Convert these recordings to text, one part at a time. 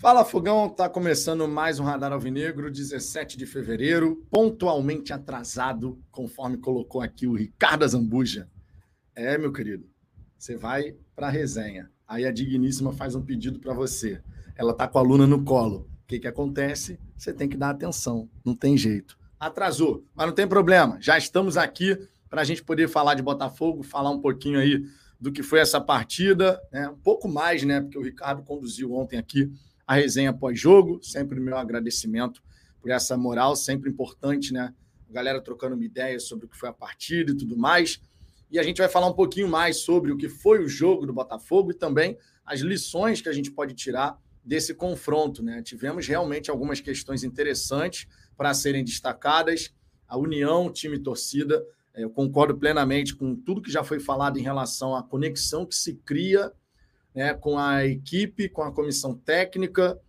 Fala Fogão, tá começando mais um Radar Alvinegro, 17 de fevereiro, pontualmente atrasado, conforme colocou aqui o Ricardo Zambuja. É, meu querido, você vai para a resenha. Aí a Digníssima faz um pedido para você. Ela tá com a aluna no colo. O que que acontece? Você tem que dar atenção, não tem jeito. Atrasou, mas não tem problema. Já estamos aqui para a gente poder falar de Botafogo, falar um pouquinho aí do que foi essa partida, né? Um pouco mais, né? Porque o Ricardo conduziu ontem aqui a resenha pós-jogo. Sempre o meu agradecimento por essa moral, sempre importante, né? A galera trocando uma ideia sobre o que foi a partida e tudo mais. E a gente vai falar um pouquinho mais sobre o que foi o jogo do Botafogo e também as lições que a gente pode tirar desse confronto, né? Tivemos realmente algumas questões interessantes para serem destacadas. A união, time e torcida. É, eu concordo plenamente com tudo que já foi falado em relação à conexão que se cria né, com a equipe, com a comissão técnica,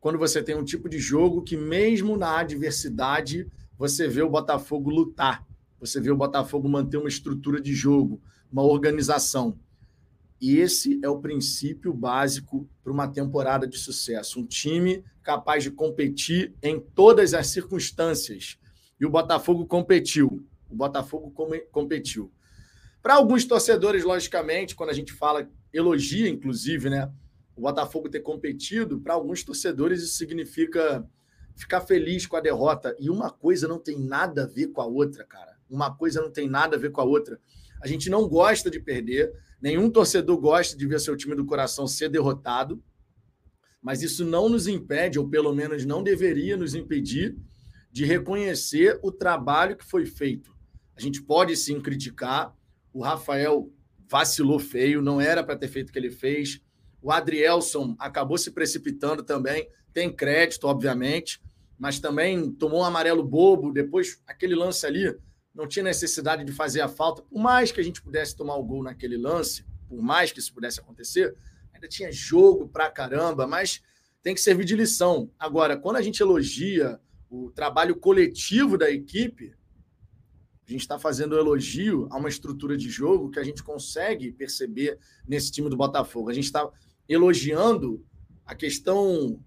quando você tem um tipo de jogo que, mesmo na adversidade, você vê o Botafogo lutar, você vê o Botafogo manter uma estrutura de jogo, uma organização. E esse é o princípio básico para uma temporada de sucesso. Um time capaz de competir em todas as circunstâncias. E o Botafogo competiu. O Botafogo competiu. Para alguns torcedores, logicamente, quando a gente fala elogia, inclusive, né? O Botafogo ter competido, para alguns torcedores, isso significa ficar feliz com a derrota. E uma coisa não tem nada a ver com a outra, cara. Uma coisa não tem nada a ver com a outra. A gente não gosta de perder, nenhum torcedor gosta de ver seu time do coração ser derrotado, mas isso não nos impede, ou pelo menos não deveria nos impedir, de reconhecer o trabalho que foi feito. A gente pode sim criticar. O Rafael vacilou feio, não era para ter feito o que ele fez. O Adrielson acabou se precipitando também, tem crédito, obviamente, mas também tomou um amarelo bobo. Depois, aquele lance ali, não tinha necessidade de fazer a falta. Por mais que a gente pudesse tomar o gol naquele lance, por mais que isso pudesse acontecer, ainda tinha jogo pra caramba, mas tem que servir de lição. Agora, quando a gente elogia o trabalho coletivo da equipe, a gente está fazendo elogio a uma estrutura de jogo que a gente consegue perceber nesse time do Botafogo. A gente está elogiando a questão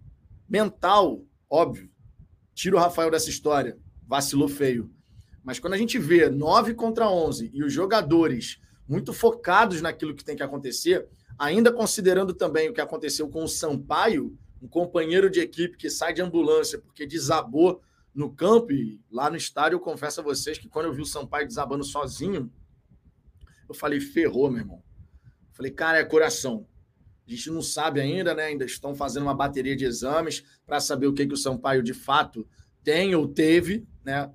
mental, óbvio. Tira o Rafael dessa história, vacilou feio. Mas quando a gente vê 9 contra 11 e os jogadores muito focados naquilo que tem que acontecer, ainda considerando também o que aconteceu com o Sampaio, um companheiro de equipe que sai de ambulância porque desabou no campo e lá no estádio, eu confesso a vocês que quando eu vi o Sampaio desabando sozinho, eu falei, ferrou, meu irmão. Eu falei, cara, é coração. A gente não sabe ainda, né? Ainda estão fazendo uma bateria de exames para saber o que, que o Sampaio de fato tem ou teve, né?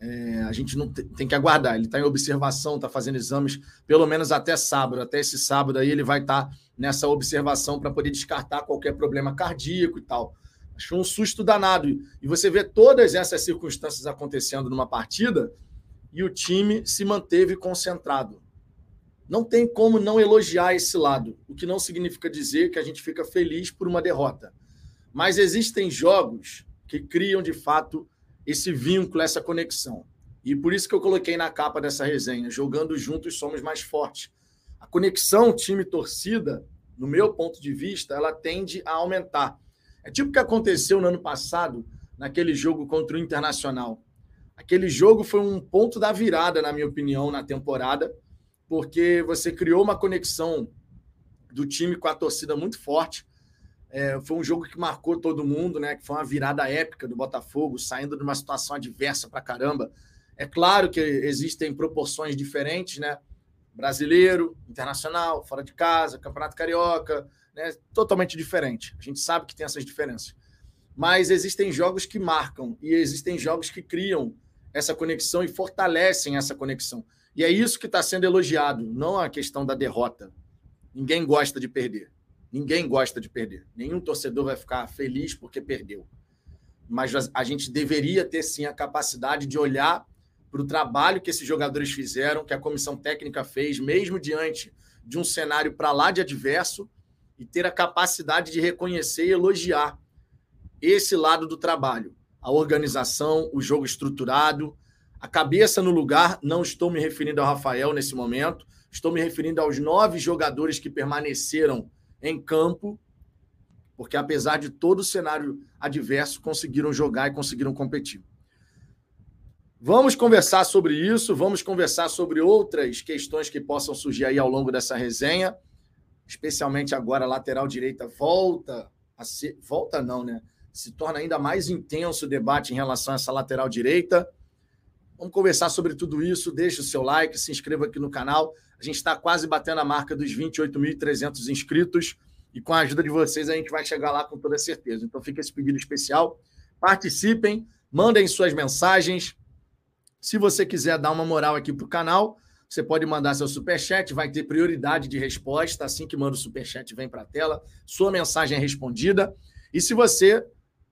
É, a gente não tem que aguardar. Ele está em observação, está fazendo exames pelo menos até sábado. Até esse sábado aí ele vai estar tá nessa observação para poder descartar qualquer problema cardíaco e tal. Achou um susto danado. E você vê todas essas circunstâncias acontecendo numa partida e o time se manteve concentrado. Não tem como não elogiar esse lado, o que não significa dizer que a gente fica feliz por uma derrota. Mas existem jogos que criam de fato esse vínculo, essa conexão. E por isso que eu coloquei na capa dessa resenha: jogando juntos somos mais fortes. A conexão time-torcida, no meu ponto de vista, ela tende a aumentar. É tipo o que aconteceu no ano passado, naquele jogo contra o Internacional. Aquele jogo foi um ponto da virada, na minha opinião, na temporada, porque você criou uma conexão do time com a torcida muito forte. É, foi um jogo que marcou todo mundo, né? Que foi uma virada épica do Botafogo, saindo de uma situação adversa para caramba. É claro que existem proporções diferentes, né? Brasileiro, internacional, fora de casa, Campeonato Carioca, né, totalmente diferente. A gente sabe que tem essas diferenças. Mas existem jogos que marcam e existem jogos que criam essa conexão e fortalecem essa conexão. E é isso que está sendo elogiado, não a questão da derrota. Ninguém gosta de perder. Ninguém gosta de perder. Nenhum torcedor vai ficar feliz porque perdeu. Mas a gente deveria ter sim a capacidade de olhar para o trabalho que esses jogadores fizeram, que a comissão técnica fez, mesmo diante de um cenário para lá de adverso, e ter a capacidade de reconhecer e elogiar esse lado do trabalho, a organização, o jogo estruturado, a cabeça no lugar. Não estou me referindo ao Rafael nesse momento, estou me referindo aos nove jogadores que permaneceram em campo porque apesar de todo o cenário adverso, conseguiram jogar e conseguiram competir. Vamos conversar sobre isso, vamos conversar sobre outras questões que possam surgir aí ao longo dessa resenha, especialmente agora a lateral direita volta a ser, volta não, né? Se torna ainda mais intenso o debate em relação a essa lateral direita. Vamos conversar sobre tudo isso. Deixe o seu like, se inscreva aqui no canal. A gente está quase batendo a marca dos 28.300 inscritos e com a ajuda de vocês a gente vai chegar lá com toda certeza. Então fica esse pedido especial. Participem, mandem suas mensagens se você quiser dar uma moral aqui para o canal, você pode mandar seu superchat, vai ter prioridade de resposta. Assim que manda o superchat, vem para a tela, sua mensagem é respondida. E se você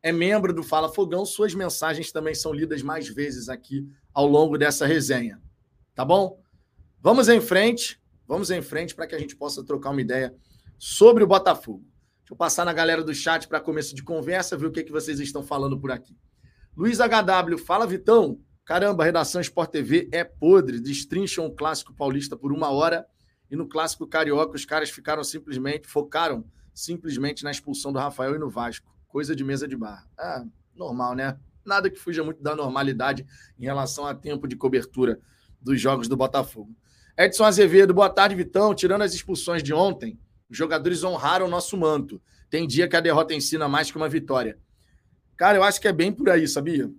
é membro do Fala Fogão, suas mensagens também são lidas mais vezes aqui ao longo dessa resenha. Tá bom? Vamos em frente, vamos em frente para que a gente possa trocar uma ideia sobre o Botafogo. Deixa eu passar na galera do chat para começo de conversa, ver o que, que vocês estão falando por aqui. Luiz HW, fala Vitão. Caramba, a redação Sport TV é podre. Destrincham o clássico paulista por uma hora e no clássico carioca os caras ficaram simplesmente, focaram simplesmente na expulsão do Rafael e no Vasco. Coisa de mesa de bar. Ah, normal, né? Nada que fuja muito da normalidade em relação a tempo de cobertura dos jogos do Botafogo. Edson Azevedo, boa tarde, Vitão. Tirando as expulsões de ontem, os jogadores honraram o nosso manto. Tem dia que a derrota ensina mais que uma vitória. Cara, eu acho que é bem por aí, sabia?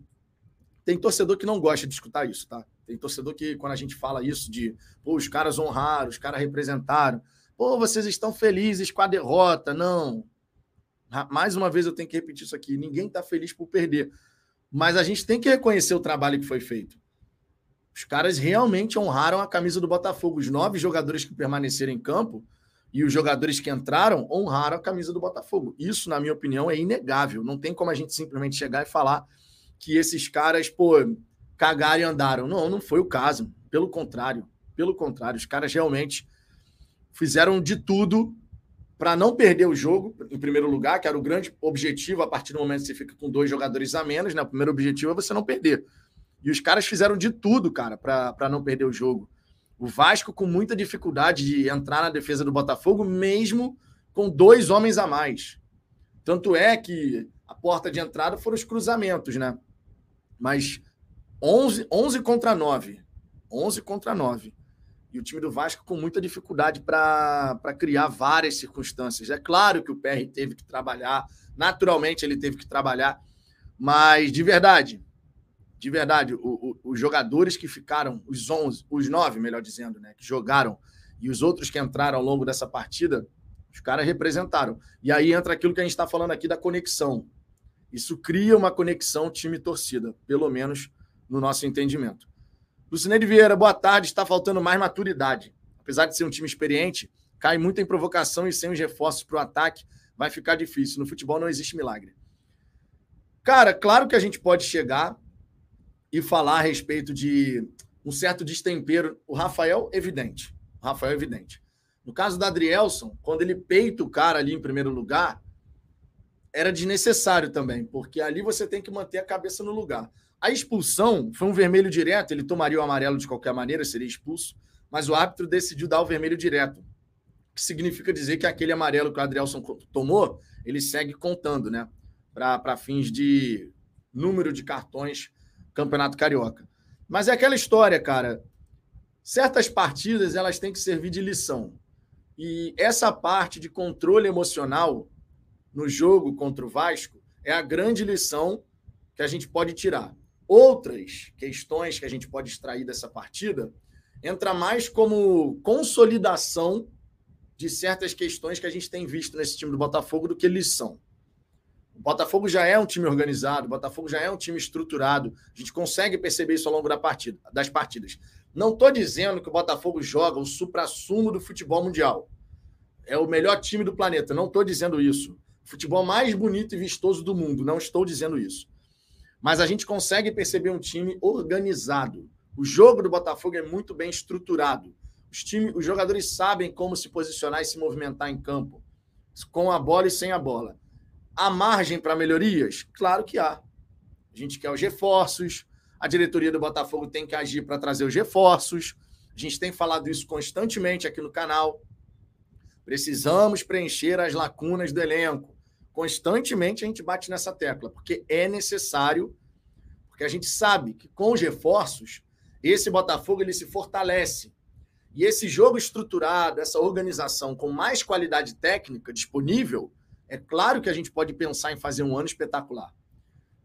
Tem torcedor que não gosta de escutar isso, tá? Tem torcedor que, quando a gente fala isso de, pô, os caras honraram, os caras representaram, pô, vocês estão felizes com a derrota. Não. Mais uma vez eu tenho que repetir isso aqui: ninguém está feliz por perder. Mas a gente tem que reconhecer o trabalho que foi feito. Os caras realmente honraram a camisa do Botafogo. Os nove jogadores que permaneceram em campo e os jogadores que entraram honraram a camisa do Botafogo. Isso, na minha opinião, é inegável. Não tem como a gente simplesmente chegar e falar que esses caras, pô, cagaram e andaram. Não, não foi o caso. Pelo contrário. Pelo contrário, os caras realmente fizeram de tudo para não perder o jogo, em primeiro lugar, que era o grande objetivo a partir do momento que você fica com dois jogadores a menos, né? O primeiro objetivo é você não perder. E os caras fizeram de tudo, cara, para não perder o jogo. O Vasco com muita dificuldade de entrar na defesa do Botafogo, mesmo com dois homens a mais. Tanto é que a porta de entrada foram os cruzamentos, né? Mas 11, 11 contra 9. 11 contra 9. E o time do Vasco com muita dificuldade para criar várias circunstâncias. É claro que o PR teve que trabalhar, naturalmente ele teve que trabalhar, mas de verdade, de verdade, o, o, os jogadores que ficaram, os 11, os 9, melhor dizendo, né, que jogaram, e os outros que entraram ao longo dessa partida, os caras representaram. E aí entra aquilo que a gente está falando aqui da conexão. Isso cria uma conexão time-torcida, pelo menos no nosso entendimento. Lucineide Vieira, boa tarde. Está faltando mais maturidade. Apesar de ser um time experiente, cai muito em provocação e sem os reforços para o ataque vai ficar difícil. No futebol não existe milagre. Cara, claro que a gente pode chegar e falar a respeito de um certo destempero. O Rafael, evidente. O Rafael, evidente. No caso da Adrielson, quando ele peita o cara ali em primeiro lugar, era desnecessário também, porque ali você tem que manter a cabeça no lugar. A expulsão foi um vermelho direto, ele tomaria o amarelo de qualquer maneira, seria expulso, mas o árbitro decidiu dar o vermelho direto, que significa dizer que aquele amarelo que o Adrielson tomou, ele segue contando, né? Para fins de número de cartões Campeonato Carioca. Mas é aquela história, cara. Certas partidas elas têm que servir de lição. E essa parte de controle emocional no jogo contra o Vasco é a grande lição que a gente pode tirar. Outras questões que a gente pode extrair dessa partida entra mais como consolidação de certas questões que a gente tem visto nesse time do Botafogo do que lição. O Botafogo já é um time organizado, o Botafogo já é um time estruturado. A gente consegue perceber isso ao longo da partida, das partidas. Não estou dizendo que o Botafogo joga o supra-sumo do futebol mundial. É o melhor time do planeta. Não estou dizendo isso futebol mais bonito e vistoso do mundo. Não estou dizendo isso. Mas a gente consegue perceber um time organizado. O jogo do Botafogo é muito bem estruturado. Os, time, os jogadores sabem como se posicionar e se movimentar em campo, com a bola e sem a bola. Há margem para melhorias? Claro que há. A gente quer os reforços, a diretoria do Botafogo tem que agir para trazer os reforços. A gente tem falado isso constantemente aqui no canal. Precisamos preencher as lacunas do elenco Constantemente a gente bate nessa tecla, porque é necessário, porque a gente sabe que com os reforços, esse Botafogo ele se fortalece. E esse jogo estruturado, essa organização com mais qualidade técnica disponível, é claro que a gente pode pensar em fazer um ano espetacular.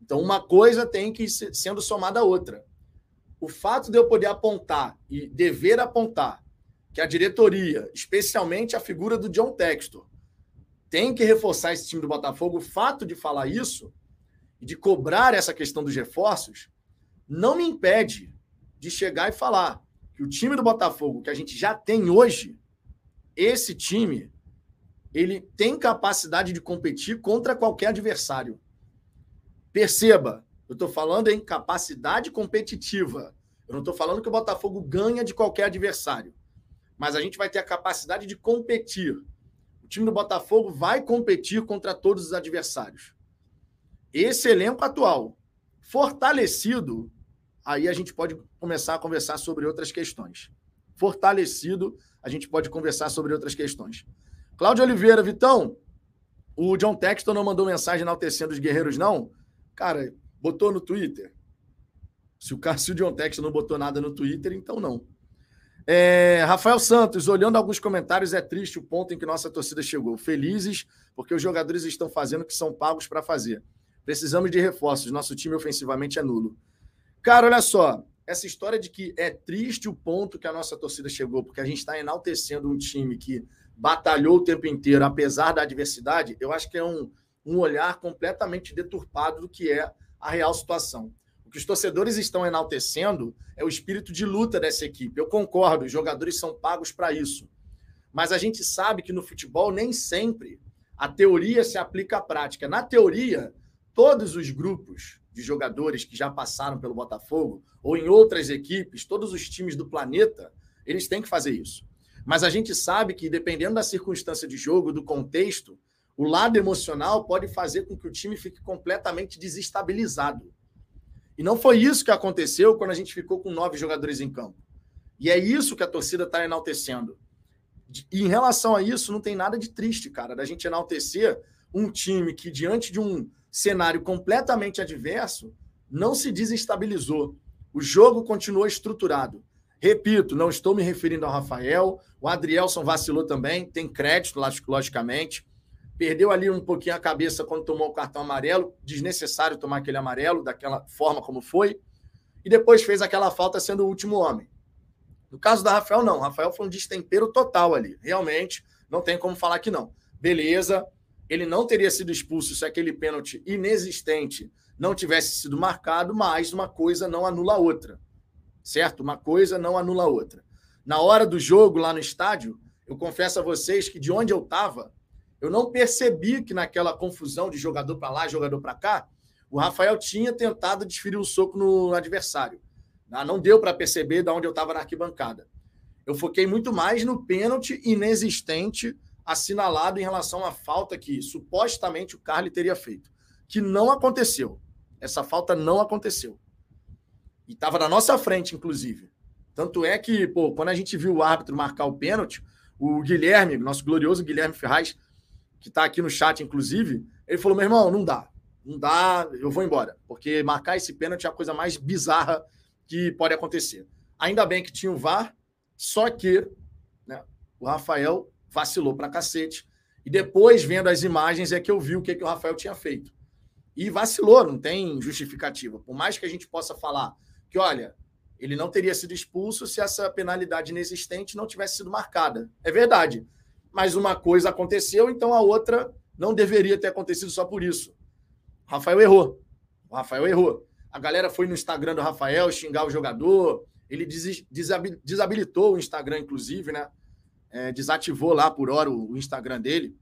Então, uma coisa tem que ir sendo somada à outra. O fato de eu poder apontar e dever apontar que a diretoria, especialmente a figura do John Textor, tem que reforçar esse time do Botafogo. O fato de falar isso de cobrar essa questão dos reforços não me impede de chegar e falar que o time do Botafogo que a gente já tem hoje, esse time, ele tem capacidade de competir contra qualquer adversário. Perceba, eu estou falando em capacidade competitiva. Eu não estou falando que o Botafogo ganha de qualquer adversário. Mas a gente vai ter a capacidade de competir time do Botafogo vai competir contra todos os adversários. Esse elenco atual, fortalecido, aí a gente pode começar a conversar sobre outras questões. Fortalecido, a gente pode conversar sobre outras questões. Cláudio Oliveira, Vitão, o John Texton não mandou mensagem enaltecendo os guerreiros, não? Cara, botou no Twitter. Se o, se o John Texton não botou nada no Twitter, então não. É, Rafael Santos, olhando alguns comentários, é triste o ponto em que nossa torcida chegou. Felizes porque os jogadores estão fazendo o que são pagos para fazer. Precisamos de reforços. Nosso time ofensivamente é nulo. Cara, olha só. Essa história de que é triste o ponto que a nossa torcida chegou, porque a gente está enaltecendo um time que batalhou o tempo inteiro, apesar da adversidade, eu acho que é um, um olhar completamente deturpado do que é a real situação que os torcedores estão enaltecendo é o espírito de luta dessa equipe. Eu concordo, os jogadores são pagos para isso. Mas a gente sabe que no futebol nem sempre a teoria se aplica à prática. Na teoria, todos os grupos de jogadores que já passaram pelo Botafogo ou em outras equipes, todos os times do planeta, eles têm que fazer isso. Mas a gente sabe que, dependendo da circunstância de jogo, do contexto, o lado emocional pode fazer com que o time fique completamente desestabilizado. E não foi isso que aconteceu quando a gente ficou com nove jogadores em campo. E é isso que a torcida está enaltecendo. E em relação a isso, não tem nada de triste, cara, da gente enaltecer um time que, diante de um cenário completamente adverso, não se desestabilizou. O jogo continuou estruturado. Repito, não estou me referindo ao Rafael, o Adrielson vacilou também, tem crédito, logicamente perdeu ali um pouquinho a cabeça quando tomou o cartão amarelo, desnecessário tomar aquele amarelo daquela forma como foi, e depois fez aquela falta sendo o último homem. No caso da Rafael, não. Rafael foi um destempero total ali. Realmente, não tem como falar que não. Beleza, ele não teria sido expulso se aquele pênalti inexistente não tivesse sido marcado, mas uma coisa não anula a outra. Certo? Uma coisa não anula a outra. Na hora do jogo lá no estádio, eu confesso a vocês que de onde eu estava, eu não percebi que naquela confusão de jogador para lá, jogador para cá, o Rafael tinha tentado desferir um soco no adversário. Ah, não deu para perceber de onde eu estava na arquibancada. Eu foquei muito mais no pênalti inexistente assinalado em relação à falta que supostamente o Carly teria feito, que não aconteceu. Essa falta não aconteceu. E estava na nossa frente, inclusive. Tanto é que, pô, quando a gente viu o árbitro marcar o pênalti, o Guilherme, nosso glorioso Guilherme Ferraz, que está aqui no chat, inclusive, ele falou: meu irmão, não dá. Não dá, eu vou embora. Porque marcar esse pênalti é a coisa mais bizarra que pode acontecer. Ainda bem que tinha o VAR, só que né, o Rafael vacilou pra cacete. E depois, vendo as imagens, é que eu vi o que, que o Rafael tinha feito. E vacilou, não tem justificativa. Por mais que a gente possa falar que, olha, ele não teria sido expulso se essa penalidade inexistente não tivesse sido marcada. É verdade mas uma coisa aconteceu, então a outra não deveria ter acontecido só por isso. Rafael errou. O Rafael errou. A galera foi no Instagram do Rafael xingar o jogador. Ele desabilitou o Instagram, inclusive, né? É, desativou lá por hora o Instagram dele.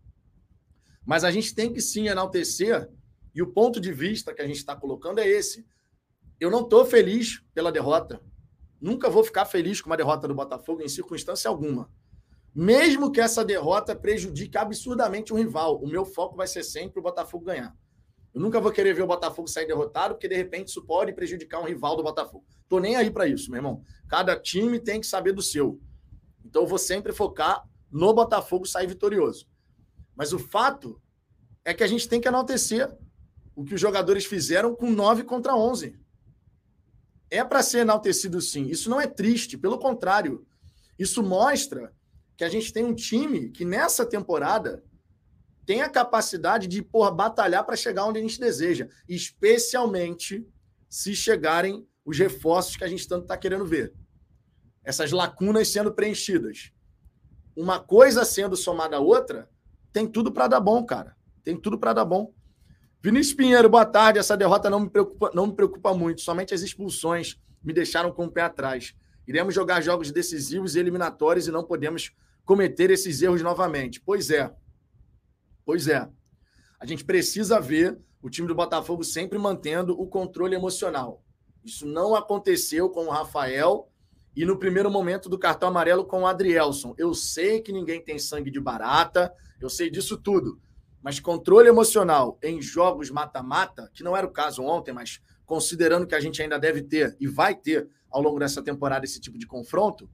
Mas a gente tem que sim enaltecer, e o ponto de vista que a gente está colocando é esse. Eu não estou feliz pela derrota. Nunca vou ficar feliz com uma derrota do Botafogo em circunstância alguma. Mesmo que essa derrota prejudique absurdamente um rival, o meu foco vai ser sempre o Botafogo ganhar. Eu nunca vou querer ver o Botafogo sair derrotado, porque de repente isso pode prejudicar um rival do Botafogo. Tô nem aí para isso, meu irmão. Cada time tem que saber do seu. Então eu vou sempre focar no Botafogo sair vitorioso. Mas o fato é que a gente tem que enaltecer o que os jogadores fizeram com 9 contra 11. É para ser enaltecido sim. Isso não é triste, pelo contrário. Isso mostra que a gente tem um time que nessa temporada tem a capacidade de porra, batalhar para chegar onde a gente deseja, especialmente se chegarem os reforços que a gente tanto está querendo ver. Essas lacunas sendo preenchidas. Uma coisa sendo somada à outra, tem tudo para dar bom, cara. Tem tudo para dar bom. Vinícius Pinheiro, boa tarde. Essa derrota não me, preocupa, não me preocupa muito. Somente as expulsões me deixaram com o pé atrás. Iremos jogar jogos decisivos e eliminatórios e não podemos cometer esses erros novamente. Pois é. Pois é. A gente precisa ver o time do Botafogo sempre mantendo o controle emocional. Isso não aconteceu com o Rafael e no primeiro momento do cartão amarelo com o Adrielson. Eu sei que ninguém tem sangue de barata, eu sei disso tudo. Mas controle emocional em jogos mata-mata, que não era o caso ontem, mas considerando que a gente ainda deve ter e vai ter ao longo dessa temporada esse tipo de confronto,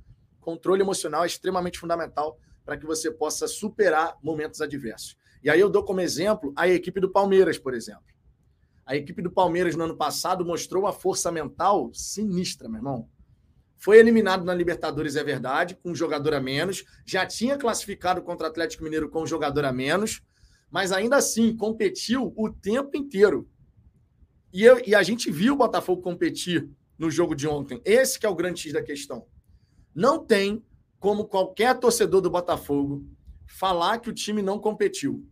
controle emocional é extremamente fundamental para que você possa superar momentos adversos. E aí eu dou como exemplo a equipe do Palmeiras, por exemplo. A equipe do Palmeiras no ano passado mostrou uma força mental sinistra, meu irmão. Foi eliminado na Libertadores, é verdade, com um jogador a menos. Já tinha classificado contra o Atlético Mineiro com um jogador a menos, mas ainda assim competiu o tempo inteiro. E, eu, e a gente viu o Botafogo competir no jogo de ontem. Esse que é o grande X da questão. Não tem como qualquer torcedor do Botafogo falar que o time não competiu.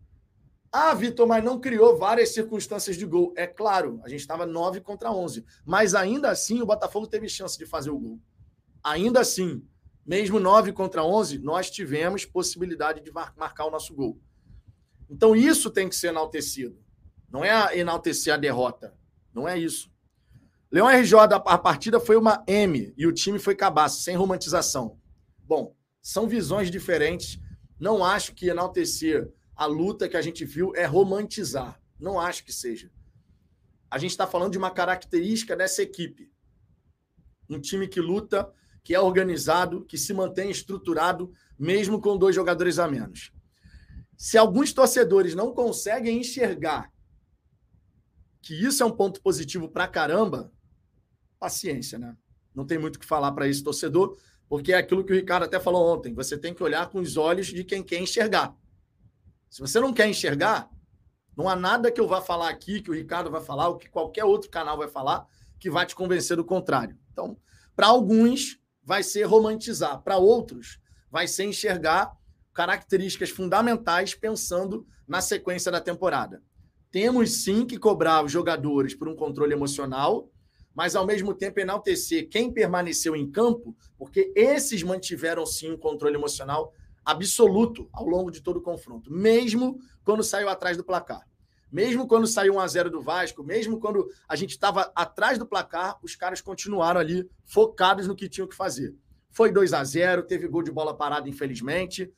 Ah, Vitor, mas não criou várias circunstâncias de gol. É claro, a gente estava 9 contra 11. Mas ainda assim, o Botafogo teve chance de fazer o gol. Ainda assim, mesmo 9 contra 11, nós tivemos possibilidade de marcar o nosso gol. Então, isso tem que ser enaltecido. Não é enaltecer a derrota. Não é isso. Leão RJ, a partida foi uma M e o time foi cabaço, sem romantização. Bom, são visões diferentes. Não acho que enaltecer a luta que a gente viu é romantizar. Não acho que seja. A gente está falando de uma característica dessa equipe. Um time que luta, que é organizado, que se mantém estruturado, mesmo com dois jogadores a menos. Se alguns torcedores não conseguem enxergar que isso é um ponto positivo para caramba, paciência, né? Não tem muito o que falar para esse torcedor, porque é aquilo que o Ricardo até falou ontem. Você tem que olhar com os olhos de quem quer enxergar. Se você não quer enxergar, não há nada que eu vá falar aqui, que o Ricardo vai falar, ou que qualquer outro canal vai falar, que vai te convencer do contrário. Então, para alguns, vai ser romantizar, para outros, vai ser enxergar características fundamentais pensando na sequência da temporada. Temos sim que cobrar os jogadores por um controle emocional, mas ao mesmo tempo enaltecer quem permaneceu em campo, porque esses mantiveram sim um controle emocional absoluto ao longo de todo o confronto, mesmo quando saiu atrás do placar. Mesmo quando saiu 1 a 0 do Vasco, mesmo quando a gente estava atrás do placar, os caras continuaram ali focados no que tinham que fazer. Foi 2 a 0 teve gol de bola parada, infelizmente,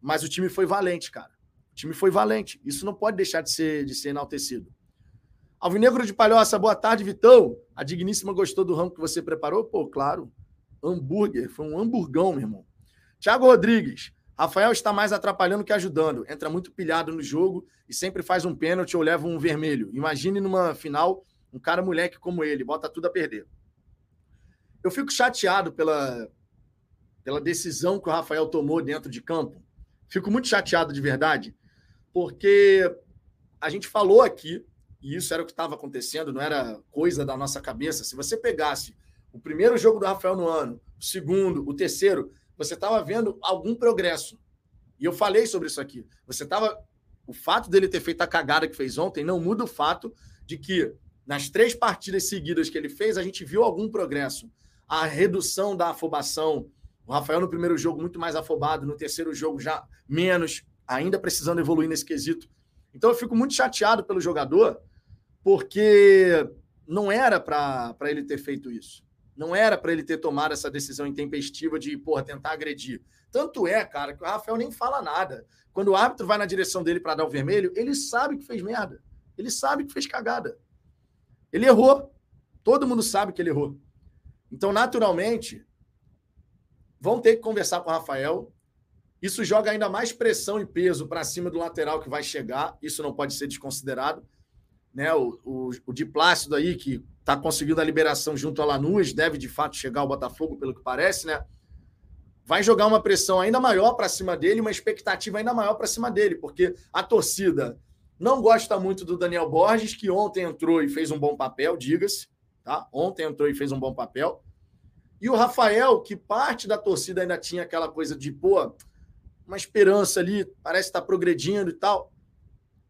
mas o time foi valente, cara. O time foi valente. Isso não pode deixar de ser, de ser enaltecido. Alvinegro de Palhoça, boa tarde, Vitão. A digníssima gostou do ramo que você preparou? Pô, claro. Hambúrguer, foi um hamburgão, meu irmão. Tiago Rodrigues, Rafael está mais atrapalhando que ajudando. Entra muito pilhado no jogo e sempre faz um pênalti ou leva um vermelho. Imagine numa final um cara moleque como ele, bota tudo a perder. Eu fico chateado pela, pela decisão que o Rafael tomou dentro de campo. Fico muito chateado de verdade, porque a gente falou aqui, e isso era o que estava acontecendo, não era coisa da nossa cabeça. Se você pegasse o primeiro jogo do Rafael no ano, o segundo, o terceiro, você estava vendo algum progresso. E eu falei sobre isso aqui. Você estava. O fato dele ter feito a cagada que fez ontem não muda o fato de que nas três partidas seguidas que ele fez, a gente viu algum progresso. A redução da afobação. O Rafael no primeiro jogo muito mais afobado, no terceiro jogo já menos, ainda precisando evoluir nesse quesito. Então eu fico muito chateado pelo jogador, porque não era para ele ter feito isso. Não era para ele ter tomado essa decisão intempestiva de, porra, tentar agredir. Tanto é, cara, que o Rafael nem fala nada. Quando o árbitro vai na direção dele para dar o vermelho, ele sabe que fez merda. Ele sabe que fez cagada. Ele errou. Todo mundo sabe que ele errou. Então, naturalmente, vão ter que conversar com o Rafael. Isso joga ainda mais pressão e peso para cima do lateral que vai chegar. Isso não pode ser desconsiderado. Né? O, o, o Di Plácido aí, que está conseguindo a liberação junto a Lanús, deve de fato chegar ao Botafogo, pelo que parece, né? Vai jogar uma pressão ainda maior para cima dele, uma expectativa ainda maior para cima dele, porque a torcida não gosta muito do Daniel Borges, que ontem entrou e fez um bom papel, diga-se, tá? Ontem entrou e fez um bom papel. E o Rafael, que parte da torcida ainda tinha aquela coisa de, pô, uma esperança ali, parece estar tá progredindo e tal.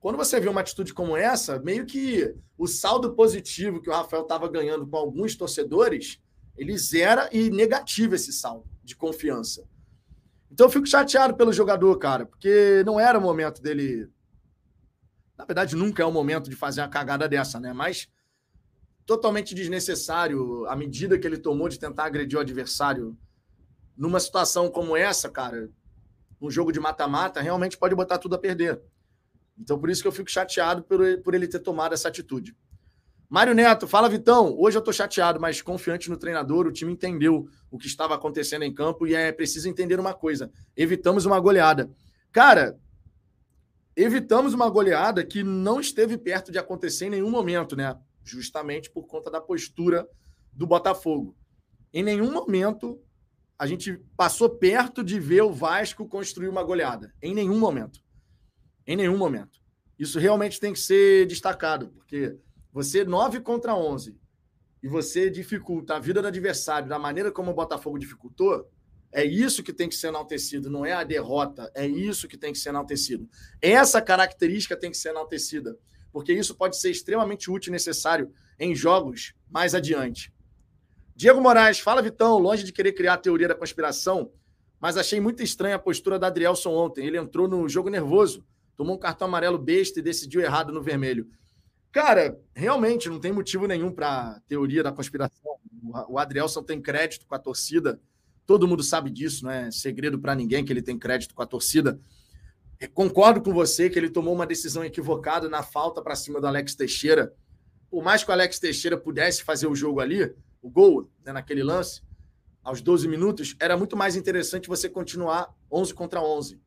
Quando você vê uma atitude como essa, meio que o saldo positivo que o Rafael estava ganhando com alguns torcedores, ele zera e negativo esse saldo de confiança. Então eu fico chateado pelo jogador, cara, porque não era o momento dele. Na verdade, nunca é o momento de fazer uma cagada dessa, né? Mas totalmente desnecessário a medida que ele tomou de tentar agredir o adversário numa situação como essa, cara, um jogo de mata-mata, realmente pode botar tudo a perder. Então, por isso que eu fico chateado por, por ele ter tomado essa atitude. Mário Neto, fala Vitão. Hoje eu estou chateado, mas confiante no treinador. O time entendeu o que estava acontecendo em campo e é preciso entender uma coisa: evitamos uma goleada. Cara, evitamos uma goleada que não esteve perto de acontecer em nenhum momento, né? Justamente por conta da postura do Botafogo. Em nenhum momento a gente passou perto de ver o Vasco construir uma goleada. Em nenhum momento. Em nenhum momento. Isso realmente tem que ser destacado, porque você 9 contra 11 e você dificulta a vida do adversário da maneira como o Botafogo dificultou, é isso que tem que ser enaltecido, não é a derrota, é isso que tem que ser enaltecido. Essa característica tem que ser enaltecida, porque isso pode ser extremamente útil e necessário em jogos mais adiante. Diego Moraes, fala Vitão, longe de querer criar a teoria da conspiração, mas achei muito estranha a postura da Adrielson ontem. Ele entrou no jogo nervoso, tomou um cartão amarelo besta e decidiu errado no vermelho. Cara, realmente não tem motivo nenhum para teoria da conspiração. O Adrielson tem crédito com a torcida, todo mundo sabe disso, não é segredo para ninguém que ele tem crédito com a torcida. Concordo com você que ele tomou uma decisão equivocada na falta para cima do Alex Teixeira. Por mais que o Alex Teixeira pudesse fazer o jogo ali, o gol né, naquele lance, aos 12 minutos, era muito mais interessante você continuar 11 contra 11.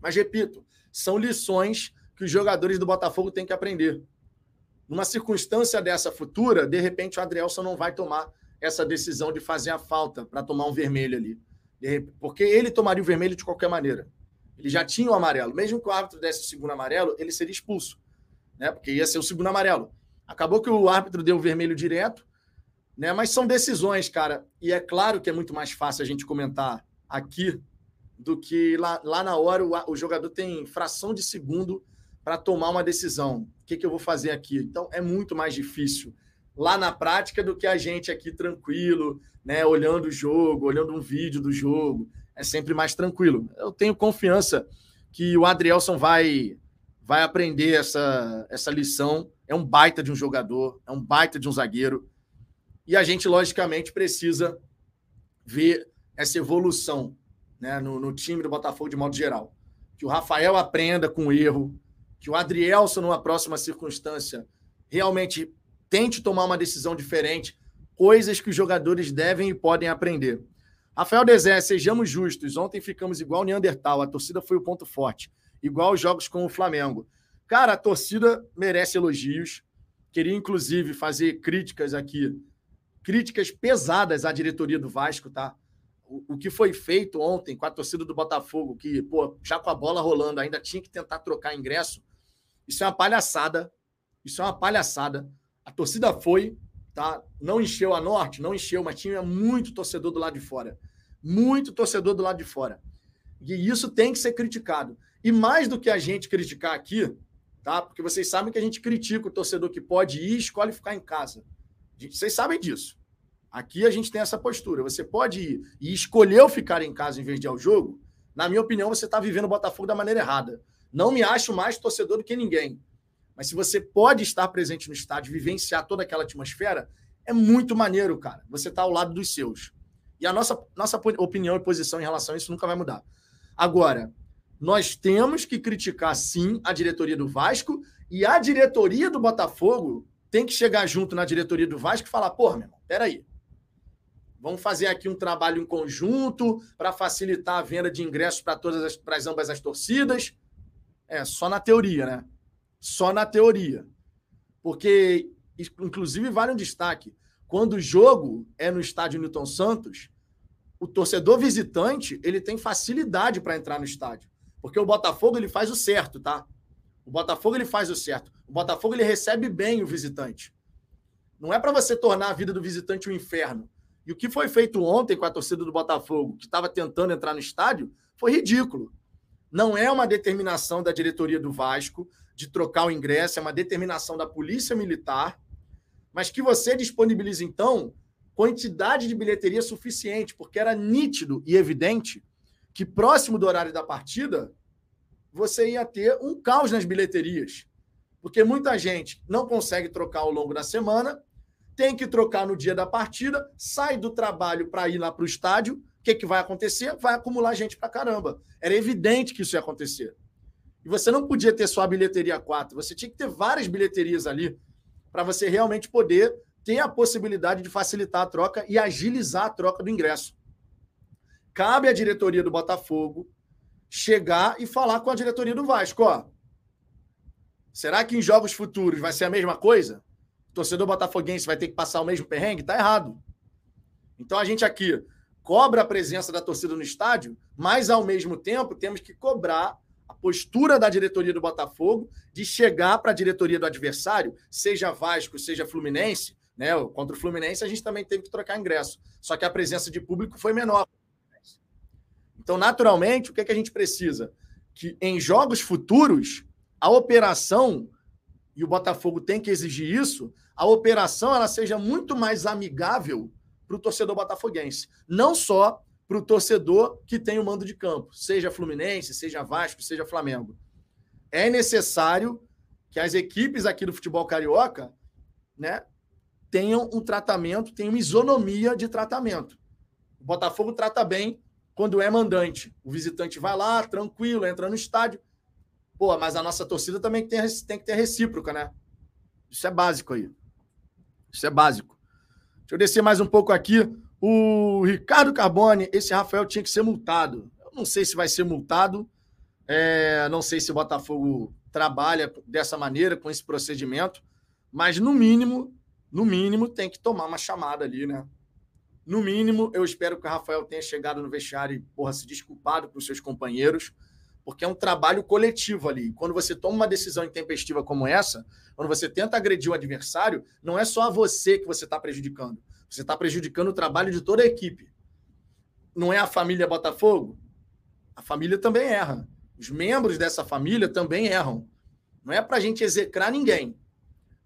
Mas, repito, são lições que os jogadores do Botafogo têm que aprender. Numa circunstância dessa futura, de repente o Adrielson não vai tomar essa decisão de fazer a falta para tomar um vermelho ali. Porque ele tomaria o vermelho de qualquer maneira. Ele já tinha o amarelo. Mesmo que o árbitro desse o segundo amarelo, ele seria expulso. Né? Porque ia ser o segundo amarelo. Acabou que o árbitro deu o vermelho direto, né? Mas são decisões, cara. E é claro que é muito mais fácil a gente comentar aqui do que lá, lá na hora o, o jogador tem fração de segundo para tomar uma decisão. O que, que eu vou fazer aqui? Então é muito mais difícil lá na prática do que a gente aqui tranquilo, né? Olhando o jogo, olhando um vídeo do jogo. É sempre mais tranquilo. Eu tenho confiança que o Adrielson vai vai aprender essa, essa lição. É um baita de um jogador, é um baita de um zagueiro. E a gente, logicamente, precisa ver essa evolução né, no, no, time do Botafogo de modo geral. Que o Rafael aprenda com o erro, que o Adrielson, numa próxima circunstância, realmente tente tomar uma decisão diferente, coisas que os jogadores devem e podem aprender. Rafael Dezé, sejamos justos. Ontem ficamos igual Neandertal, a torcida foi o ponto forte, igual os jogos com o Flamengo. Cara, a torcida merece elogios. Queria, inclusive, fazer críticas aqui críticas pesadas à diretoria do Vasco, tá? O, que foi feito ontem com a torcida do Botafogo, que, pô, já com a bola rolando, ainda tinha que tentar trocar ingresso, isso é uma palhaçada. Isso é uma palhaçada. A torcida foi, tá? Não encheu a norte, não encheu, mas tinha muito torcedor do lado de fora. Muito torcedor do lado de fora. E isso tem que ser criticado. E mais do que a gente criticar aqui, tá? Porque vocês sabem que a gente critica o torcedor que pode ir e escolhe ficar em casa. Vocês sabem disso. Aqui a gente tem essa postura. Você pode ir e escolher ficar em casa em vez de ir ao jogo. Na minha opinião, você está vivendo o Botafogo da maneira errada. Não me acho mais torcedor do que ninguém. Mas se você pode estar presente no estádio, vivenciar toda aquela atmosfera, é muito maneiro, cara. Você está ao lado dos seus. E a nossa, nossa opinião e posição em relação a isso nunca vai mudar. Agora, nós temos que criticar, sim, a diretoria do Vasco e a diretoria do Botafogo tem que chegar junto na diretoria do Vasco e falar: porra, meu irmão, peraí. Vamos fazer aqui um trabalho em conjunto para facilitar a venda de ingressos para todas as, para ambas as torcidas. É, só na teoria, né? Só na teoria. Porque, inclusive, vale um destaque. Quando o jogo é no estádio Newton Santos, o torcedor visitante ele tem facilidade para entrar no estádio. Porque o Botafogo ele faz o certo, tá? O Botafogo ele faz o certo. O Botafogo ele recebe bem o visitante. Não é para você tornar a vida do visitante um inferno. E o que foi feito ontem com a torcida do Botafogo, que estava tentando entrar no estádio, foi ridículo. Não é uma determinação da diretoria do Vasco de trocar o ingresso, é uma determinação da Polícia Militar, mas que você disponibilize, então, quantidade de bilheteria suficiente, porque era nítido e evidente que próximo do horário da partida você ia ter um caos nas bilheterias. Porque muita gente não consegue trocar ao longo da semana tem que trocar no dia da partida, sai do trabalho para ir lá para o estádio. O que, que vai acontecer? Vai acumular gente para caramba. Era evidente que isso ia acontecer. E você não podia ter só a bilheteria 4, você tinha que ter várias bilheterias ali para você realmente poder ter a possibilidade de facilitar a troca e agilizar a troca do ingresso. Cabe à diretoria do Botafogo chegar e falar com a diretoria do Vasco, ó. Será que em jogos futuros vai ser a mesma coisa? Torcedor botafoguense vai ter que passar o mesmo perrengue? Tá errado. Então a gente aqui cobra a presença da torcida no estádio, mas ao mesmo tempo temos que cobrar a postura da diretoria do Botafogo de chegar para a diretoria do adversário, seja Vasco, seja Fluminense, né? Contra o Fluminense a gente também teve que trocar ingresso, só que a presença de público foi menor. Então, naturalmente, o que, é que a gente precisa? Que em jogos futuros a operação e o Botafogo tem que exigir isso, a operação ela seja muito mais amigável para o torcedor botafoguense. Não só para o torcedor que tem o mando de campo, seja Fluminense, seja Vasco, seja Flamengo. É necessário que as equipes aqui do futebol carioca né, tenham um tratamento, tenham isonomia de tratamento. O Botafogo trata bem quando é mandante. O visitante vai lá, tranquilo, entra no estádio. Pô, mas a nossa torcida também tem, tem que ter recíproca, né? Isso é básico aí. Isso é básico. Deixa eu descer mais um pouco aqui. O Ricardo Carbone, esse Rafael tinha que ser multado. Eu não sei se vai ser multado. É, não sei se o Botafogo trabalha dessa maneira, com esse procedimento. Mas, no mínimo, no mínimo, tem que tomar uma chamada ali, né? No mínimo, eu espero que o Rafael tenha chegado no vestiário e, porra, se desculpado com os seus companheiros porque é um trabalho coletivo ali. Quando você toma uma decisão intempestiva como essa, quando você tenta agredir o adversário, não é só você que você está prejudicando. Você está prejudicando o trabalho de toda a equipe. Não é a família Botafogo? A família também erra. Os membros dessa família também erram. Não é para a gente execrar ninguém.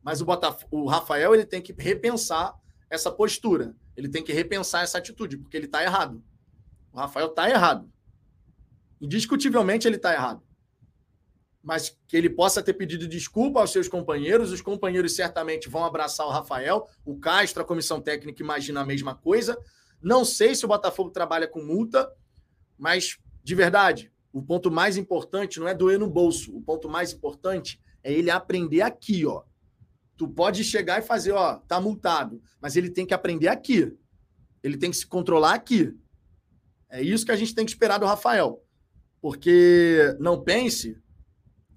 Mas o, Botaf o Rafael ele tem que repensar essa postura. Ele tem que repensar essa atitude, porque ele está errado. O Rafael está errado. Indiscutivelmente ele está errado. Mas que ele possa ter pedido desculpa aos seus companheiros, os companheiros certamente vão abraçar o Rafael, o Castro, a comissão técnica imagina a mesma coisa. Não sei se o Botafogo trabalha com multa, mas de verdade, o ponto mais importante não é doer no bolso. O ponto mais importante é ele aprender aqui, ó. Tu pode chegar e fazer, ó, tá multado, mas ele tem que aprender aqui. Ele tem que se controlar aqui. É isso que a gente tem que esperar do Rafael. Porque não pense,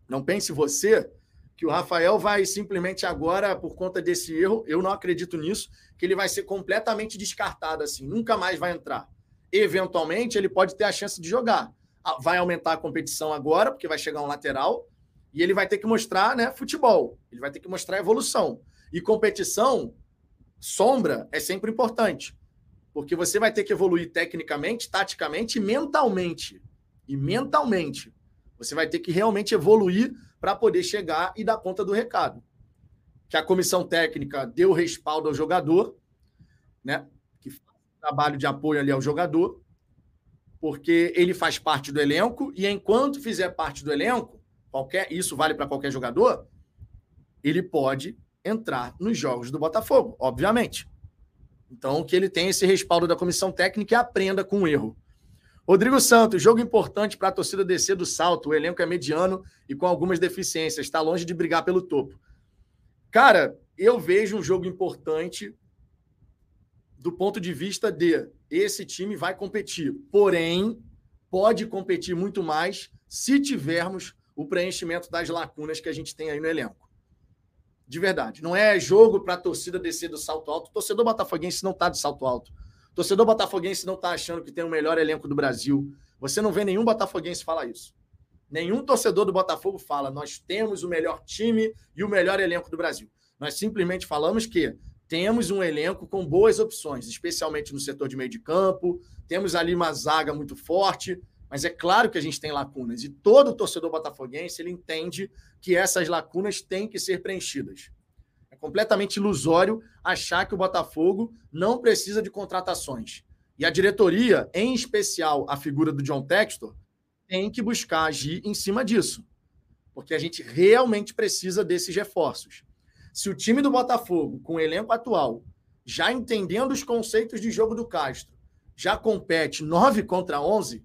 não pense você que o Rafael vai simplesmente agora, por conta desse erro, eu não acredito nisso, que ele vai ser completamente descartado assim, nunca mais vai entrar. Eventualmente, ele pode ter a chance de jogar. Ah, vai aumentar a competição agora, porque vai chegar um lateral, e ele vai ter que mostrar né, futebol, ele vai ter que mostrar evolução. E competição, sombra, é sempre importante, porque você vai ter que evoluir tecnicamente, taticamente e mentalmente e mentalmente. Você vai ter que realmente evoluir para poder chegar e dar conta do recado. Que a comissão técnica deu respaldo ao jogador, né? Que faz trabalho de apoio ali ao jogador, porque ele faz parte do elenco e enquanto fizer parte do elenco, qualquer isso vale para qualquer jogador, ele pode entrar nos jogos do Botafogo, obviamente. Então, que ele tenha esse respaldo da comissão técnica e aprenda com o erro. Rodrigo Santos, jogo importante para a torcida descer do salto. O elenco é mediano e com algumas deficiências. Está longe de brigar pelo topo. Cara, eu vejo um jogo importante do ponto de vista de esse time vai competir, porém pode competir muito mais se tivermos o preenchimento das lacunas que a gente tem aí no elenco. De verdade. Não é jogo para a torcida descer do salto alto. O torcedor botafoguense não está de salto alto. Torcedor botafoguense não está achando que tem o melhor elenco do Brasil. Você não vê nenhum botafoguense falar isso. Nenhum torcedor do Botafogo fala, nós temos o melhor time e o melhor elenco do Brasil. Nós simplesmente falamos que temos um elenco com boas opções, especialmente no setor de meio de campo. Temos ali uma zaga muito forte, mas é claro que a gente tem lacunas. E todo torcedor botafoguense ele entende que essas lacunas têm que ser preenchidas. É completamente ilusório achar que o Botafogo não precisa de contratações. E a diretoria, em especial a figura do John Textor, tem que buscar agir em cima disso. Porque a gente realmente precisa desses reforços. Se o time do Botafogo, com o elenco atual, já entendendo os conceitos de jogo do Castro, já compete 9 contra 11,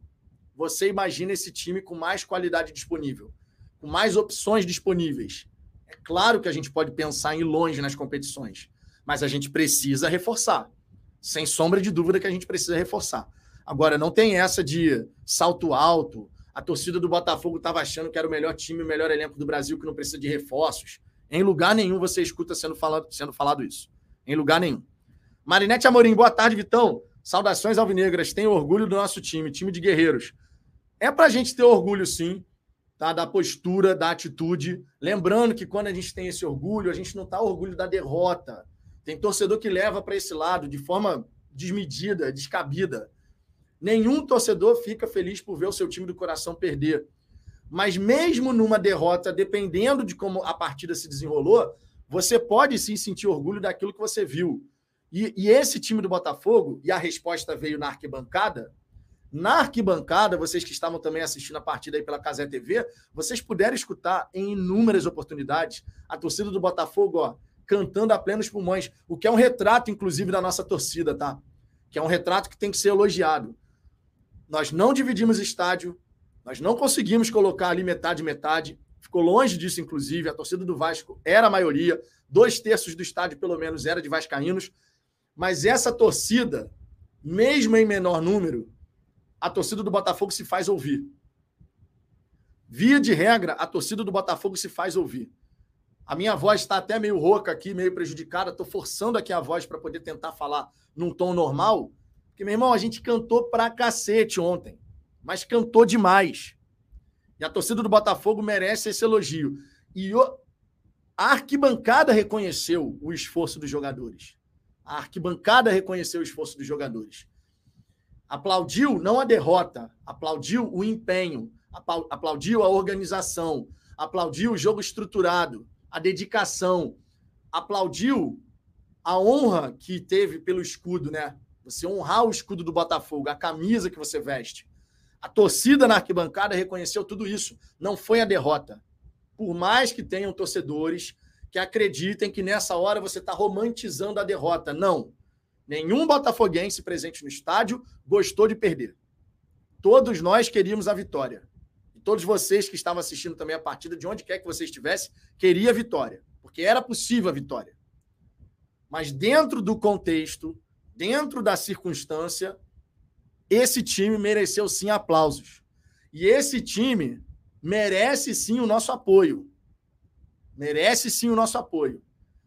você imagina esse time com mais qualidade disponível, com mais opções disponíveis. É claro que a gente pode pensar em ir longe nas competições, mas a gente precisa reforçar. Sem sombra de dúvida que a gente precisa reforçar. Agora, não tem essa de salto alto. A torcida do Botafogo estava achando que era o melhor time, o melhor elenco do Brasil, que não precisa de reforços. Em lugar nenhum você escuta sendo falado, sendo falado isso. Em lugar nenhum. Marinete Amorim, boa tarde, Vitão. Saudações alvinegras. Tenho orgulho do nosso time, time de guerreiros. É para a gente ter orgulho, sim, tá? da postura, da atitude. Lembrando que quando a gente tem esse orgulho, a gente não está orgulho da derrota. Tem torcedor que leva para esse lado de forma desmedida, descabida. Nenhum torcedor fica feliz por ver o seu time do coração perder. Mas mesmo numa derrota, dependendo de como a partida se desenrolou, você pode sim sentir orgulho daquilo que você viu. E, e esse time do Botafogo, e a resposta veio na arquibancada, na arquibancada, vocês que estavam também assistindo a partida aí pela Casé TV, vocês puderam escutar em inúmeras oportunidades a torcida do Botafogo, ó, cantando a plenos pulmões, o que é um retrato, inclusive, da nossa torcida, tá? Que é um retrato que tem que ser elogiado. Nós não dividimos estádio, nós não conseguimos colocar ali metade, metade. Ficou longe disso, inclusive. A torcida do Vasco era a maioria, dois terços do estádio, pelo menos, era de Vascaínos. Mas essa torcida, mesmo em menor número, a torcida do Botafogo se faz ouvir. Via de regra, a torcida do Botafogo se faz ouvir. A minha voz está até meio rouca aqui, meio prejudicada. Estou forçando aqui a voz para poder tentar falar num tom normal. Porque, meu irmão, a gente cantou pra cacete ontem. Mas cantou demais. E a torcida do Botafogo merece esse elogio. E o... a arquibancada reconheceu o esforço dos jogadores. A arquibancada reconheceu o esforço dos jogadores. Aplaudiu não a derrota, aplaudiu o empenho, aplaudiu a organização, aplaudiu o jogo estruturado, a dedicação, aplaudiu a honra que teve pelo escudo, né? Você honrar o escudo do Botafogo, a camisa que você veste. A torcida na arquibancada reconheceu tudo isso. Não foi a derrota. Por mais que tenham torcedores que acreditem que nessa hora você está romantizando a derrota. Não. Nenhum botafoguense presente no estádio gostou de perder. Todos nós queríamos a vitória. E todos vocês que estavam assistindo também a partida, de onde quer que você estivesse, queria a vitória. Porque era possível a vitória. Mas dentro do contexto, dentro da circunstância, esse time mereceu sim aplausos. E esse time merece sim o nosso apoio. Merece sim o nosso apoio.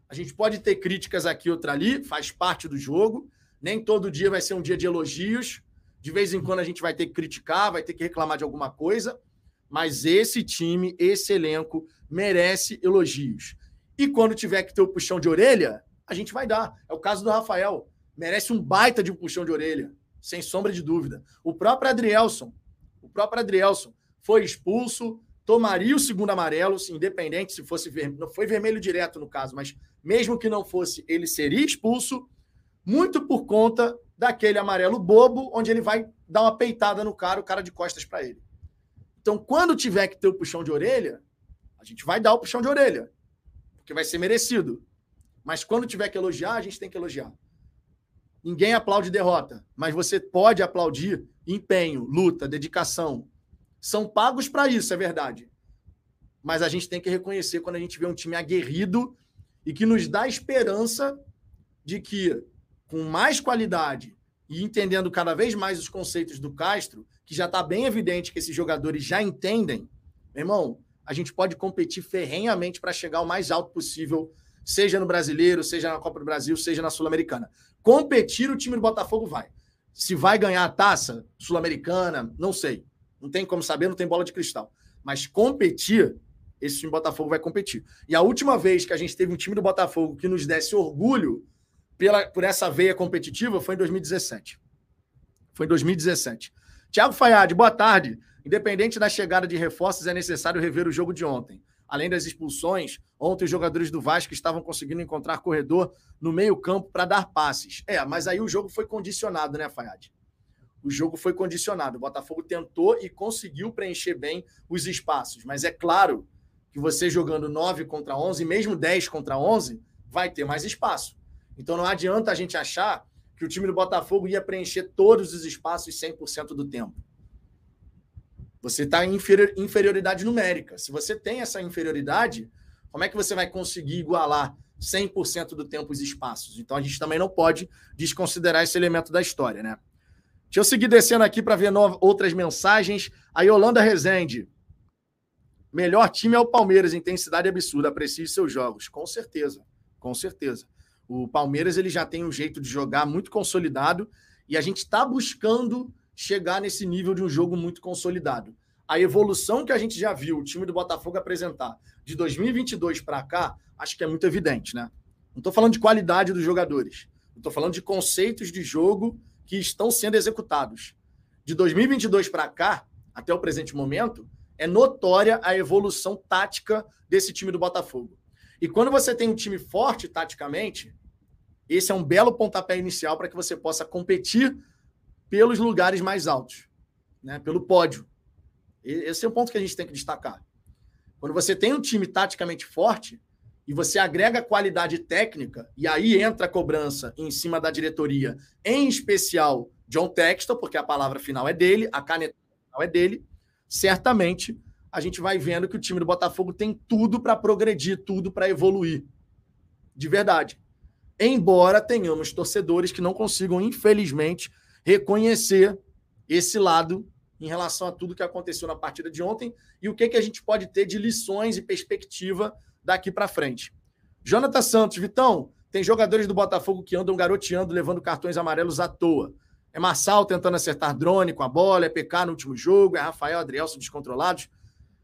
A gente pode ter críticas aqui, outra ali, faz parte do jogo. Nem todo dia vai ser um dia de elogios. De vez em quando a gente vai ter que criticar, vai ter que reclamar de alguma coisa. Mas esse time, esse elenco, merece elogios. E quando tiver que ter o puxão de orelha, a gente vai dar. É o caso do Rafael. Merece um baita de puxão de orelha, sem sombra de dúvida. O próprio Adrielson, o próprio Adrielson foi expulso, tomaria o segundo amarelo, independente se fosse vermelho. Não foi vermelho direto no caso, mas mesmo que não fosse, ele seria expulso, muito por conta daquele amarelo bobo, onde ele vai dar uma peitada no cara, o cara de costas para ele. Então, quando tiver que ter o puxão de orelha, a gente vai dar o puxão de orelha, porque vai ser merecido. Mas quando tiver que elogiar, a gente tem que elogiar. Ninguém aplaude derrota, mas você pode aplaudir empenho, luta, dedicação, são pagos para isso, é verdade. Mas a gente tem que reconhecer quando a gente vê um time aguerrido e que nos dá esperança de que, com mais qualidade e entendendo cada vez mais os conceitos do Castro, que já está bem evidente que esses jogadores já entendem, meu irmão, a gente pode competir ferrenhamente para chegar o mais alto possível, seja no Brasileiro, seja na Copa do Brasil, seja na Sul-Americana. Competir o time do Botafogo vai. Se vai ganhar a taça sul-americana, não sei. Não tem como saber, não tem bola de cristal. Mas competir, esse time do Botafogo vai competir. E a última vez que a gente teve um time do Botafogo que nos desse orgulho pela, por essa veia competitiva foi em 2017. Foi em 2017. Tiago Fayad, boa tarde. Independente da chegada de reforços, é necessário rever o jogo de ontem. Além das expulsões, ontem os jogadores do Vasco estavam conseguindo encontrar corredor no meio-campo para dar passes. É, mas aí o jogo foi condicionado, né, Fayad? O jogo foi condicionado. O Botafogo tentou e conseguiu preencher bem os espaços. Mas é claro que você jogando 9 contra 11, mesmo 10 contra 11, vai ter mais espaço. Então não adianta a gente achar que o time do Botafogo ia preencher todos os espaços 100% do tempo. Você está em inferioridade numérica. Se você tem essa inferioridade, como é que você vai conseguir igualar 100% do tempo os espaços? Então a gente também não pode desconsiderar esse elemento da história, né? Deixa eu seguir descendo aqui para ver outras mensagens. A Yolanda Rezende. Melhor time é o Palmeiras, intensidade absurda. Aprecie seus jogos. Com certeza, com certeza. O Palmeiras ele já tem um jeito de jogar muito consolidado e a gente está buscando chegar nesse nível de um jogo muito consolidado. A evolução que a gente já viu o time do Botafogo apresentar de 2022 para cá, acho que é muito evidente, né? Não estou falando de qualidade dos jogadores, estou falando de conceitos de jogo que estão sendo executados. De 2022 para cá, até o presente momento, é notória a evolução tática desse time do Botafogo. E quando você tem um time forte taticamente, esse é um belo pontapé inicial para que você possa competir pelos lugares mais altos, né? pelo pódio. Esse é o ponto que a gente tem que destacar. Quando você tem um time taticamente forte e você agrega qualidade técnica, e aí entra a cobrança em cima da diretoria, em especial John Textor, porque a palavra final é dele, a caneta final é dele, certamente a gente vai vendo que o time do Botafogo tem tudo para progredir, tudo para evoluir. De verdade. Embora tenhamos torcedores que não consigam, infelizmente, reconhecer esse lado em relação a tudo que aconteceu na partida de ontem e o que, que a gente pode ter de lições e perspectiva daqui para frente. Jonathan Santos, Vitão, tem jogadores do Botafogo que andam garoteando, levando cartões amarelos à toa. É Marçal tentando acertar drone com a bola, é PK no último jogo, é Rafael Adrielson descontrolados.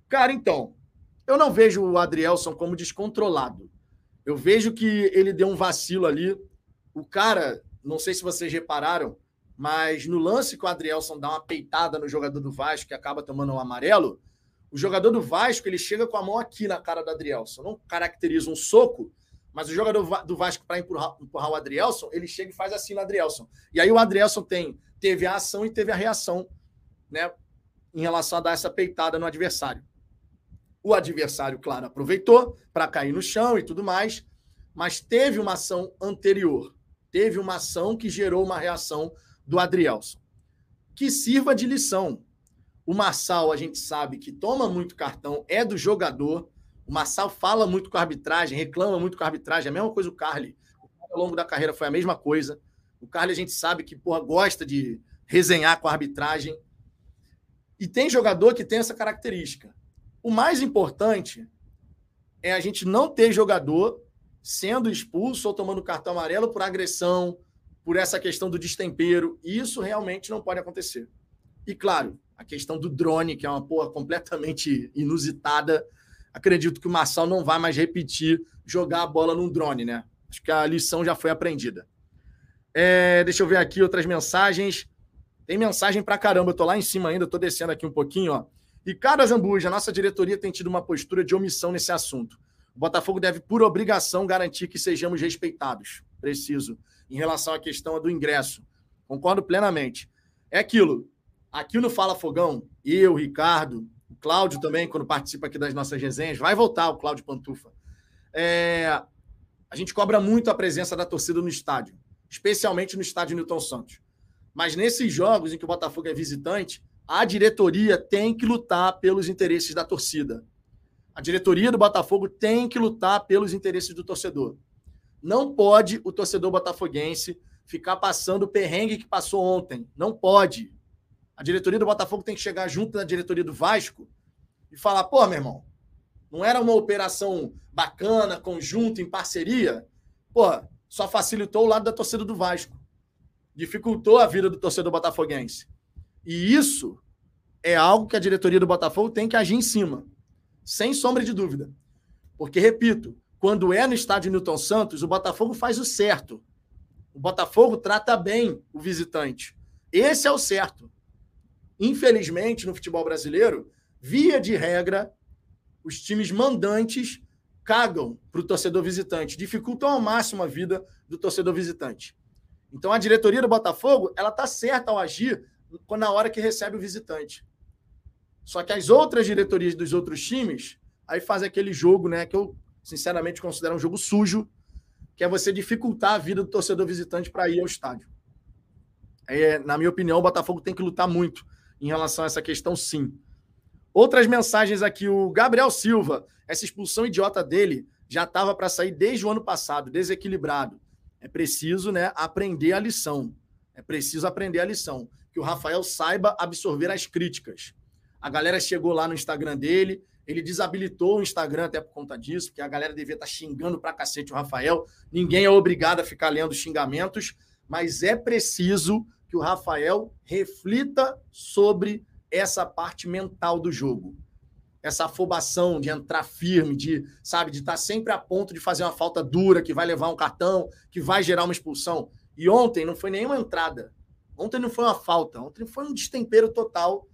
Cara, então, eu não vejo o Adrielson como descontrolado. Eu vejo que ele deu um vacilo ali. O cara, não sei se vocês repararam, mas no lance que o Adrielson dá uma peitada no jogador do Vasco que acaba tomando um amarelo, o jogador do Vasco ele chega com a mão aqui na cara do Adrielson. Não caracteriza um soco, mas o jogador do Vasco, para empurrar, empurrar, o Adrielson, ele chega e faz assim no Adrielson. E aí o Adrielson tem, teve a ação e teve a reação, né? Em relação a dar essa peitada no adversário. O adversário, claro, aproveitou para cair no chão e tudo mais, mas teve uma ação anterior. Teve uma ação que gerou uma reação do Adrielson. Que sirva de lição. O Marçal, a gente sabe que toma muito cartão, é do jogador. O Marçal fala muito com a arbitragem, reclama muito com a arbitragem. A mesma coisa o Carly. Ao longo da carreira foi a mesma coisa. O Carly a gente sabe que porra, gosta de resenhar com a arbitragem. E tem jogador que tem essa característica. O mais importante é a gente não ter jogador sendo expulso ou tomando cartão amarelo por agressão, por essa questão do destempero. Isso realmente não pode acontecer. E claro, a questão do drone, que é uma porra completamente inusitada. Acredito que o Marçal não vai mais repetir jogar a bola num drone, né? Acho que a lição já foi aprendida. É, deixa eu ver aqui outras mensagens. Tem mensagem pra caramba, eu tô lá em cima ainda, tô descendo aqui um pouquinho, ó. Ricardo Azambuja, a nossa diretoria tem tido uma postura de omissão nesse assunto. O Botafogo deve, por obrigação, garantir que sejamos respeitados. Preciso em relação à questão do ingresso. Concordo plenamente. É aquilo. Aqui no Fala Fogão, eu, Ricardo, o Cláudio também, quando participa aqui das nossas resenhas, vai voltar o Cláudio Pantufa. É, a gente cobra muito a presença da torcida no estádio, especialmente no estádio Newton Santos. Mas nesses jogos em que o Botafogo é visitante, a diretoria tem que lutar pelos interesses da torcida. A diretoria do Botafogo tem que lutar pelos interesses do torcedor. Não pode o torcedor botafoguense ficar passando o perrengue que passou ontem. Não pode. A diretoria do Botafogo tem que chegar junto da diretoria do Vasco e falar: pô, meu irmão, não era uma operação bacana, conjunto, em parceria? Pô, só facilitou o lado da torcida do Vasco. Dificultou a vida do torcedor botafoguense. E isso é algo que a diretoria do Botafogo tem que agir em cima. Sem sombra de dúvida. Porque, repito, quando é no estádio Newton Santos, o Botafogo faz o certo. O Botafogo trata bem o visitante. Esse é o certo. Infelizmente, no futebol brasileiro, via de regra, os times mandantes cagam para o torcedor visitante, dificultam ao máximo a vida do torcedor visitante. Então, a diretoria do Botafogo, ela está certa ao agir na hora que recebe o visitante. Só que as outras diretorias dos outros times, aí faz aquele jogo, né, que eu sinceramente considero um jogo sujo, que é você dificultar a vida do torcedor visitante para ir ao estádio. É, na minha opinião, o Botafogo tem que lutar muito em relação a essa questão, sim. Outras mensagens aqui, o Gabriel Silva, essa expulsão idiota dele já estava para sair desde o ano passado, desequilibrado. É preciso, né, aprender a lição. É preciso aprender a lição, que o Rafael saiba absorver as críticas. A galera chegou lá no Instagram dele, ele desabilitou o Instagram até por conta disso, porque a galera devia estar tá xingando pra cacete o Rafael. Ninguém é obrigado a ficar lendo xingamentos, mas é preciso que o Rafael reflita sobre essa parte mental do jogo. Essa afobação de entrar firme, de, sabe, de estar tá sempre a ponto de fazer uma falta dura, que vai levar um cartão, que vai gerar uma expulsão. E ontem não foi nenhuma entrada. Ontem não foi uma falta. Ontem foi um destempero total.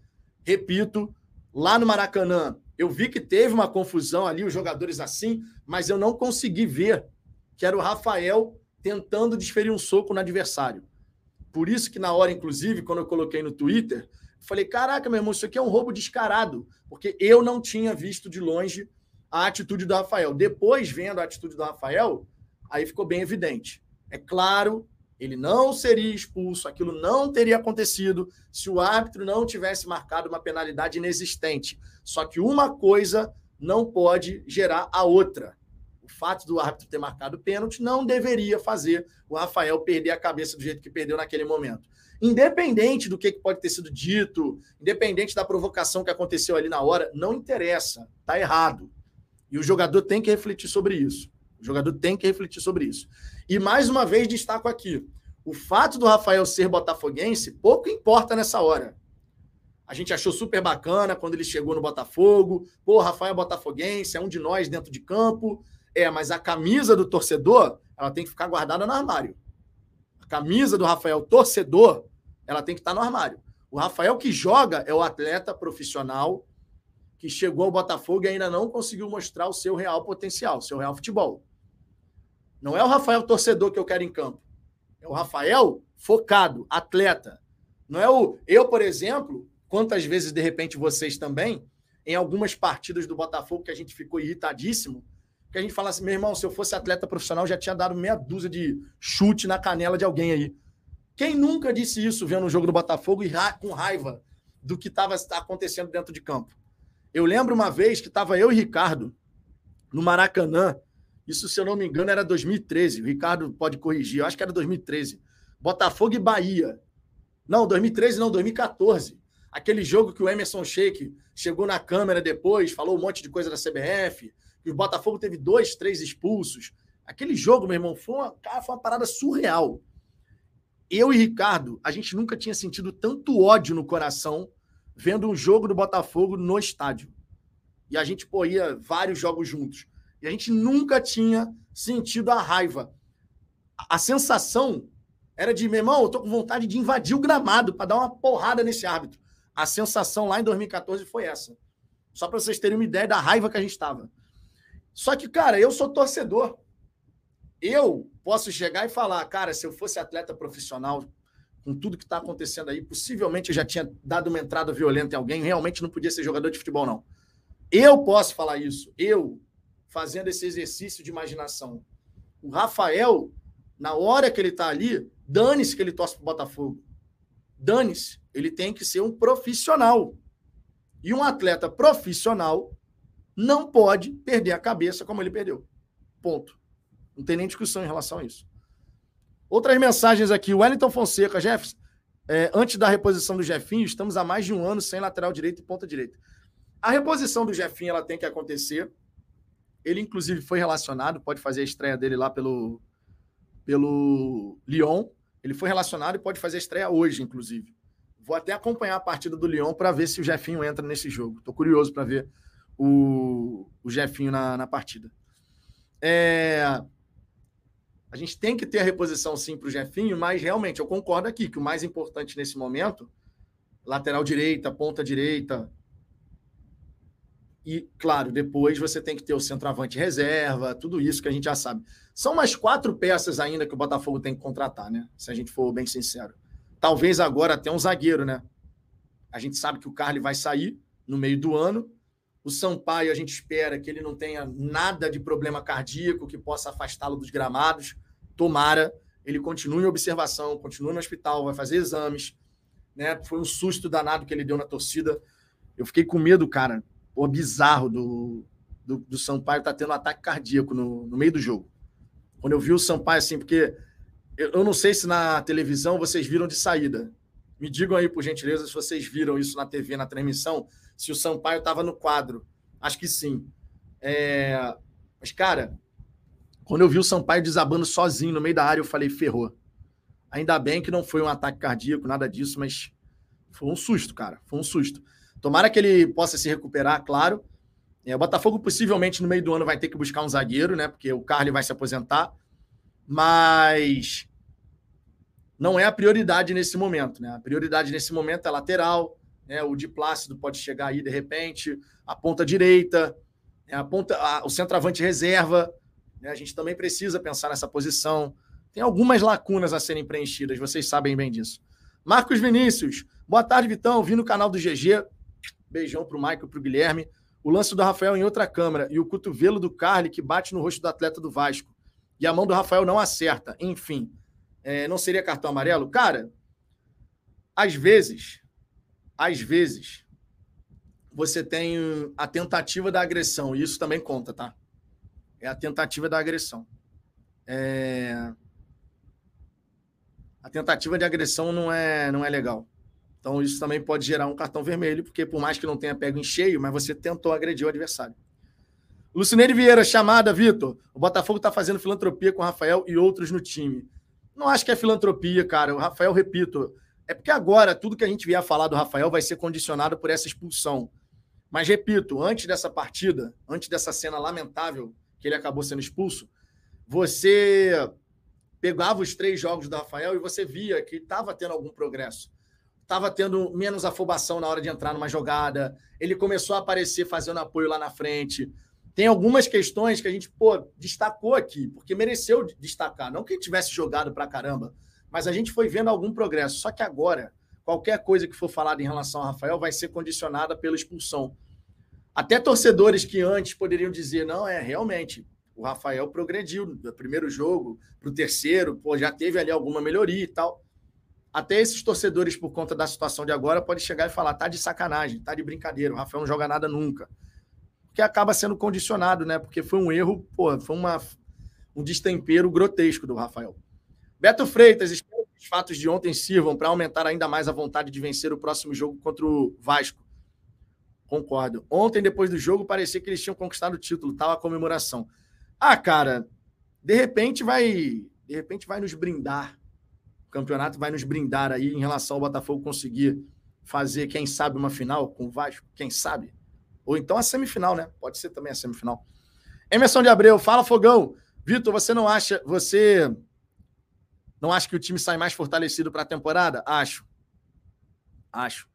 Repito, lá no Maracanã, eu vi que teve uma confusão ali, os jogadores assim, mas eu não consegui ver que era o Rafael tentando desferir um soco no adversário. Por isso que na hora, inclusive, quando eu coloquei no Twitter, falei: caraca, meu irmão, isso aqui é um roubo descarado, porque eu não tinha visto de longe a atitude do Rafael. Depois, vendo a atitude do Rafael, aí ficou bem evidente. É claro ele não seria expulso, aquilo não teria acontecido se o árbitro não tivesse marcado uma penalidade inexistente. Só que uma coisa não pode gerar a outra. O fato do árbitro ter marcado pênalti não deveria fazer o Rafael perder a cabeça do jeito que perdeu naquele momento. Independente do que pode ter sido dito, independente da provocação que aconteceu ali na hora, não interessa, tá errado. E o jogador tem que refletir sobre isso. O jogador tem que refletir sobre isso. E mais uma vez destaco aqui: o fato do Rafael ser botafoguense pouco importa nessa hora. A gente achou super bacana quando ele chegou no Botafogo. Pô, Rafael é botafoguense, é um de nós dentro de campo. É, mas a camisa do torcedor, ela tem que ficar guardada no armário. A camisa do Rafael torcedor, ela tem que estar no armário. O Rafael que joga é o atleta profissional que chegou ao Botafogo e ainda não conseguiu mostrar o seu real potencial, o seu real futebol. Não é o Rafael torcedor que eu quero em campo. É o Rafael focado, atleta. Não é o. Eu, por exemplo, quantas vezes, de repente, vocês também, em algumas partidas do Botafogo que a gente ficou irritadíssimo, que a gente fala assim: meu irmão, se eu fosse atleta profissional, já tinha dado meia dúzia de chute na canela de alguém aí. Quem nunca disse isso vendo o jogo do Botafogo e ra com raiva do que estava acontecendo dentro de campo? Eu lembro uma vez que estava eu e Ricardo no Maracanã isso, se eu não me engano, era 2013. O Ricardo pode corrigir. Eu acho que era 2013. Botafogo e Bahia. Não, 2013 não, 2014. Aquele jogo que o Emerson Sheik chegou na câmera depois, falou um monte de coisa da CBF, que o Botafogo teve dois, três expulsos. Aquele jogo, meu irmão, foi uma, cara, foi uma parada surreal. Eu e Ricardo, a gente nunca tinha sentido tanto ódio no coração vendo um jogo do Botafogo no estádio. E a gente, pô, ia vários jogos juntos. E a gente nunca tinha sentido a raiva. A sensação era de, meu irmão, eu tô com vontade de invadir o gramado para dar uma porrada nesse árbitro. A sensação lá em 2014 foi essa. Só para vocês terem uma ideia da raiva que a gente estava. Só que, cara, eu sou torcedor. Eu posso chegar e falar, cara, se eu fosse atleta profissional, com tudo que está acontecendo aí, possivelmente eu já tinha dado uma entrada violenta em alguém, realmente não podia ser jogador de futebol, não. Eu posso falar isso. Eu, fazendo esse exercício de imaginação. O Rafael, na hora que ele está ali, dane-se que ele torce para o Botafogo. Dane-se. Ele tem que ser um profissional. E um atleta profissional não pode perder a cabeça como ele perdeu. Ponto. Não tem nem discussão em relação a isso. Outras mensagens aqui. Wellington Fonseca, Jefferson, é, antes da reposição do Jefinho, estamos há mais de um ano sem lateral direito e ponta direita. A reposição do Jefinho ela tem que acontecer. Ele, inclusive, foi relacionado, pode fazer a estreia dele lá pelo, pelo Lyon. Ele foi relacionado e pode fazer a estreia hoje, inclusive. Vou até acompanhar a partida do Lyon para ver se o Jefinho entra nesse jogo. Estou curioso para ver o, o Jefinho na, na partida. É, a gente tem que ter a reposição sim para o Jefinho, mas realmente eu concordo aqui que o mais importante nesse momento, lateral direita, ponta direita. E, claro, depois você tem que ter o centroavante reserva, tudo isso que a gente já sabe. São mais quatro peças ainda que o Botafogo tem que contratar, né? Se a gente for bem sincero. Talvez agora até um zagueiro, né? A gente sabe que o Carly vai sair no meio do ano. O Sampaio, a gente espera que ele não tenha nada de problema cardíaco que possa afastá-lo dos gramados. Tomara, ele continue em observação, continue no hospital, vai fazer exames. Né? Foi um susto danado que ele deu na torcida. Eu fiquei com medo, cara, o bizarro do, do, do Sampaio tá tendo um ataque cardíaco no, no meio do jogo. Quando eu vi o Sampaio assim, porque eu, eu não sei se na televisão vocês viram de saída. Me digam aí, por gentileza, se vocês viram isso na TV, na transmissão se o Sampaio estava no quadro. Acho que sim. É... Mas, cara, quando eu vi o Sampaio desabando sozinho no meio da área, eu falei, ferrou. Ainda bem que não foi um ataque cardíaco, nada disso, mas foi um susto, cara. Foi um susto. Tomara que ele possa se recuperar, claro. É, o Botafogo possivelmente no meio do ano vai ter que buscar um zagueiro, né? Porque o Carly vai se aposentar. Mas não é a prioridade nesse momento, né? A prioridade nesse momento é lateral, né? O de Plácido pode chegar aí de repente, a ponta direita, né? a ponta, a, o centroavante reserva. Né? A gente também precisa pensar nessa posição. Tem algumas lacunas a serem preenchidas, vocês sabem bem disso. Marcos Vinícius, boa tarde, Vitão. Vim no canal do GG. Beijão para o Michael e para o Guilherme. O lance do Rafael em outra câmera e o cotovelo do Carly que bate no rosto do atleta do Vasco. E a mão do Rafael não acerta. Enfim, é, não seria cartão amarelo? Cara, às vezes às vezes, você tem a tentativa da agressão, e isso também conta, tá? É a tentativa da agressão. É... A tentativa de agressão não é, não é legal. Então, isso também pode gerar um cartão vermelho, porque por mais que não tenha pego em cheio, mas você tentou agredir o adversário. Lucineire Vieira, chamada, Vitor. O Botafogo está fazendo filantropia com o Rafael e outros no time. Não acho que é filantropia, cara. O Rafael, repito, é porque agora tudo que a gente vier a falar do Rafael vai ser condicionado por essa expulsão. Mas repito, antes dessa partida, antes dessa cena lamentável que ele acabou sendo expulso, você pegava os três jogos do Rafael e você via que estava tendo algum progresso. Estava tendo menos afobação na hora de entrar numa jogada. Ele começou a aparecer fazendo apoio lá na frente. Tem algumas questões que a gente pô, destacou aqui, porque mereceu destacar. Não que ele tivesse jogado para caramba, mas a gente foi vendo algum progresso. Só que agora, qualquer coisa que for falada em relação a Rafael vai ser condicionada pela expulsão. Até torcedores que antes poderiam dizer, não, é realmente, o Rafael progrediu do primeiro jogo para o terceiro, pô, já teve ali alguma melhoria e tal. Até esses torcedores, por conta da situação de agora, podem chegar e falar: tá de sacanagem, tá de brincadeira, o Rafael não joga nada nunca. Porque acaba sendo condicionado, né? Porque foi um erro, pô, foi uma, um destempero grotesco do Rafael. Beto Freitas, os fatos de ontem sirvam para aumentar ainda mais a vontade de vencer o próximo jogo contra o Vasco. Concordo. Ontem, depois do jogo, parecia que eles tinham conquistado o título, tal a comemoração. Ah, cara, de repente vai, de repente vai nos brindar. O campeonato vai nos brindar aí em relação ao Botafogo conseguir fazer, quem sabe, uma final com o Vasco, quem sabe? Ou então a semifinal, né? Pode ser também a semifinal. Emerson de Abreu, fala Fogão. Vitor, você não acha, você não acho que o time sai mais fortalecido para a temporada? Acho. Acho.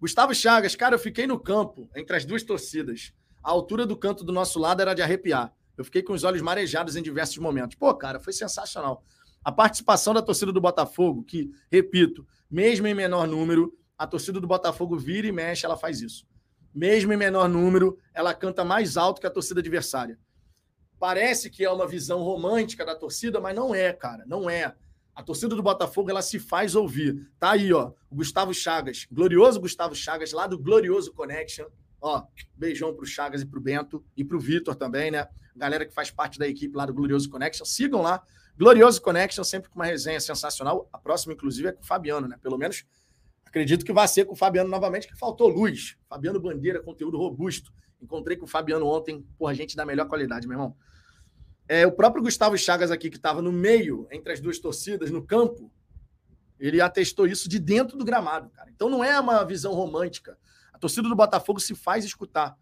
Gustavo Chagas, cara, eu fiquei no campo, entre as duas torcidas. A altura do canto do nosso lado era de arrepiar. Eu fiquei com os olhos marejados em diversos momentos. Pô, cara, foi sensacional. A participação da torcida do Botafogo, que, repito, mesmo em menor número, a torcida do Botafogo vira e mexe, ela faz isso. Mesmo em menor número, ela canta mais alto que a torcida adversária. Parece que é uma visão romântica da torcida, mas não é, cara, não é. A torcida do Botafogo ela se faz ouvir. Tá aí, ó, o Gustavo Chagas, glorioso Gustavo Chagas, lá do Glorioso Connection. Ó, beijão pro Chagas e pro Bento e pro Vitor também, né? Galera que faz parte da equipe lá do Glorioso Connection. Sigam lá, Glorioso Connection, sempre com uma resenha sensacional. A próxima, inclusive, é com o Fabiano, né? Pelo menos acredito que vai ser com o Fabiano novamente, que faltou luz. Fabiano Bandeira, conteúdo robusto. Encontrei com o Fabiano ontem, porra, gente da melhor qualidade, meu irmão. É, o próprio Gustavo Chagas aqui, que estava no meio, entre as duas torcidas, no campo, ele atestou isso de dentro do gramado, cara. Então não é uma visão romântica. A torcida do Botafogo se faz escutar.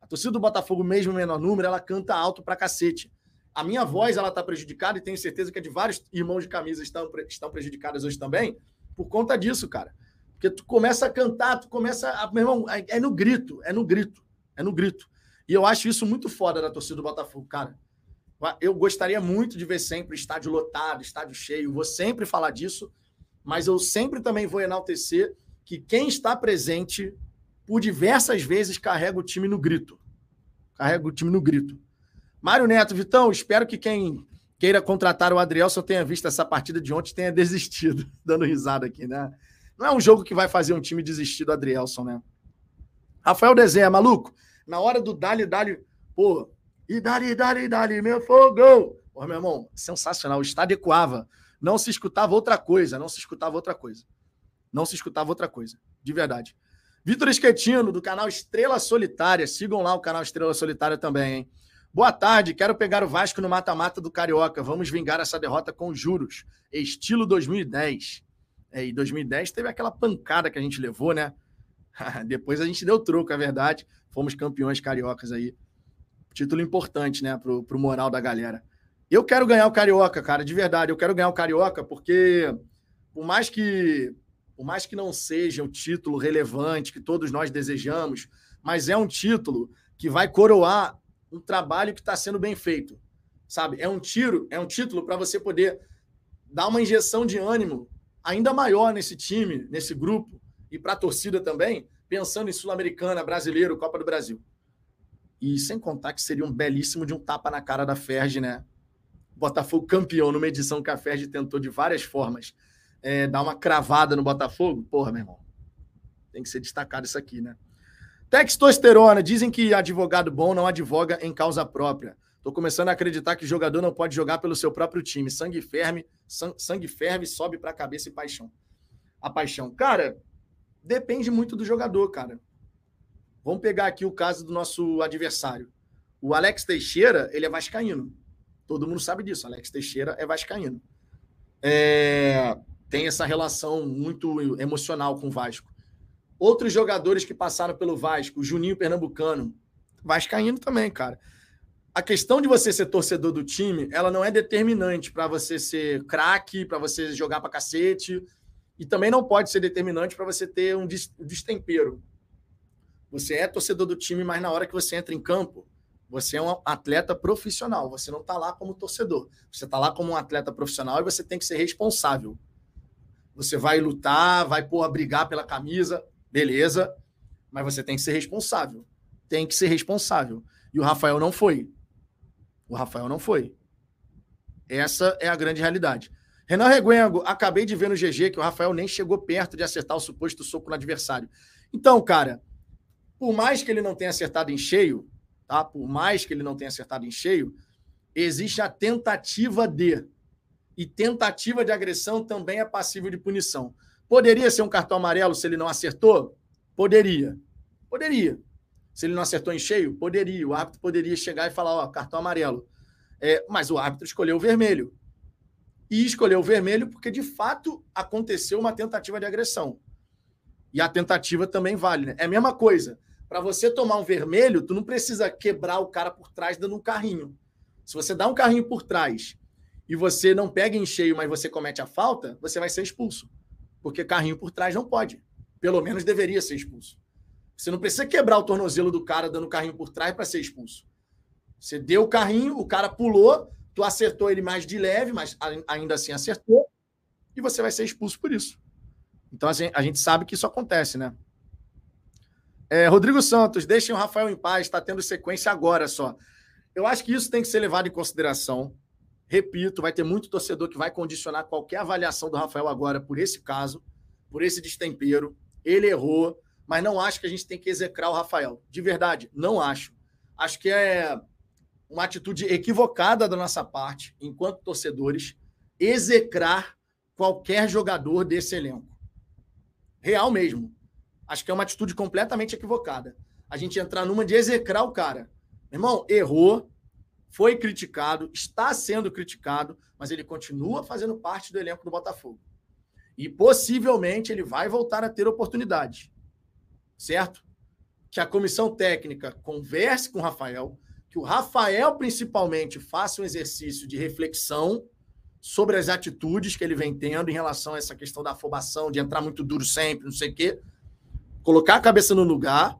A torcida do Botafogo, mesmo menor número, ela canta alto pra cacete. A minha voz, ela tá prejudicada e tenho certeza que a de vários irmãos de camisa estão, estão prejudicadas hoje também por conta disso, cara. Porque tu começa a cantar, tu começa a... Meu irmão, é, é no grito, é no grito, é no grito. E eu acho isso muito foda da torcida do Botafogo, cara. Eu gostaria muito de ver sempre estádio lotado, estádio cheio. Vou sempre falar disso, mas eu sempre também vou enaltecer que quem está presente por diversas vezes carrega o time no grito. Carrega o time no grito. Mário Neto, Vitão, espero que quem queira contratar o Adrielson tenha visto essa partida de ontem tenha desistido. Dando risada aqui, né? Não é um jogo que vai fazer um time desistir do Adrielson, né? Rafael Desenha, maluco, na hora do Dali, Dali, pô, e Dali, Dali, Dali, meu fogo! Pô, meu irmão, sensacional, o estádio ecoava não se escutava outra coisa, não se escutava outra coisa. Não se escutava outra coisa, de verdade. Vitor Esquetino, do canal Estrela Solitária. Sigam lá o canal Estrela Solitária também, hein? Boa tarde, quero pegar o Vasco no mata-mata do Carioca. Vamos vingar essa derrota com juros. Estilo 2010. É, e 2010 teve aquela pancada que a gente levou, né? Depois a gente deu troco, é verdade. Fomos campeões cariocas aí. Título importante, né, pro, pro moral da galera. Eu quero ganhar o Carioca, cara, de verdade. Eu quero ganhar o Carioca porque, por mais que, por mais que não seja um título relevante que todos nós desejamos, mas é um título que vai coroar um trabalho que está sendo bem feito, sabe? É um tiro, é um título para você poder dar uma injeção de ânimo ainda maior nesse time, nesse grupo e para a torcida também, pensando em Sul-Americana, Brasileiro, Copa do Brasil. E sem contar que seria um belíssimo de um tapa na cara da Ferge, né? Botafogo campeão numa edição que a Ferdi tentou de várias formas é, dar uma cravada no Botafogo, porra, meu irmão, tem que ser destacado isso aqui, né? Textosterona, dizem que advogado bom não advoga em causa própria. Tô começando a acreditar que jogador não pode jogar pelo seu próprio time. Sangue ferve, sangue ferve, sobe para a cabeça e paixão. A paixão. Cara, depende muito do jogador, cara. Vamos pegar aqui o caso do nosso adversário. O Alex Teixeira, ele é vascaíno. Todo mundo sabe disso. Alex Teixeira é vascaíno. É, tem essa relação muito emocional com o Vasco. Outros jogadores que passaram pelo Vasco, Juninho Pernambucano, vascaíno também, cara. A questão de você ser torcedor do time, ela não é determinante para você ser craque, para você jogar para cacete, e também não pode ser determinante para você ter um destempero. Você é torcedor do time, mas na hora que você entra em campo, você é um atleta profissional, você não está lá como torcedor. Você está lá como um atleta profissional e você tem que ser responsável. Você vai lutar, vai porra, brigar pela camisa, beleza, mas você tem que ser responsável. Tem que ser responsável. E o Rafael não foi. O Rafael não foi. Essa é a grande realidade. Renan Reguengo, acabei de ver no GG que o Rafael nem chegou perto de acertar o suposto soco no adversário. Então, cara, por mais que ele não tenha acertado em cheio, tá? Por mais que ele não tenha acertado em cheio, existe a tentativa de. E tentativa de agressão também é passível de punição. Poderia ser um cartão amarelo se ele não acertou? Poderia. Poderia. Se ele não acertou em cheio? Poderia. O árbitro poderia chegar e falar: ó, cartão amarelo. É, mas o árbitro escolheu o vermelho. E escolheu o vermelho porque, de fato, aconteceu uma tentativa de agressão. E a tentativa também vale. Né? É a mesma coisa para você tomar um vermelho, tu não precisa quebrar o cara por trás dando um carrinho. Se você dá um carrinho por trás e você não pega em cheio, mas você comete a falta, você vai ser expulso. Porque carrinho por trás não pode. Pelo menos deveria ser expulso. Você não precisa quebrar o tornozelo do cara dando carrinho por trás para ser expulso. Você deu o carrinho, o cara pulou, tu acertou ele mais de leve, mas ainda assim acertou, e você vai ser expulso por isso. Então assim, a gente sabe que isso acontece, né? É, Rodrigo Santos, deixem o Rafael em paz, está tendo sequência agora só. Eu acho que isso tem que ser levado em consideração. Repito, vai ter muito torcedor que vai condicionar qualquer avaliação do Rafael agora por esse caso, por esse destempero. Ele errou, mas não acho que a gente tem que execrar o Rafael. De verdade, não acho. Acho que é uma atitude equivocada da nossa parte, enquanto torcedores, execrar qualquer jogador desse elenco. Real mesmo. Acho que é uma atitude completamente equivocada. A gente entrar numa de execrar o cara. Irmão, errou, foi criticado, está sendo criticado, mas ele continua fazendo parte do elenco do Botafogo. E possivelmente ele vai voltar a ter oportunidade. Certo? Que a comissão técnica converse com o Rafael, que o Rafael, principalmente, faça um exercício de reflexão sobre as atitudes que ele vem tendo em relação a essa questão da afobação, de entrar muito duro sempre, não sei o quê. Colocar a cabeça no lugar,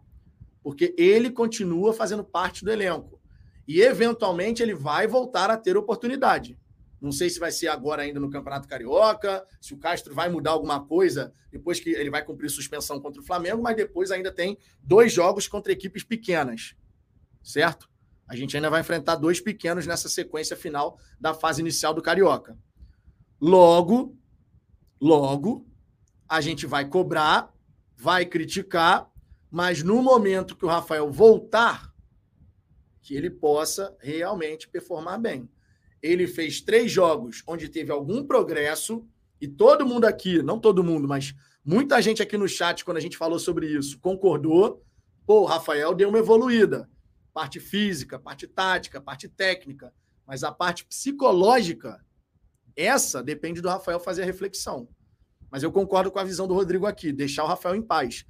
porque ele continua fazendo parte do elenco. E, eventualmente, ele vai voltar a ter oportunidade. Não sei se vai ser agora ainda no Campeonato Carioca, se o Castro vai mudar alguma coisa depois que ele vai cumprir suspensão contra o Flamengo, mas depois ainda tem dois jogos contra equipes pequenas, certo? A gente ainda vai enfrentar dois pequenos nessa sequência final da fase inicial do Carioca. Logo, logo, a gente vai cobrar, vai criticar, mas no momento que o Rafael voltar, que ele possa realmente performar bem. Ele fez três jogos onde teve algum progresso, e todo mundo aqui, não todo mundo, mas muita gente aqui no chat, quando a gente falou sobre isso, concordou. Pô, o Rafael deu uma evoluída parte física, parte tática, parte técnica, mas a parte psicológica, essa depende do Rafael fazer a reflexão. Mas eu concordo com a visão do Rodrigo aqui, deixar o Rafael em paz.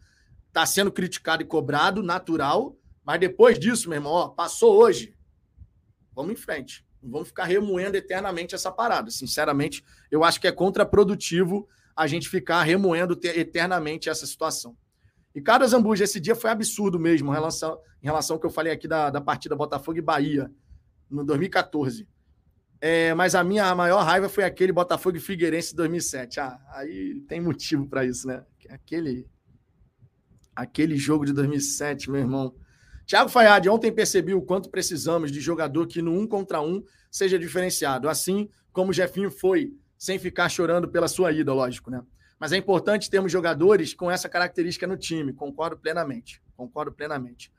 Está sendo criticado e cobrado, natural, mas depois disso, meu irmão, ó, passou hoje. Vamos em frente. Não vamos ficar remoendo eternamente essa parada. Sinceramente, eu acho que é contraprodutivo a gente ficar remoendo eternamente essa situação. E cada Zambuja, esse dia foi absurdo mesmo, em relação, em relação ao que eu falei aqui da, da partida Botafogo e Bahia, no 2014. É, mas a minha maior raiva foi aquele Botafogo e Figueirense de 2007. Ah, aí tem motivo para isso, né? Aquele, aquele jogo de 2007, meu irmão. Thiago Fayad, ontem percebi o quanto precisamos de jogador que no um contra um seja diferenciado, assim como o Jefinho foi, sem ficar chorando pela sua ida, lógico, né? Mas é importante termos jogadores com essa característica no time. Concordo plenamente. Concordo plenamente.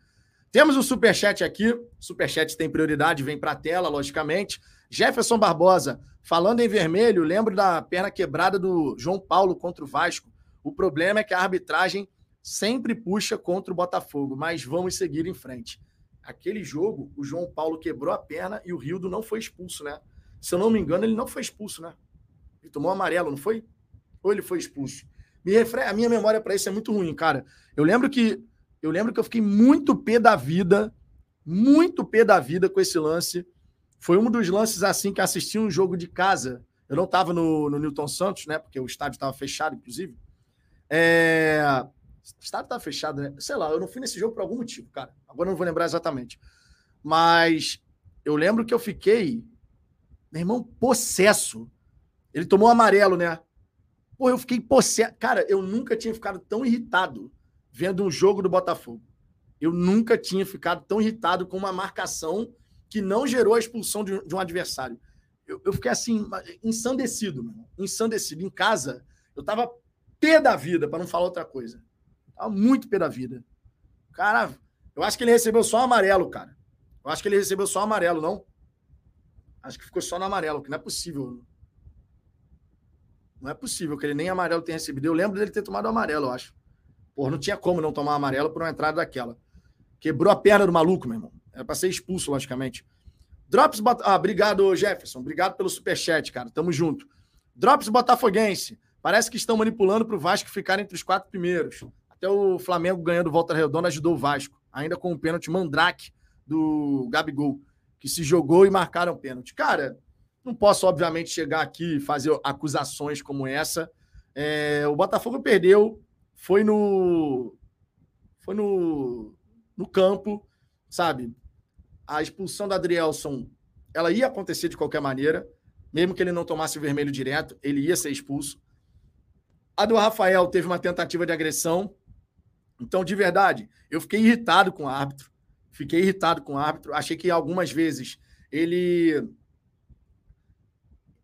Temos o Superchat aqui. Superchat tem prioridade, vem para a tela, logicamente. Jefferson Barbosa, falando em vermelho, lembro da perna quebrada do João Paulo contra o Vasco. O problema é que a arbitragem sempre puxa contra o Botafogo, mas vamos seguir em frente. Aquele jogo, o João Paulo quebrou a perna e o Rildo não foi expulso, né? Se eu não me engano, ele não foi expulso, né? Ele tomou amarelo, não foi? ou ele foi expulso? Me refre... A minha memória para isso é muito ruim, cara. Eu lembro que eu lembro que eu fiquei muito pé da vida, muito pé da vida com esse lance. Foi um dos lances assim que assisti um jogo de casa. Eu não estava no, no Newton Santos, né? Porque o estádio estava fechado, inclusive. É... O estádio estava fechado, né? Sei lá, eu não fui nesse jogo por algum motivo, cara. Agora eu não vou lembrar exatamente. Mas eu lembro que eu fiquei, meu irmão, possesso. Ele tomou amarelo, né? Pô, eu fiquei possesso. Cara, eu nunca tinha ficado tão irritado vendo um jogo do Botafogo. Eu nunca tinha ficado tão irritado com uma marcação que não gerou a expulsão de, de um adversário. Eu, eu, fiquei assim, ensandecido, meu ensandecido. Em casa, eu tava pé da vida, para não falar outra coisa. Tava muito pé da vida. Cara, eu acho que ele recebeu só amarelo, cara. Eu acho que ele recebeu só amarelo, não? Acho que ficou só no amarelo, que não é possível. Não é possível que ele nem amarelo tenha recebido. Eu lembro dele ter tomado amarelo, eu acho. Pô, não tinha como não tomar amarelo por uma entrada daquela. Quebrou a perna do maluco, meu irmão. Era pra ser expulso, logicamente. Drops. Bot... Ah, obrigado, Jefferson. Obrigado pelo superchat, cara. Tamo junto. Drops Botafoguense. Parece que estão manipulando para o Vasco ficar entre os quatro primeiros. Até o Flamengo ganhando volta redonda ajudou o Vasco. Ainda com o pênalti mandrake do Gabigol, que se jogou e marcaram pênalti. Cara, não posso, obviamente, chegar aqui e fazer acusações como essa. É, o Botafogo perdeu, foi no. Foi no, no campo, sabe? A expulsão da Adrielson ela ia acontecer de qualquer maneira, mesmo que ele não tomasse o vermelho direto, ele ia ser expulso. A do Rafael teve uma tentativa de agressão. Então, de verdade, eu fiquei irritado com o árbitro. Fiquei irritado com o árbitro. Achei que algumas vezes ele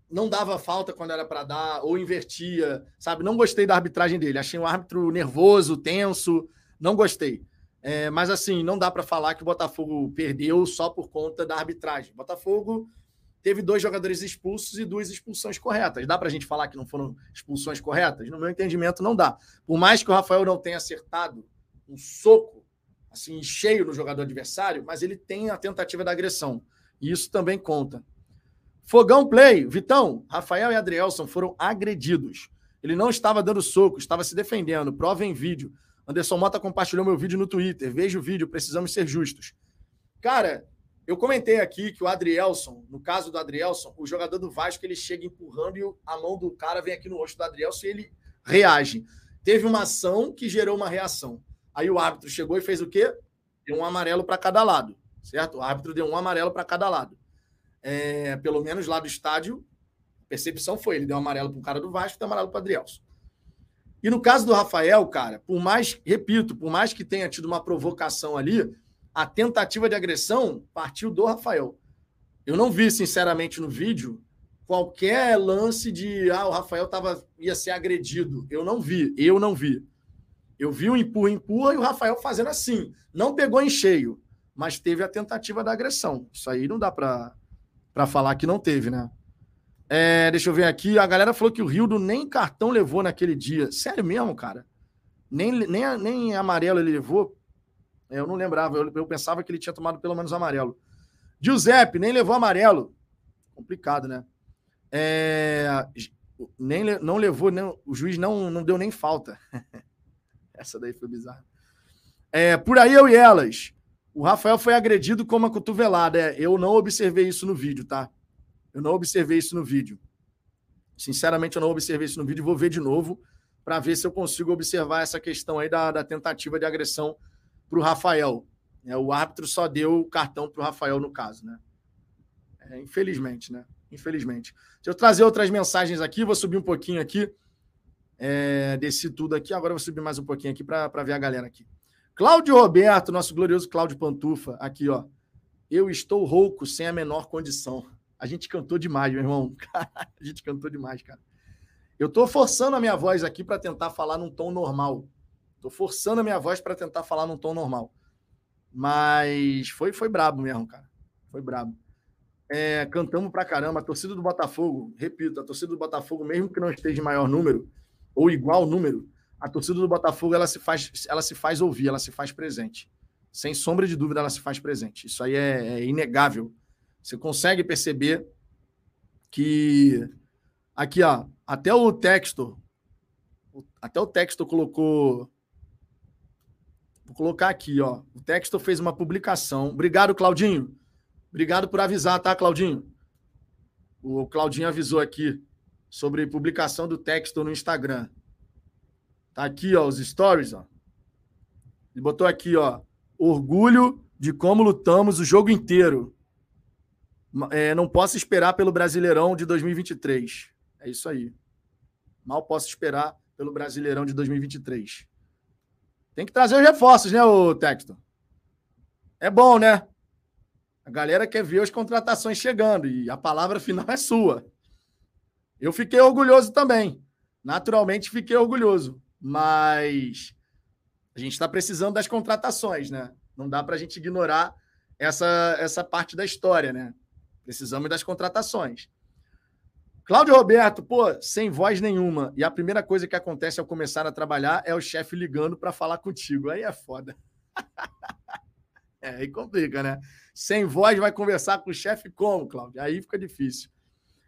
não dava falta quando era para dar, ou invertia, sabe? Não gostei da arbitragem dele. Achei um árbitro nervoso, tenso, não gostei. É, mas assim, não dá para falar que o Botafogo perdeu só por conta da arbitragem. O Botafogo teve dois jogadores expulsos e duas expulsões corretas. Dá para a gente falar que não foram expulsões corretas? No meu entendimento, não dá. Por mais que o Rafael não tenha acertado um soco assim cheio no jogador adversário, mas ele tem a tentativa da agressão. E isso também conta. Fogão Play, Vitão, Rafael e Adrielson foram agredidos. Ele não estava dando soco, estava se defendendo. Prova em vídeo. Anderson Mota compartilhou meu vídeo no Twitter. Veja o vídeo, precisamos ser justos. Cara, eu comentei aqui que o Adrielson, no caso do Adrielson, o jogador do Vasco, ele chega empurrando e a mão do cara vem aqui no rosto do Adrielson e ele reage. Teve uma ação que gerou uma reação. Aí o árbitro chegou e fez o quê? Deu um amarelo para cada lado, certo? O árbitro deu um amarelo para cada lado. É, pelo menos lá do estádio, a percepção foi: ele deu um amarelo para o cara do Vasco e deu um amarelo para o Adrielson. E no caso do Rafael, cara, por mais, repito, por mais que tenha tido uma provocação ali, a tentativa de agressão partiu do Rafael. Eu não vi, sinceramente, no vídeo qualquer lance de ah, o Rafael tava, ia ser agredido. Eu não vi, eu não vi. Eu vi um empurra, empurra e o Rafael fazendo assim. Não pegou em cheio, mas teve a tentativa da agressão. Isso aí não dá para falar que não teve, né? É, deixa eu ver aqui. A galera falou que o Rildo nem cartão levou naquele dia. Sério mesmo, cara? Nem, nem, nem amarelo ele levou. Eu não lembrava, eu, eu pensava que ele tinha tomado pelo menos amarelo. Giuseppe, nem levou amarelo. Complicado, né? É, nem, não levou, nem, o juiz não, não deu nem falta. Essa daí foi bizarra. É, por aí eu e elas. O Rafael foi agredido com uma cotovelada. É, eu não observei isso no vídeo, tá? Eu não observei isso no vídeo. Sinceramente, eu não observei isso no vídeo. Vou ver de novo para ver se eu consigo observar essa questão aí da, da tentativa de agressão para o Rafael. É, o árbitro só deu o cartão para o Rafael no caso, né? É, infelizmente, né? Infelizmente. Deixa eu trazer outras mensagens aqui, vou subir um pouquinho aqui. É, desci tudo aqui, agora vou subir mais um pouquinho aqui para ver a galera aqui. Cláudio Roberto, nosso glorioso Cláudio Pantufa, aqui, ó. Eu estou rouco sem a menor condição. A gente cantou demais, meu irmão. a gente cantou demais, cara. Eu estou forçando a minha voz aqui para tentar falar num tom normal. Tô forçando a minha voz para tentar falar num tom normal. Mas foi, foi brabo mesmo, cara. Foi brabo. É, cantamos pra caramba. A torcida do Botafogo, repito, a torcida do Botafogo, mesmo que não esteja em maior número, ou igual número, a torcida do Botafogo ela se faz, ela se faz ouvir, ela se faz presente. Sem sombra de dúvida, ela se faz presente. Isso aí é, é inegável. Você consegue perceber que aqui, ó, até o texto, até o texto colocou Vou colocar aqui, ó. O Texto fez uma publicação. Obrigado, Claudinho. Obrigado por avisar, tá, Claudinho? O Claudinho avisou aqui sobre publicação do Texto no Instagram. Tá aqui, ó, os stories, ó. Ele botou aqui, ó. Orgulho de como lutamos o jogo inteiro. É, não posso esperar pelo Brasileirão de 2023. É isso aí. Mal posso esperar pelo Brasileirão de 2023. Tem que trazer os reforços, né, o Texto? É bom, né? A galera quer ver as contratações chegando e a palavra final é sua. Eu fiquei orgulhoso também. Naturalmente fiquei orgulhoso. Mas a gente está precisando das contratações, né? Não dá para a gente ignorar essa, essa parte da história, né? Precisamos das contratações. Cláudio Roberto, pô, sem voz nenhuma. E a primeira coisa que acontece ao começar a trabalhar é o chefe ligando para falar contigo. Aí é foda. é, aí complica, né? Sem voz vai conversar com o chefe como, Cláudio? Aí fica difícil.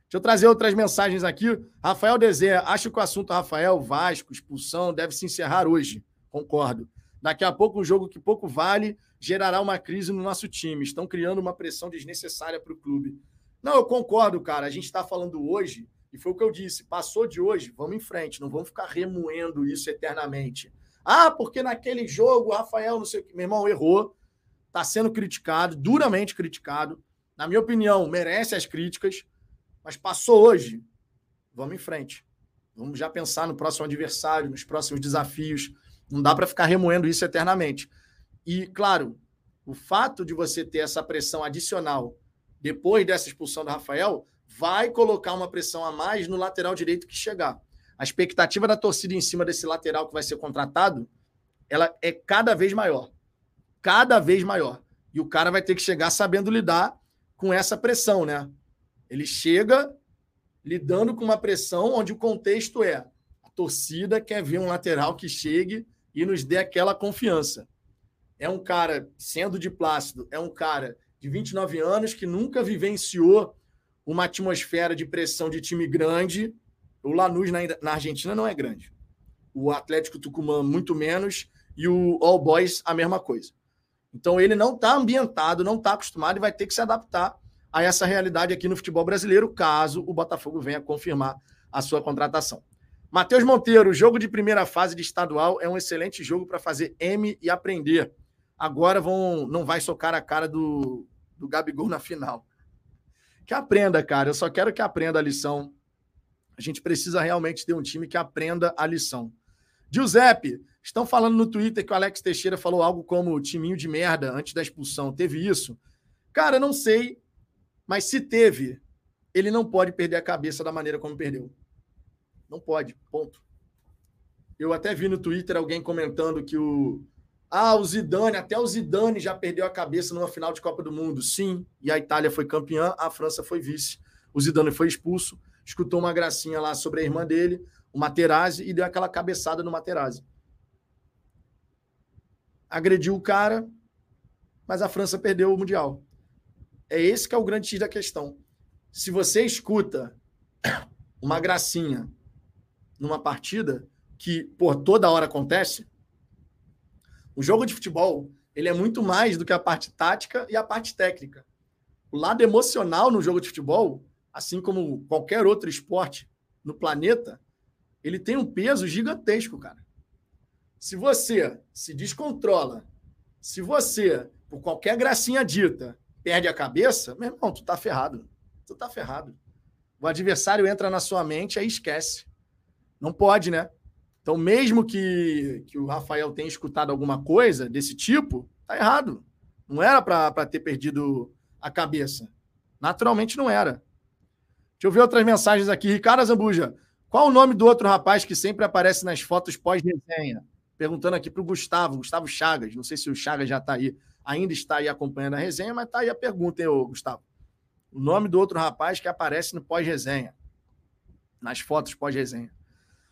Deixa eu trazer outras mensagens aqui. Rafael Dezé, acho que o assunto Rafael Vasco, expulsão, deve se encerrar hoje. Concordo. Daqui a pouco, um jogo que pouco vale gerará uma crise no nosso time. Estão criando uma pressão desnecessária para o clube. Não, eu concordo, cara. A gente está falando hoje, e foi o que eu disse: passou de hoje, vamos em frente, não vamos ficar remoendo isso eternamente. Ah, porque naquele jogo o Rafael, não sei o que, meu irmão, errou, está sendo criticado, duramente criticado. Na minha opinião, merece as críticas, mas passou hoje, vamos em frente. Vamos já pensar no próximo adversário, nos próximos desafios. Não dá para ficar remoendo isso eternamente. E, claro, o fato de você ter essa pressão adicional depois dessa expulsão do Rafael, vai colocar uma pressão a mais no lateral direito que chegar. A expectativa da torcida em cima desse lateral que vai ser contratado, ela é cada vez maior. cada vez maior. E o cara vai ter que chegar sabendo lidar com essa pressão, né? Ele chega lidando com uma pressão onde o contexto é a torcida quer ver um lateral que chegue e nos dê aquela confiança. É um cara, sendo de Plácido, é um cara de 29 anos que nunca vivenciou uma atmosfera de pressão de time grande. O Lanús na, na Argentina não é grande. O Atlético Tucumã, muito menos. E o All Boys, a mesma coisa. Então ele não está ambientado, não está acostumado e vai ter que se adaptar a essa realidade aqui no futebol brasileiro, caso o Botafogo venha confirmar a sua contratação. Matheus Monteiro, jogo de primeira fase de estadual é um excelente jogo para fazer M e aprender. Agora vão, não vai socar a cara do, do Gabigol na final. Que aprenda, cara. Eu só quero que aprenda a lição. A gente precisa realmente ter um time que aprenda a lição. Giuseppe, estão falando no Twitter que o Alex Teixeira falou algo como timinho de merda antes da expulsão. Teve isso? Cara, não sei. Mas se teve, ele não pode perder a cabeça da maneira como perdeu. Não pode. Ponto. Eu até vi no Twitter alguém comentando que o ah, o Zidane, até o Zidane já perdeu a cabeça numa final de Copa do Mundo. Sim, e a Itália foi campeã, a França foi vice. O Zidane foi expulso, escutou uma gracinha lá sobre a irmã dele, o Materazzi, e deu aquela cabeçada no Materazzi. Agrediu o cara, mas a França perdeu o Mundial. É esse que é o grande X da questão. Se você escuta uma gracinha numa partida que, por toda hora acontece, o jogo de futebol, ele é muito mais do que a parte tática e a parte técnica. O lado emocional no jogo de futebol, assim como qualquer outro esporte no planeta, ele tem um peso gigantesco, cara. Se você se descontrola, se você, por qualquer gracinha dita, perde a cabeça, meu irmão, tu tá ferrado. Tu tá ferrado. O adversário entra na sua mente, aí esquece. Não pode, né? Então, mesmo que, que o Rafael tenha escutado alguma coisa desse tipo, tá errado. Não era para ter perdido a cabeça. Naturalmente não era. Deixa eu ver outras mensagens aqui. Ricardo Zambuja, qual o nome do outro rapaz que sempre aparece nas fotos pós-resenha? Perguntando aqui para o Gustavo, Gustavo Chagas. Não sei se o Chagas já está aí, ainda está aí acompanhando a resenha, mas está aí a pergunta, hein, Gustavo? O nome do outro rapaz que aparece no pós-resenha, nas fotos pós-resenha.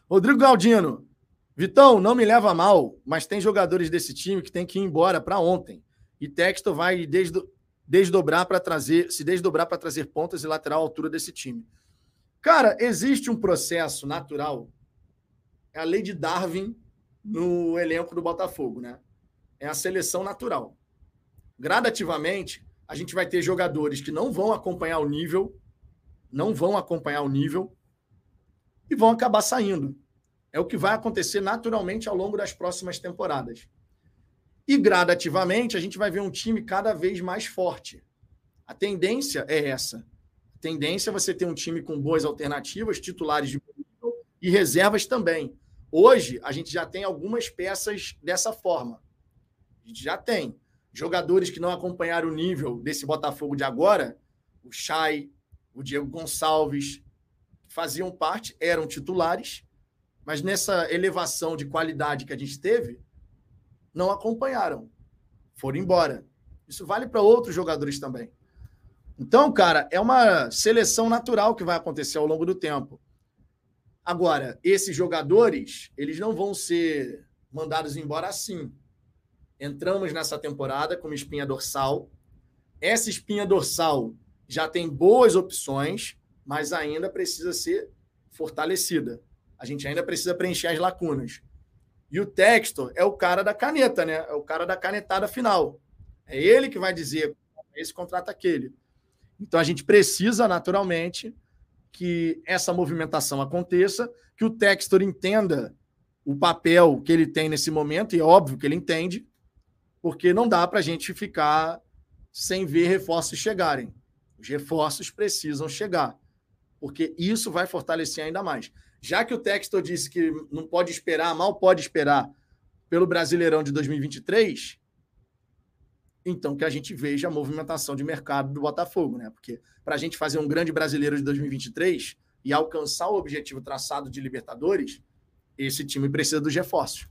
Rodrigo Galdino, Vitão, não me leva mal, mas tem jogadores desse time que tem que ir embora para ontem. E Texto vai desdo, desdobrar para trazer, se desdobrar para trazer pontas e lateral à altura desse time. Cara, existe um processo natural. É a lei de Darwin no elenco do Botafogo, né? É a seleção natural. Gradativamente, a gente vai ter jogadores que não vão acompanhar o nível, não vão acompanhar o nível, e vão acabar saindo. É o que vai acontecer naturalmente ao longo das próximas temporadas. E gradativamente a gente vai ver um time cada vez mais forte. A tendência é essa. A tendência é você ter um time com boas alternativas, titulares de e reservas também. Hoje a gente já tem algumas peças dessa forma. A gente já tem jogadores que não acompanharam o nível desse Botafogo de agora, o Chay, o Diego Gonçalves, faziam parte, eram titulares, mas nessa elevação de qualidade que a gente teve, não acompanharam, foram embora. Isso vale para outros jogadores também. Então, cara, é uma seleção natural que vai acontecer ao longo do tempo. Agora, esses jogadores, eles não vão ser mandados embora assim. Entramos nessa temporada com uma espinha dorsal. Essa espinha dorsal já tem boas opções mas ainda precisa ser fortalecida. A gente ainda precisa preencher as lacunas. E o Textor é o cara da caneta, né? É o cara da canetada final. É ele que vai dizer esse contrato aquele. Então a gente precisa naturalmente que essa movimentação aconteça, que o Textor entenda o papel que ele tem nesse momento, e é óbvio que ele entende, porque não dá para a gente ficar sem ver reforços chegarem. Os reforços precisam chegar porque isso vai fortalecer ainda mais. Já que o Textor disse que não pode esperar, mal pode esperar pelo Brasileirão de 2023, então que a gente veja a movimentação de mercado do Botafogo, né? Porque para a gente fazer um grande brasileiro de 2023 e alcançar o objetivo traçado de Libertadores, esse time precisa dos reforços.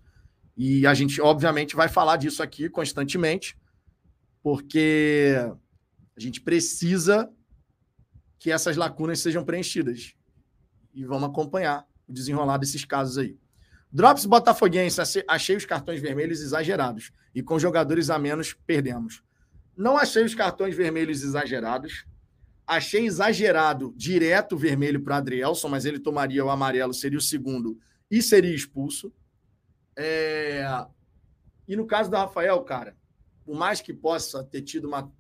E a gente, obviamente, vai falar disso aqui constantemente, porque a gente precisa que essas lacunas sejam preenchidas. E vamos acompanhar o desenrolar desses casos aí. Drops Botafoguense, achei os cartões vermelhos exagerados. E com jogadores a menos, perdemos. Não achei os cartões vermelhos exagerados. Achei exagerado direto vermelho para Adrielson, mas ele tomaria o amarelo, seria o segundo e seria expulso. É... E no caso do Rafael, cara, por mais que possa ter tido uma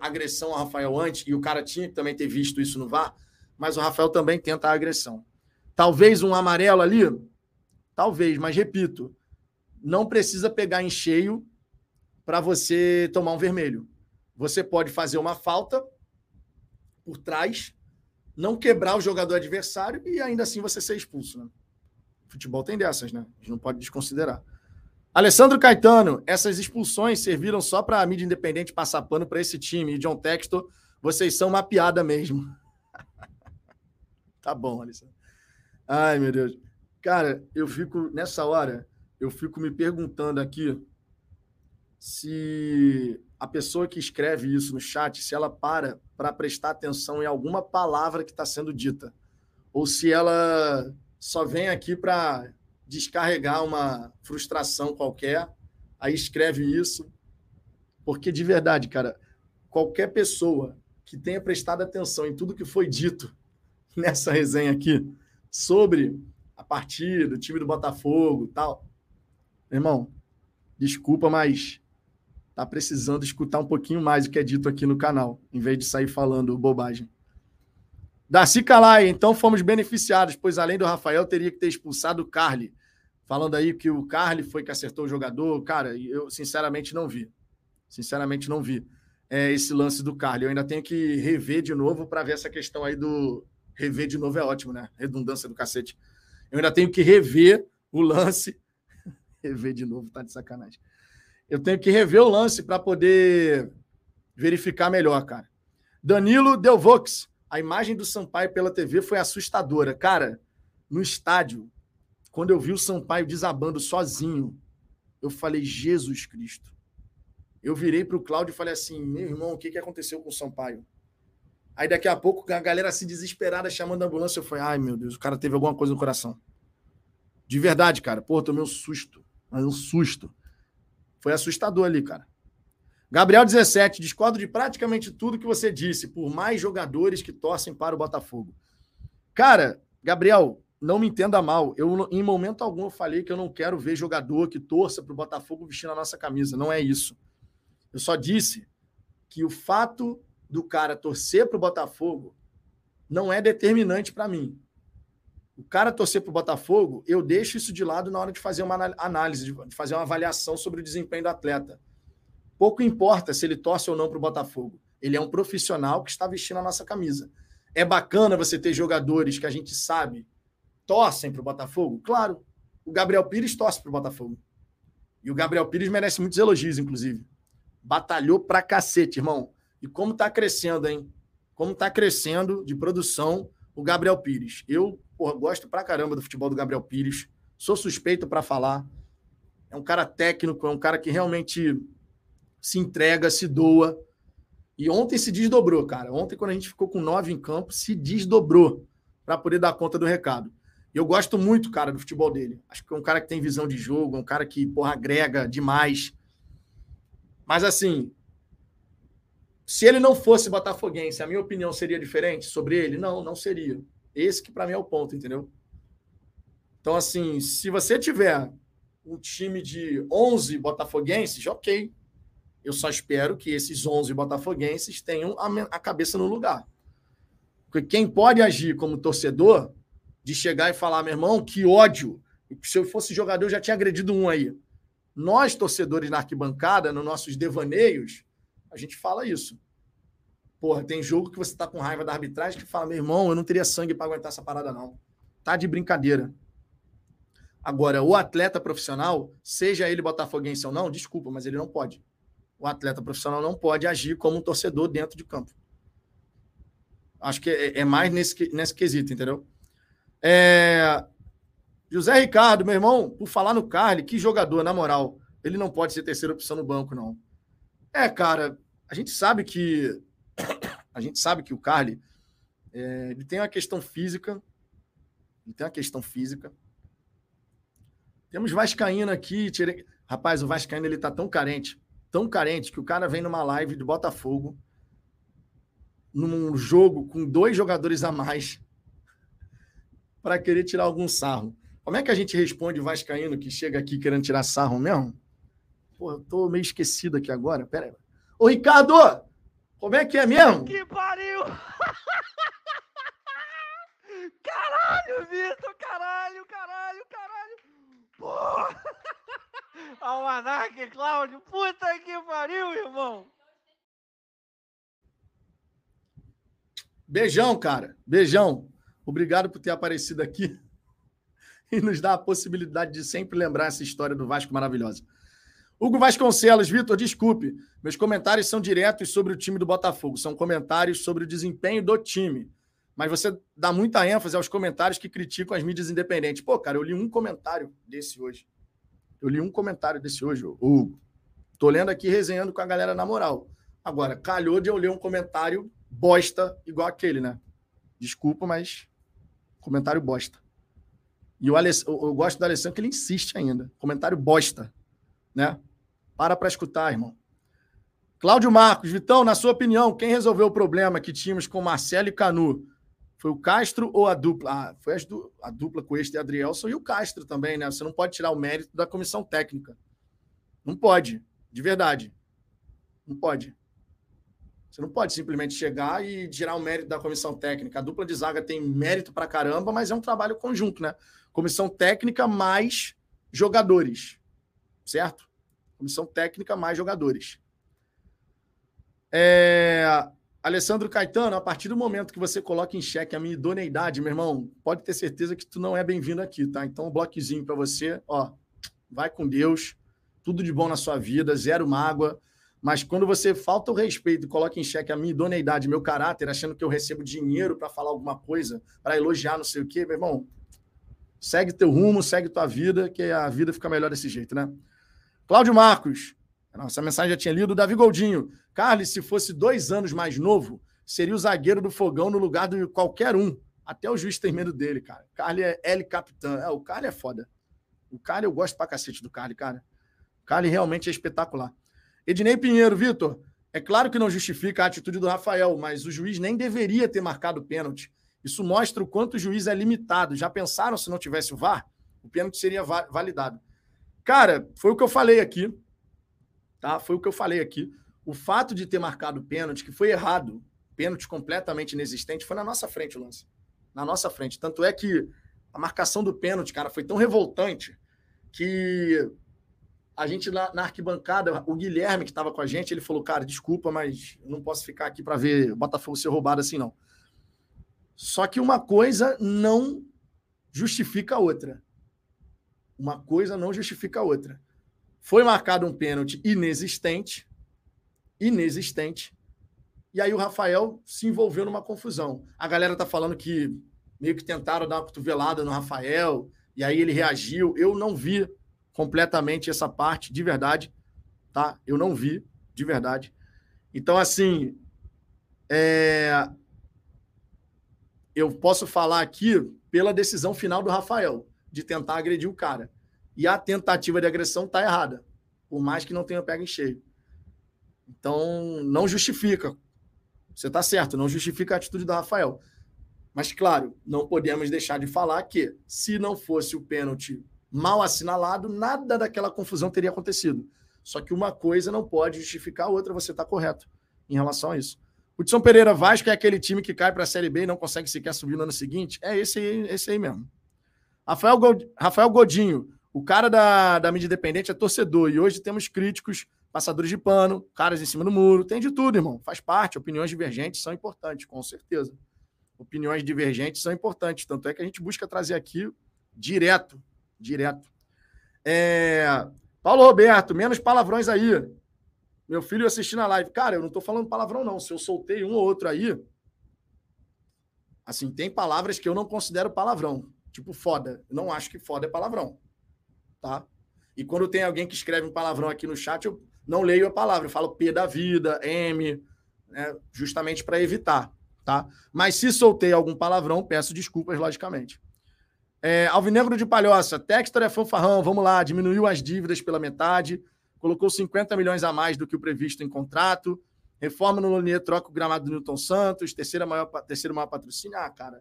agressão ao Rafael antes, e o cara tinha que também ter visto isso no VAR, mas o Rafael também tenta a agressão. Talvez um amarelo ali, talvez, mas repito, não precisa pegar em cheio para você tomar um vermelho. Você pode fazer uma falta por trás, não quebrar o jogador adversário e ainda assim você ser expulso. Né? Futebol tem dessas, né? A gente não pode desconsiderar. Alessandro Caetano, essas expulsões serviram só para a mídia independente passar pano para esse time. E John Textor, vocês são uma piada mesmo. tá bom, Alessandro. Ai, meu Deus. Cara, eu fico, nessa hora, eu fico me perguntando aqui se a pessoa que escreve isso no chat, se ela para para prestar atenção em alguma palavra que está sendo dita. Ou se ela só vem aqui para descarregar uma frustração qualquer, aí escreve isso. Porque, de verdade, cara, qualquer pessoa que tenha prestado atenção em tudo que foi dito nessa resenha aqui sobre a partida, o time do Botafogo tal. Irmão, desculpa, mas tá precisando escutar um pouquinho mais o que é dito aqui no canal, em vez de sair falando bobagem. Darcy Calai, então fomos beneficiados, pois além do Rafael, teria que ter expulsado o Carly falando aí que o Carly foi que acertou o jogador. Cara, eu sinceramente não vi. Sinceramente não vi é, esse lance do Carly. Eu ainda tenho que rever de novo para ver essa questão aí do. Rever de novo é ótimo, né? Redundância do cacete. Eu ainda tenho que rever o lance. rever de novo, tá de sacanagem. Eu tenho que rever o lance para poder verificar melhor, cara. Danilo Delvox. A imagem do Sampaio pela TV foi assustadora. Cara, no estádio, quando eu vi o Sampaio desabando sozinho, eu falei, Jesus Cristo. Eu virei para o Cláudio e falei assim, meu irmão, o que, que aconteceu com o Sampaio? Aí daqui a pouco a galera assim desesperada chamando a ambulância. Eu falei, ai meu Deus, o cara teve alguma coisa no coração. De verdade, cara. Pô, tomei um susto. Um susto. Foi assustador ali, cara. Gabriel 17, discordo de praticamente tudo que você disse, por mais jogadores que torcem para o Botafogo. Cara, Gabriel, não me entenda mal. Eu, em momento algum, eu falei que eu não quero ver jogador que torça para o Botafogo vestindo a nossa camisa. Não é isso. Eu só disse que o fato do cara torcer para o Botafogo não é determinante para mim. O cara torcer para o Botafogo, eu deixo isso de lado na hora de fazer uma análise, de fazer uma avaliação sobre o desempenho do atleta. Pouco importa se ele torce ou não para o Botafogo. Ele é um profissional que está vestindo a nossa camisa. É bacana você ter jogadores que a gente sabe torcem para o Botafogo? Claro. O Gabriel Pires torce para o Botafogo. E o Gabriel Pires merece muitos elogios, inclusive. Batalhou pra cacete, irmão. E como tá crescendo, hein? Como tá crescendo de produção o Gabriel Pires. Eu porra, gosto pra caramba do futebol do Gabriel Pires. Sou suspeito para falar. É um cara técnico, é um cara que realmente se entrega, se doa. E ontem se desdobrou, cara. Ontem, quando a gente ficou com nove em campo, se desdobrou para poder dar conta do recado. Eu gosto muito, cara, do futebol dele. Acho que é um cara que tem visão de jogo, é um cara que, porra, agrega demais. Mas, assim, se ele não fosse botafoguense, a minha opinião seria diferente sobre ele? Não, não seria. Esse que para mim é o ponto, entendeu? Então, assim, se você tiver um time de 11 botafoguenses, ok. Eu só espero que esses 11 botafoguenses tenham a, cabeça no lugar. Porque quem pode agir como torcedor de chegar e falar, meu irmão, que ódio. Se eu fosse jogador, eu já tinha agredido um aí. Nós, torcedores na arquibancada, nos nossos devaneios, a gente fala isso. Porra, tem jogo que você tá com raiva da arbitragem que fala, meu irmão, eu não teria sangue para aguentar essa parada, não. Tá de brincadeira. Agora, o atleta profissional, seja ele botafoguense ou não, desculpa, mas ele não pode. O atleta profissional não pode agir como um torcedor dentro de campo. Acho que é, é mais nesse, nesse quesito, entendeu? É... José Ricardo, meu irmão, por falar no Carly, que jogador, na moral. Ele não pode ser terceira opção no banco, não. É, cara, a gente sabe que. A gente sabe que o Carly é, ele tem uma questão física. Ele tem uma questão física. Temos Vascaíno aqui. Tirei... Rapaz, o Vascaíno ele tá tão carente, tão carente, que o cara vem numa live de Botafogo, num jogo com dois jogadores a mais, para querer tirar algum sarro. Como é que a gente responde o Vascaíno que chega aqui querendo tirar sarro mesmo? Pô, eu tô meio esquecido aqui agora. Pera aí. Ô, Ricardo! Como é que é mesmo? Que pariu! caralho, Vitor! Caralho, caralho, caralho! Porra! Almanac, Cláudio! Puta que pariu, irmão! Beijão, cara. Beijão. Obrigado por ter aparecido aqui e nos dar a possibilidade de sempre lembrar essa história do Vasco maravilhosa. Hugo Vasconcelos, Vitor, desculpe. Meus comentários são diretos sobre o time do Botafogo. São comentários sobre o desempenho do time. Mas você dá muita ênfase aos comentários que criticam as mídias independentes. Pô, cara, eu li um comentário desse hoje. Eu li um comentário desse hoje, Hugo. Tô lendo aqui, resenhando com a galera na moral. Agora, calhou de eu ler um comentário bosta igual aquele, né? Desculpa, mas comentário bosta. E o Aless... eu gosto do Alessandro que ele insiste ainda. Comentário bosta, né? Para para escutar, irmão. Cláudio Marcos, Vitão, na sua opinião, quem resolveu o problema que tínhamos com Marcelo e Canu? Foi o Castro ou a dupla? Ah, foi du... a dupla com este Adrielson e o Castro também, né? Você não pode tirar o mérito da comissão técnica. Não pode, de verdade. Não pode. Você não pode simplesmente chegar e tirar o mérito da comissão técnica. A dupla de zaga tem mérito pra caramba, mas é um trabalho conjunto, né? Comissão técnica mais jogadores, certo? Comissão técnica mais jogadores. É... Alessandro Caetano, a partir do momento que você coloca em xeque a minha idoneidade, meu irmão, pode ter certeza que tu não é bem-vindo aqui, tá? Então, um bloquezinho para você, ó, vai com Deus, tudo de bom na sua vida, zero mágoa. Mas quando você falta o respeito e coloca em xeque a minha idoneidade, meu caráter, achando que eu recebo dinheiro para falar alguma coisa, para elogiar não sei o quê, meu irmão, segue teu rumo, segue tua vida, que a vida fica melhor desse jeito, né? Cláudio Marcos, essa mensagem já tinha lido. Davi Goldinho, Carlos, se fosse dois anos mais novo, seria o zagueiro do fogão no lugar de qualquer um. Até o juiz tem medo dele, cara. Carly é L capitã. É, o Carly é foda. O Carly, eu gosto pra cacete do Carly, cara. O Carly realmente é espetacular. Ednei Pinheiro, Vitor, é claro que não justifica a atitude do Rafael, mas o juiz nem deveria ter marcado o pênalti. Isso mostra o quanto o juiz é limitado. Já pensaram se não tivesse o VAR? O pênalti seria validado. Cara, foi o que eu falei aqui. Tá? Foi o que eu falei aqui. O fato de ter marcado pênalti, que foi errado, pênalti completamente inexistente, foi na nossa frente o lance. Na nossa frente. Tanto é que a marcação do pênalti, cara, foi tão revoltante que a gente na, na arquibancada, o Guilherme que estava com a gente, ele falou: Cara, desculpa, mas não posso ficar aqui para ver o Botafogo ser roubado assim, não. Só que uma coisa não justifica a outra. Uma coisa não justifica a outra. Foi marcado um pênalti inexistente, inexistente, e aí o Rafael se envolveu numa confusão. A galera tá falando que meio que tentaram dar uma cotovelada no Rafael, e aí ele reagiu. Eu não vi completamente essa parte, de verdade, tá? Eu não vi, de verdade. Então, assim, é... eu posso falar aqui pela decisão final do Rafael, de tentar agredir o cara. E a tentativa de agressão está errada, por mais que não tenha pego em cheio. Então, não justifica. Você está certo, não justifica a atitude do Rafael. Mas, claro, não podemos deixar de falar que, se não fosse o pênalti mal assinalado, nada daquela confusão teria acontecido. Só que uma coisa não pode justificar a outra, você está correto em relação a isso. O Edson Pereira Vasco é aquele time que cai para a Série B e não consegue sequer subir no ano seguinte? É esse aí, esse aí mesmo. Rafael Godinho, o cara da, da mídia independente é torcedor e hoje temos críticos, passadores de pano, caras em cima do muro, tem de tudo, irmão. Faz parte, opiniões divergentes são importantes, com certeza. Opiniões divergentes são importantes, tanto é que a gente busca trazer aqui direto direto. É... Paulo Roberto, menos palavrões aí. Meu filho assistindo a live. Cara, eu não estou falando palavrão, não. Se eu soltei um ou outro aí, assim, tem palavras que eu não considero palavrão, Tipo, foda. Não acho que foda é palavrão. Tá? E quando tem alguém que escreve um palavrão aqui no chat, eu não leio a palavra. Eu falo P da vida, M, né? justamente para evitar. Tá? Mas se soltei algum palavrão, peço desculpas, logicamente. É, Alvinegro de Palhoça, Textor é fanfarrão, vamos lá, diminuiu as dívidas pela metade, colocou 50 milhões a mais do que o previsto em contrato, reforma no Lonier, troca o gramado do Newton Santos, terceira maior, terceiro maior patrocínio. Ah, cara,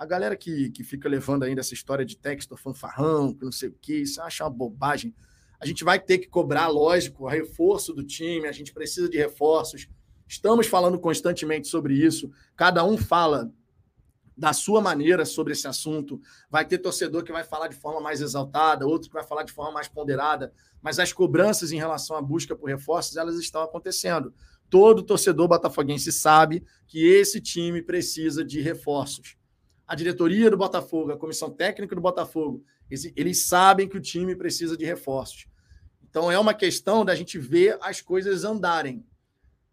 a galera que, que fica levando ainda essa história de Textor fanfarrão, que não sei o que, isso acha uma bobagem. A gente vai ter que cobrar, lógico, reforço do time, a gente precisa de reforços. Estamos falando constantemente sobre isso. Cada um fala da sua maneira sobre esse assunto. Vai ter torcedor que vai falar de forma mais exaltada, outro que vai falar de forma mais ponderada, mas as cobranças em relação à busca por reforços, elas estão acontecendo. Todo torcedor botafoguense sabe que esse time precisa de reforços. A diretoria do Botafogo, a comissão técnica do Botafogo, eles, eles sabem que o time precisa de reforços. Então é uma questão da gente ver as coisas andarem.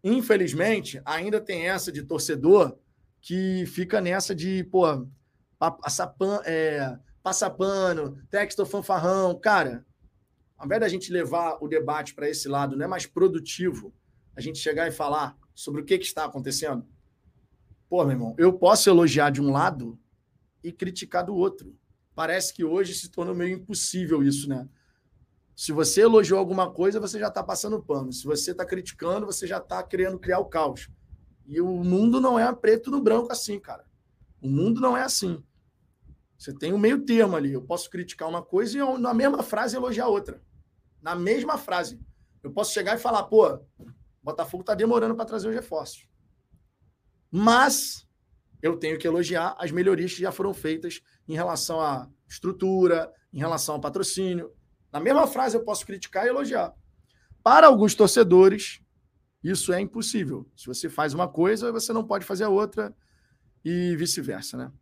Infelizmente, ainda tem essa de torcedor que fica nessa de, pô, passar é, passa pano, texto fanfarrão. Cara, ao invés da gente levar o debate para esse lado, não é mais produtivo a gente chegar e falar sobre o que, que está acontecendo? Pô, meu irmão, eu posso elogiar de um lado e criticar do outro. Parece que hoje se tornou meio impossível isso, né? Se você elogiou alguma coisa, você já está passando pano. Se você está criticando, você já está querendo criar o caos. E o mundo não é preto no branco assim, cara. O mundo não é assim. Você tem um meio termo ali. Eu posso criticar uma coisa e na mesma frase elogiar outra. Na mesma frase. Eu posso chegar e falar, pô, Botafogo está demorando para trazer os reforços. Mas eu tenho que elogiar as melhorias que já foram feitas em relação à estrutura, em relação ao patrocínio. Na mesma frase eu posso criticar e elogiar. Para alguns torcedores, isso é impossível. Se você faz uma coisa, você não pode fazer a outra e vice-versa, né?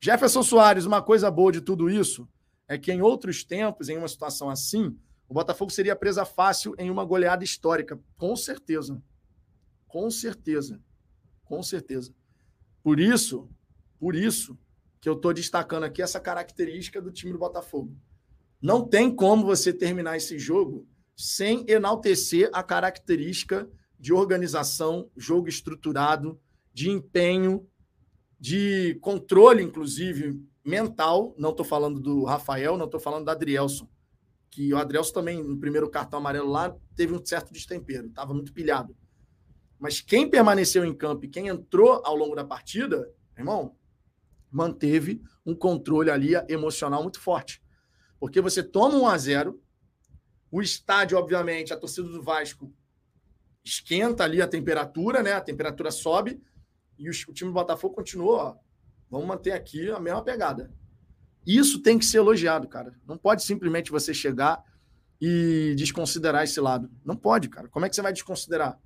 Jefferson Soares, uma coisa boa de tudo isso é que em outros tempos, em uma situação assim, o Botafogo seria presa fácil em uma goleada histórica, com certeza. Com certeza. Com certeza. Por isso, por isso que eu estou destacando aqui essa característica do time do Botafogo. Não tem como você terminar esse jogo sem enaltecer a característica de organização, jogo estruturado, de empenho, de controle, inclusive, mental. Não estou falando do Rafael, não estou falando do Adrielson. Que o Adrielson também, no primeiro cartão amarelo lá, teve um certo destempero, estava muito pilhado. Mas quem permaneceu em campo e quem entrou ao longo da partida, irmão, manteve um controle ali emocional muito forte. Porque você toma um a 0 o estádio, obviamente, a torcida do Vasco esquenta ali a temperatura, né? A temperatura sobe e o, time do Botafogo continua, ó, vamos manter aqui a mesma pegada. Isso tem que ser elogiado, cara. Não pode simplesmente você chegar e desconsiderar esse lado. Não pode, cara. Como é que você vai desconsiderar?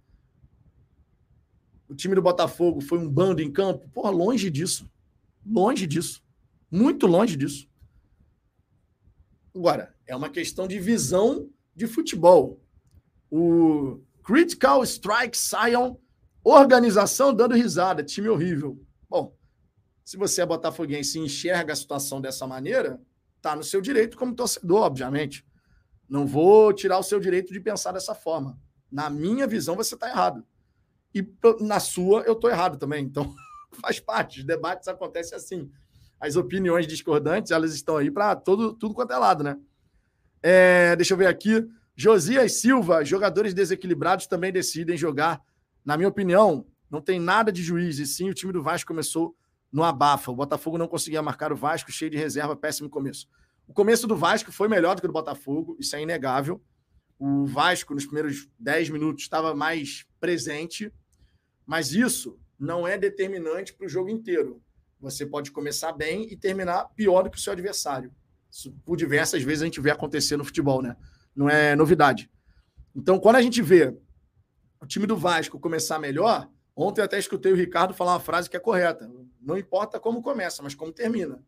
O time do Botafogo foi um bando em campo? Porra, longe disso. Longe disso. Muito longe disso. Agora, é uma questão de visão de futebol. O Critical Strike Sion, organização dando risada, time horrível. Bom, se você é botafoguense e enxerga a situação dessa maneira, tá no seu direito como torcedor, obviamente. Não vou tirar o seu direito de pensar dessa forma. Na minha visão, você está errado. E na sua, eu estou errado também. Então, faz parte. Os debates acontecem assim. As opiniões discordantes, elas estão aí para tudo quanto é lado, né? É, deixa eu ver aqui. Josias Silva, jogadores desequilibrados também decidem jogar. Na minha opinião, não tem nada de juiz, e sim o time do Vasco começou no abafa. O Botafogo não conseguia marcar o Vasco, cheio de reserva, péssimo começo. O começo do Vasco foi melhor do que o do Botafogo, isso é inegável. O Vasco, nos primeiros 10 minutos, estava mais presente, mas isso não é determinante para o jogo inteiro. Você pode começar bem e terminar pior do que o seu adversário. Isso, por diversas vezes, a gente vê acontecer no futebol, né? não é novidade. Então, quando a gente vê o time do Vasco começar melhor, ontem eu até escutei o Ricardo falar uma frase que é correta. Não importa como começa, mas como termina.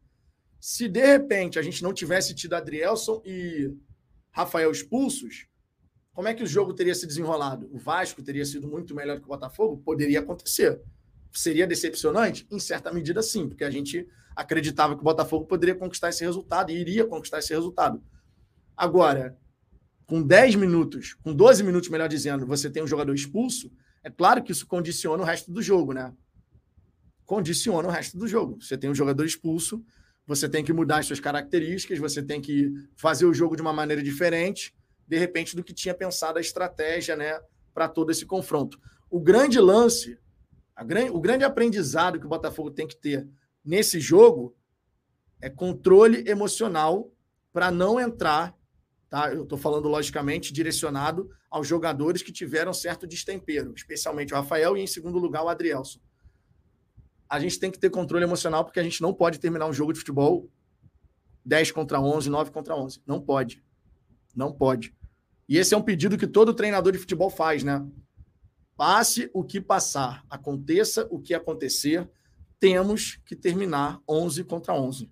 Se de repente a gente não tivesse tido Adrielson e Rafael expulsos, como é que o jogo teria se desenrolado? O Vasco teria sido muito melhor que o Botafogo? Poderia acontecer. Seria decepcionante? Em certa medida, sim, porque a gente acreditava que o Botafogo poderia conquistar esse resultado e iria conquistar esse resultado. Agora, com 10 minutos, com 12 minutos, melhor dizendo, você tem um jogador expulso, é claro que isso condiciona o resto do jogo, né? Condiciona o resto do jogo. Você tem um jogador expulso, você tem que mudar as suas características, você tem que fazer o jogo de uma maneira diferente, de repente, do que tinha pensado a estratégia, né, para todo esse confronto. O grande lance, gran... o grande aprendizado que o Botafogo tem que ter nesse jogo é controle emocional para não entrar Tá? Eu estou falando, logicamente, direcionado aos jogadores que tiveram certo destempero, especialmente o Rafael e, em segundo lugar, o Adrielson. A gente tem que ter controle emocional porque a gente não pode terminar um jogo de futebol 10 contra 11, 9 contra 11. Não pode. Não pode. E esse é um pedido que todo treinador de futebol faz, né? Passe o que passar, aconteça o que acontecer, temos que terminar 11 contra 11.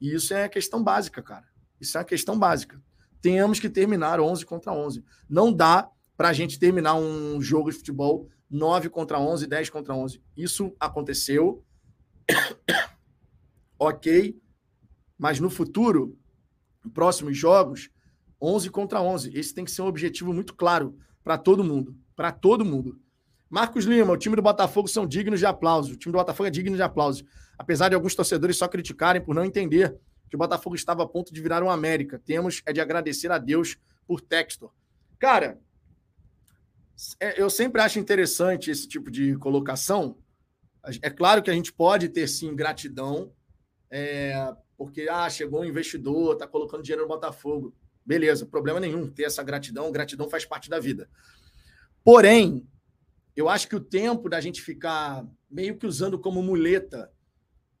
E isso é questão básica, cara. Isso é uma questão básica temos que terminar 11 contra 11. Não dá para a gente terminar um jogo de futebol 9 contra 11, 10 contra 11. Isso aconteceu. ok. Mas no futuro, próximos jogos, 11 contra 11. Esse tem que ser um objetivo muito claro para todo mundo. Para todo mundo. Marcos Lima, o time do Botafogo são dignos de aplauso. O time do Botafogo é digno de aplauso. Apesar de alguns torcedores só criticarem por não entender que o Botafogo estava a ponto de virar um América. Temos é de agradecer a Deus por Textor. Cara, é, eu sempre acho interessante esse tipo de colocação. É claro que a gente pode ter sim gratidão, é, porque ah, chegou um investidor, está colocando dinheiro no Botafogo. Beleza, problema nenhum ter essa gratidão, gratidão faz parte da vida. Porém, eu acho que o tempo da gente ficar meio que usando como muleta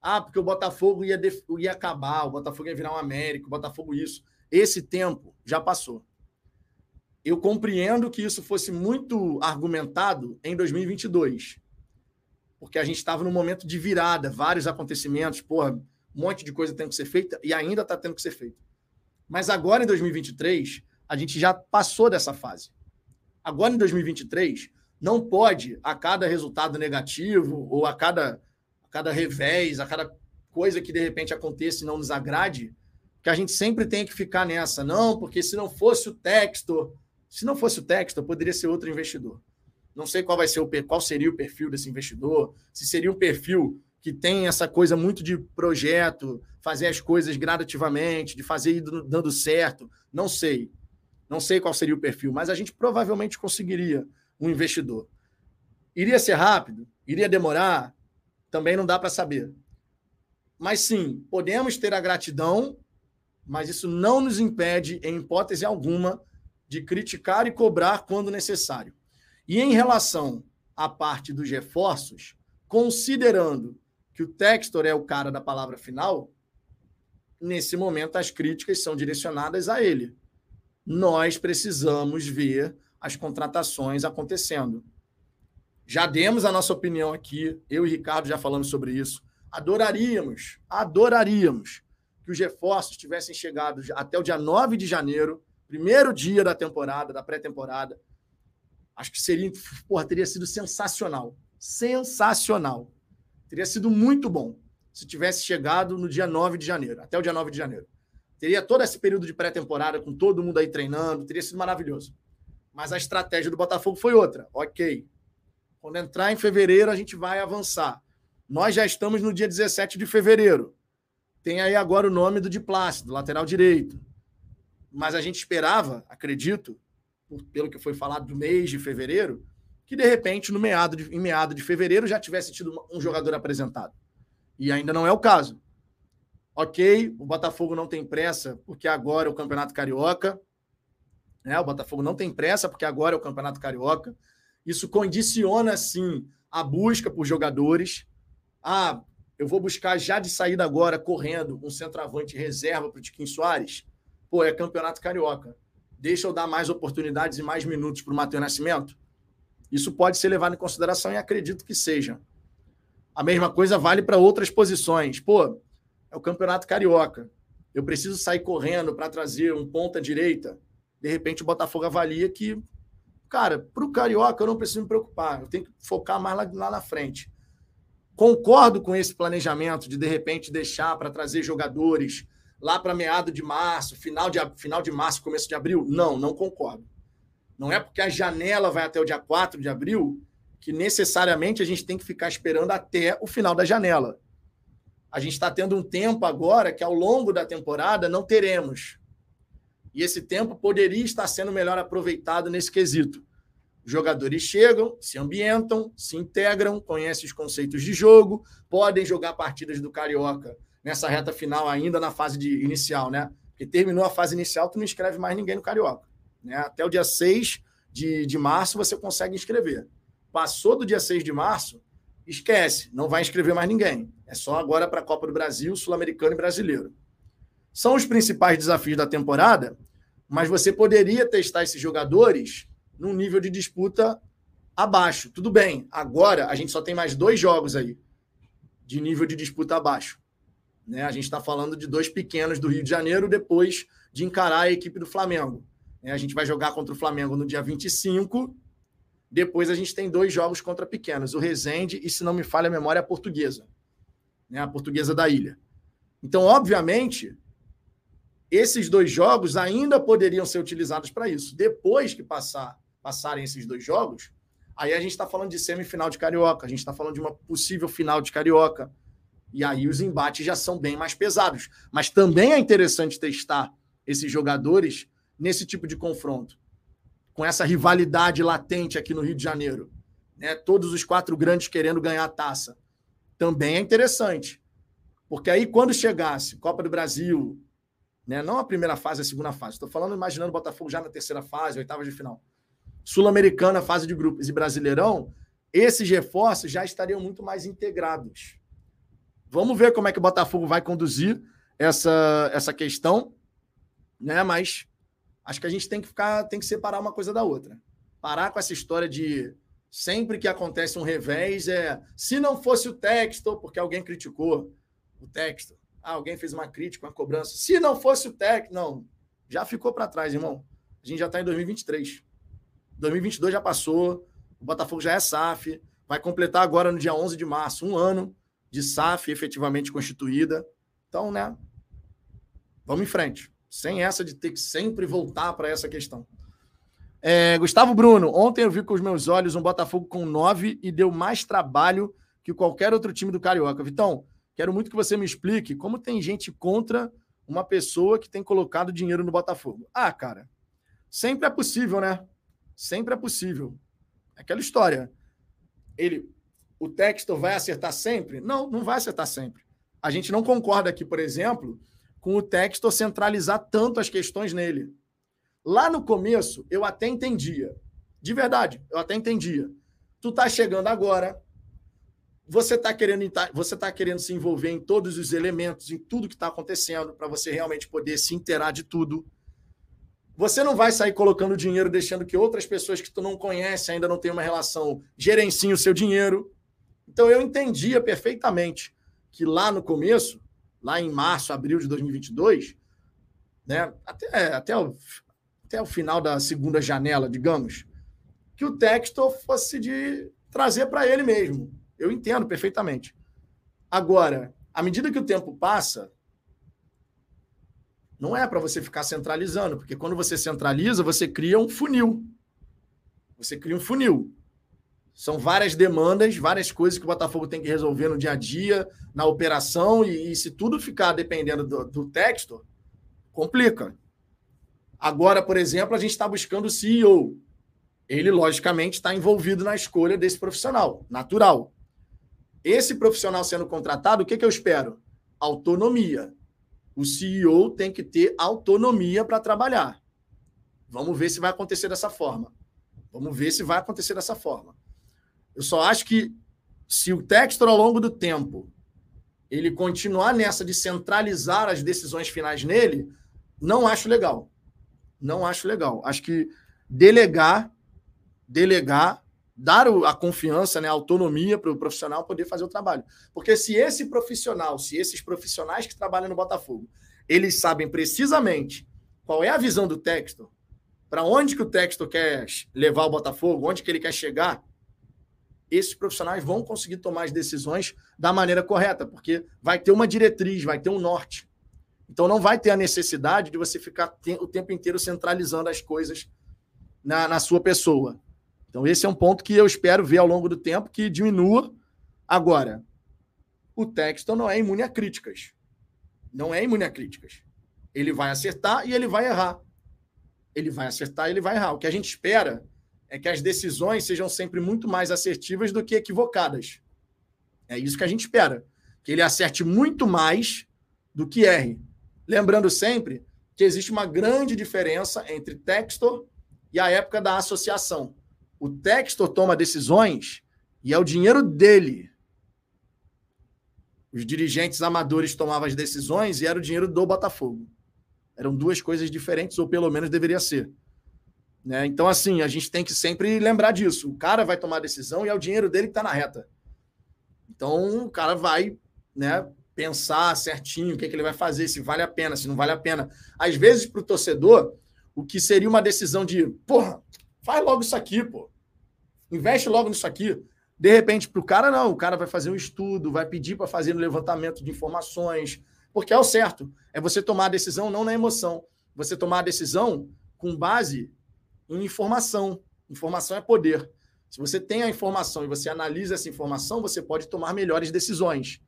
ah, porque o Botafogo ia, def... ia acabar, o Botafogo ia virar um América, o Botafogo isso. Esse tempo já passou. Eu compreendo que isso fosse muito argumentado em 2022, porque a gente estava num momento de virada, vários acontecimentos, porra, um monte de coisa tem que ser feita e ainda está tendo que ser feita. Mas agora em 2023, a gente já passou dessa fase. Agora em 2023, não pode, a cada resultado negativo ou a cada a cada revés, a cada coisa que de repente aconteça e não nos agrade, que a gente sempre tem que ficar nessa. Não, porque se não fosse o texto, se não fosse o texto, poderia ser outro investidor. Não sei qual vai ser o qual seria o perfil desse investidor, se seria um perfil que tem essa coisa muito de projeto, fazer as coisas gradativamente, de fazer ir dando certo. Não sei. Não sei qual seria o perfil, mas a gente provavelmente conseguiria um investidor. Iria ser rápido? Iria demorar? também não dá para saber. Mas sim, podemos ter a gratidão, mas isso não nos impede, em hipótese alguma, de criticar e cobrar quando necessário. E em relação à parte dos reforços, considerando que o Textor é o cara da palavra final, nesse momento as críticas são direcionadas a ele. Nós precisamos ver as contratações acontecendo. Já demos a nossa opinião aqui, eu e Ricardo já falamos sobre isso. Adoraríamos, adoraríamos que os reforços tivessem chegado até o dia 9 de janeiro, primeiro dia da temporada, da pré-temporada. Acho que seria, porra, teria sido sensacional. Sensacional. Teria sido muito bom se tivesse chegado no dia 9 de janeiro, até o dia 9 de janeiro. Teria todo esse período de pré-temporada com todo mundo aí treinando, teria sido maravilhoso. Mas a estratégia do Botafogo foi outra. Ok, quando entrar em fevereiro, a gente vai avançar. Nós já estamos no dia 17 de fevereiro. Tem aí agora o nome do Diplácido, lateral direito. Mas a gente esperava, acredito, pelo que foi falado do mês de fevereiro, que de repente, no meado de, em meado de fevereiro, já tivesse tido um jogador apresentado. E ainda não é o caso. Ok, o Botafogo não tem pressa, porque agora é o Campeonato Carioca. Né? O Botafogo não tem pressa, porque agora é o Campeonato Carioca. Isso condiciona, sim, a busca por jogadores. Ah, eu vou buscar já de saída agora, correndo, um centroavante reserva para o Tiquinho Soares. Pô, é campeonato carioca. Deixa eu dar mais oportunidades e mais minutos para o Matheus Nascimento? Isso pode ser levado em consideração e acredito que seja. A mesma coisa vale para outras posições. Pô, é o campeonato carioca. Eu preciso sair correndo para trazer um ponta direita. De repente o Botafogo avalia que Cara, para o Carioca eu não preciso me preocupar, eu tenho que focar mais lá, lá na frente. Concordo com esse planejamento de, de repente, deixar para trazer jogadores lá para meado de março, final de, final de março, começo de abril? Não, não concordo. Não é porque a janela vai até o dia 4 de abril que necessariamente a gente tem que ficar esperando até o final da janela. A gente está tendo um tempo agora que ao longo da temporada não teremos. E esse tempo poderia estar sendo melhor aproveitado nesse quesito. Os jogadores chegam, se ambientam, se integram, conhecem os conceitos de jogo, podem jogar partidas do Carioca nessa reta final, ainda na fase de inicial, né? Porque terminou a fase inicial, tu não inscreve mais ninguém no Carioca. Né? Até o dia 6 de, de março você consegue inscrever. Passou do dia 6 de março, esquece, não vai inscrever mais ninguém. É só agora para a Copa do Brasil, Sul-Americano e Brasileiro. São os principais desafios da temporada, mas você poderia testar esses jogadores num nível de disputa abaixo. Tudo bem, agora a gente só tem mais dois jogos aí de nível de disputa abaixo. Né? A gente está falando de dois pequenos do Rio de Janeiro depois de encarar a equipe do Flamengo. Né? A gente vai jogar contra o Flamengo no dia 25. Depois a gente tem dois jogos contra pequenos, o Resende e, se não me falha a memória, a Portuguesa. Né? A Portuguesa da Ilha. Então, obviamente, esses dois jogos ainda poderiam ser utilizados para isso. Depois que passar, passarem esses dois jogos, aí a gente está falando de semifinal de Carioca, a gente está falando de uma possível final de Carioca. E aí os embates já são bem mais pesados. Mas também é interessante testar esses jogadores nesse tipo de confronto, com essa rivalidade latente aqui no Rio de Janeiro. Né? Todos os quatro grandes querendo ganhar a taça. Também é interessante. Porque aí, quando chegasse Copa do Brasil, né? não a primeira fase, a segunda fase, estou falando, imaginando o Botafogo já na terceira fase, oitava de final. Sul-Americana, fase de grupos e Brasileirão, esses reforços já estariam muito mais integrados. Vamos ver como é que o Botafogo vai conduzir essa, essa questão, né? Mas acho que a gente tem que ficar, tem que separar uma coisa da outra. Parar com essa história de sempre que acontece um revés é se não fosse o texto, porque alguém criticou o texto, ah, alguém fez uma crítica, uma cobrança. Se não fosse o texto, não, já ficou para trás, irmão. A gente já está em 2023. 2022 já passou, o Botafogo já é SAF, vai completar agora no dia 11 de março um ano de SAF efetivamente constituída. Então, né? Vamos em frente. Sem essa de ter que sempre voltar para essa questão. É, Gustavo Bruno, ontem eu vi com os meus olhos um Botafogo com nove e deu mais trabalho que qualquer outro time do Carioca. Vitão, quero muito que você me explique como tem gente contra uma pessoa que tem colocado dinheiro no Botafogo. Ah, cara, sempre é possível, né? Sempre é possível. Aquela história. Ele o texto vai acertar sempre? Não, não vai acertar sempre. A gente não concorda aqui, por exemplo, com o texto centralizar tanto as questões nele. Lá no começo, eu até entendia. De verdade, eu até entendia. Tu tá chegando agora, você está querendo você tá querendo se envolver em todos os elementos, em tudo que está acontecendo, para você realmente poder se inteirar de tudo. Você não vai sair colocando dinheiro deixando que outras pessoas que tu não conhece, ainda não tem uma relação, gerenciem o seu dinheiro. Então eu entendia perfeitamente que lá no começo, lá em março, abril de 2022, né, até, até, o, até o final da segunda janela, digamos, que o texto fosse de trazer para ele mesmo. Eu entendo perfeitamente. Agora, à medida que o tempo passa, não é para você ficar centralizando, porque quando você centraliza, você cria um funil. Você cria um funil. São várias demandas, várias coisas que o Botafogo tem que resolver no dia a dia, na operação, e, e se tudo ficar dependendo do, do texto, complica. Agora, por exemplo, a gente está buscando o CEO. Ele, logicamente, está envolvido na escolha desse profissional, natural. Esse profissional sendo contratado, o que, que eu espero? Autonomia. O CEO tem que ter autonomia para trabalhar. Vamos ver se vai acontecer dessa forma. Vamos ver se vai acontecer dessa forma. Eu só acho que se o Textor, ao longo do tempo, ele continuar nessa de centralizar as decisões finais nele, não acho legal. Não acho legal. Acho que delegar, delegar, dar a confiança, né, a autonomia para o profissional poder fazer o trabalho. Porque se esse profissional, se esses profissionais que trabalham no Botafogo, eles sabem precisamente qual é a visão do Textor, para onde que o Textor quer levar o Botafogo, onde que ele quer chegar, esses profissionais vão conseguir tomar as decisões da maneira correta, porque vai ter uma diretriz, vai ter um norte. Então não vai ter a necessidade de você ficar o tempo inteiro centralizando as coisas na, na sua pessoa. Então esse é um ponto que eu espero ver ao longo do tempo que diminua. Agora, o texto não é imune a críticas. Não é imune a críticas. Ele vai acertar e ele vai errar. Ele vai acertar e ele vai errar. O que a gente espera é que as decisões sejam sempre muito mais assertivas do que equivocadas. É isso que a gente espera. Que ele acerte muito mais do que erre. Lembrando sempre que existe uma grande diferença entre Textor e a época da associação. O Textor toma decisões e é o dinheiro dele. Os dirigentes amadores tomavam as decisões e era o dinheiro do Botafogo. Eram duas coisas diferentes, ou pelo menos deveria ser. Né? Então, assim, a gente tem que sempre lembrar disso. O cara vai tomar a decisão e é o dinheiro dele que está na reta. Então, o cara vai né, pensar certinho o que, é que ele vai fazer, se vale a pena, se não vale a pena. Às vezes, para o torcedor, o que seria uma decisão de, porra, faz logo isso aqui, pô. Investe logo nisso aqui. De repente, para o cara, não. O cara vai fazer um estudo, vai pedir para fazer um levantamento de informações, porque é o certo. É você tomar a decisão não na emoção. Você tomar a decisão com base em informação. Informação é poder. Se você tem a informação e você analisa essa informação, você pode tomar melhores decisões.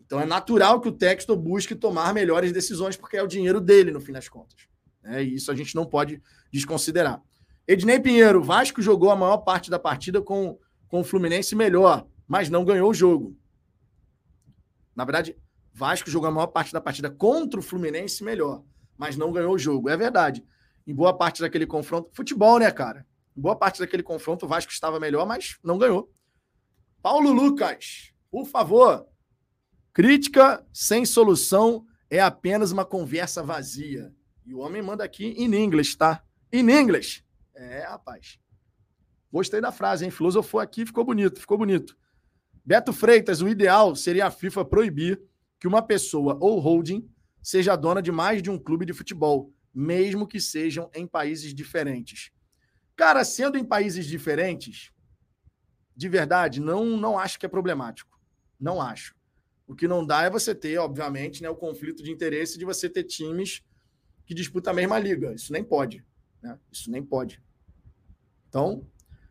Então é natural que o texto busque tomar melhores decisões, porque é o dinheiro dele, no fim das contas. É, e isso a gente não pode desconsiderar. Ednei Pinheiro, Vasco jogou a maior parte da partida com, com o Fluminense melhor, mas não ganhou o jogo. Na verdade, Vasco jogou a maior parte da partida contra o Fluminense melhor, mas não ganhou o jogo. É verdade. Em boa parte daquele confronto, futebol, né, cara? Em boa parte daquele confronto, o Vasco estava melhor, mas não ganhou. Paulo Lucas, por favor, Crítica sem solução é apenas uma conversa vazia. E o homem manda aqui em inglês, tá? In English. É, rapaz. Gostei da frase, hein? Filosofou aqui, ficou bonito, ficou bonito. Beto Freitas, o ideal seria a FIFA proibir que uma pessoa ou holding seja dona de mais de um clube de futebol, mesmo que sejam em países diferentes. Cara, sendo em países diferentes, de verdade, não, não acho que é problemático. Não acho. O que não dá é você ter, obviamente, né, o conflito de interesse de você ter times que disputam a mesma liga. Isso nem pode. Né? Isso nem pode. Então,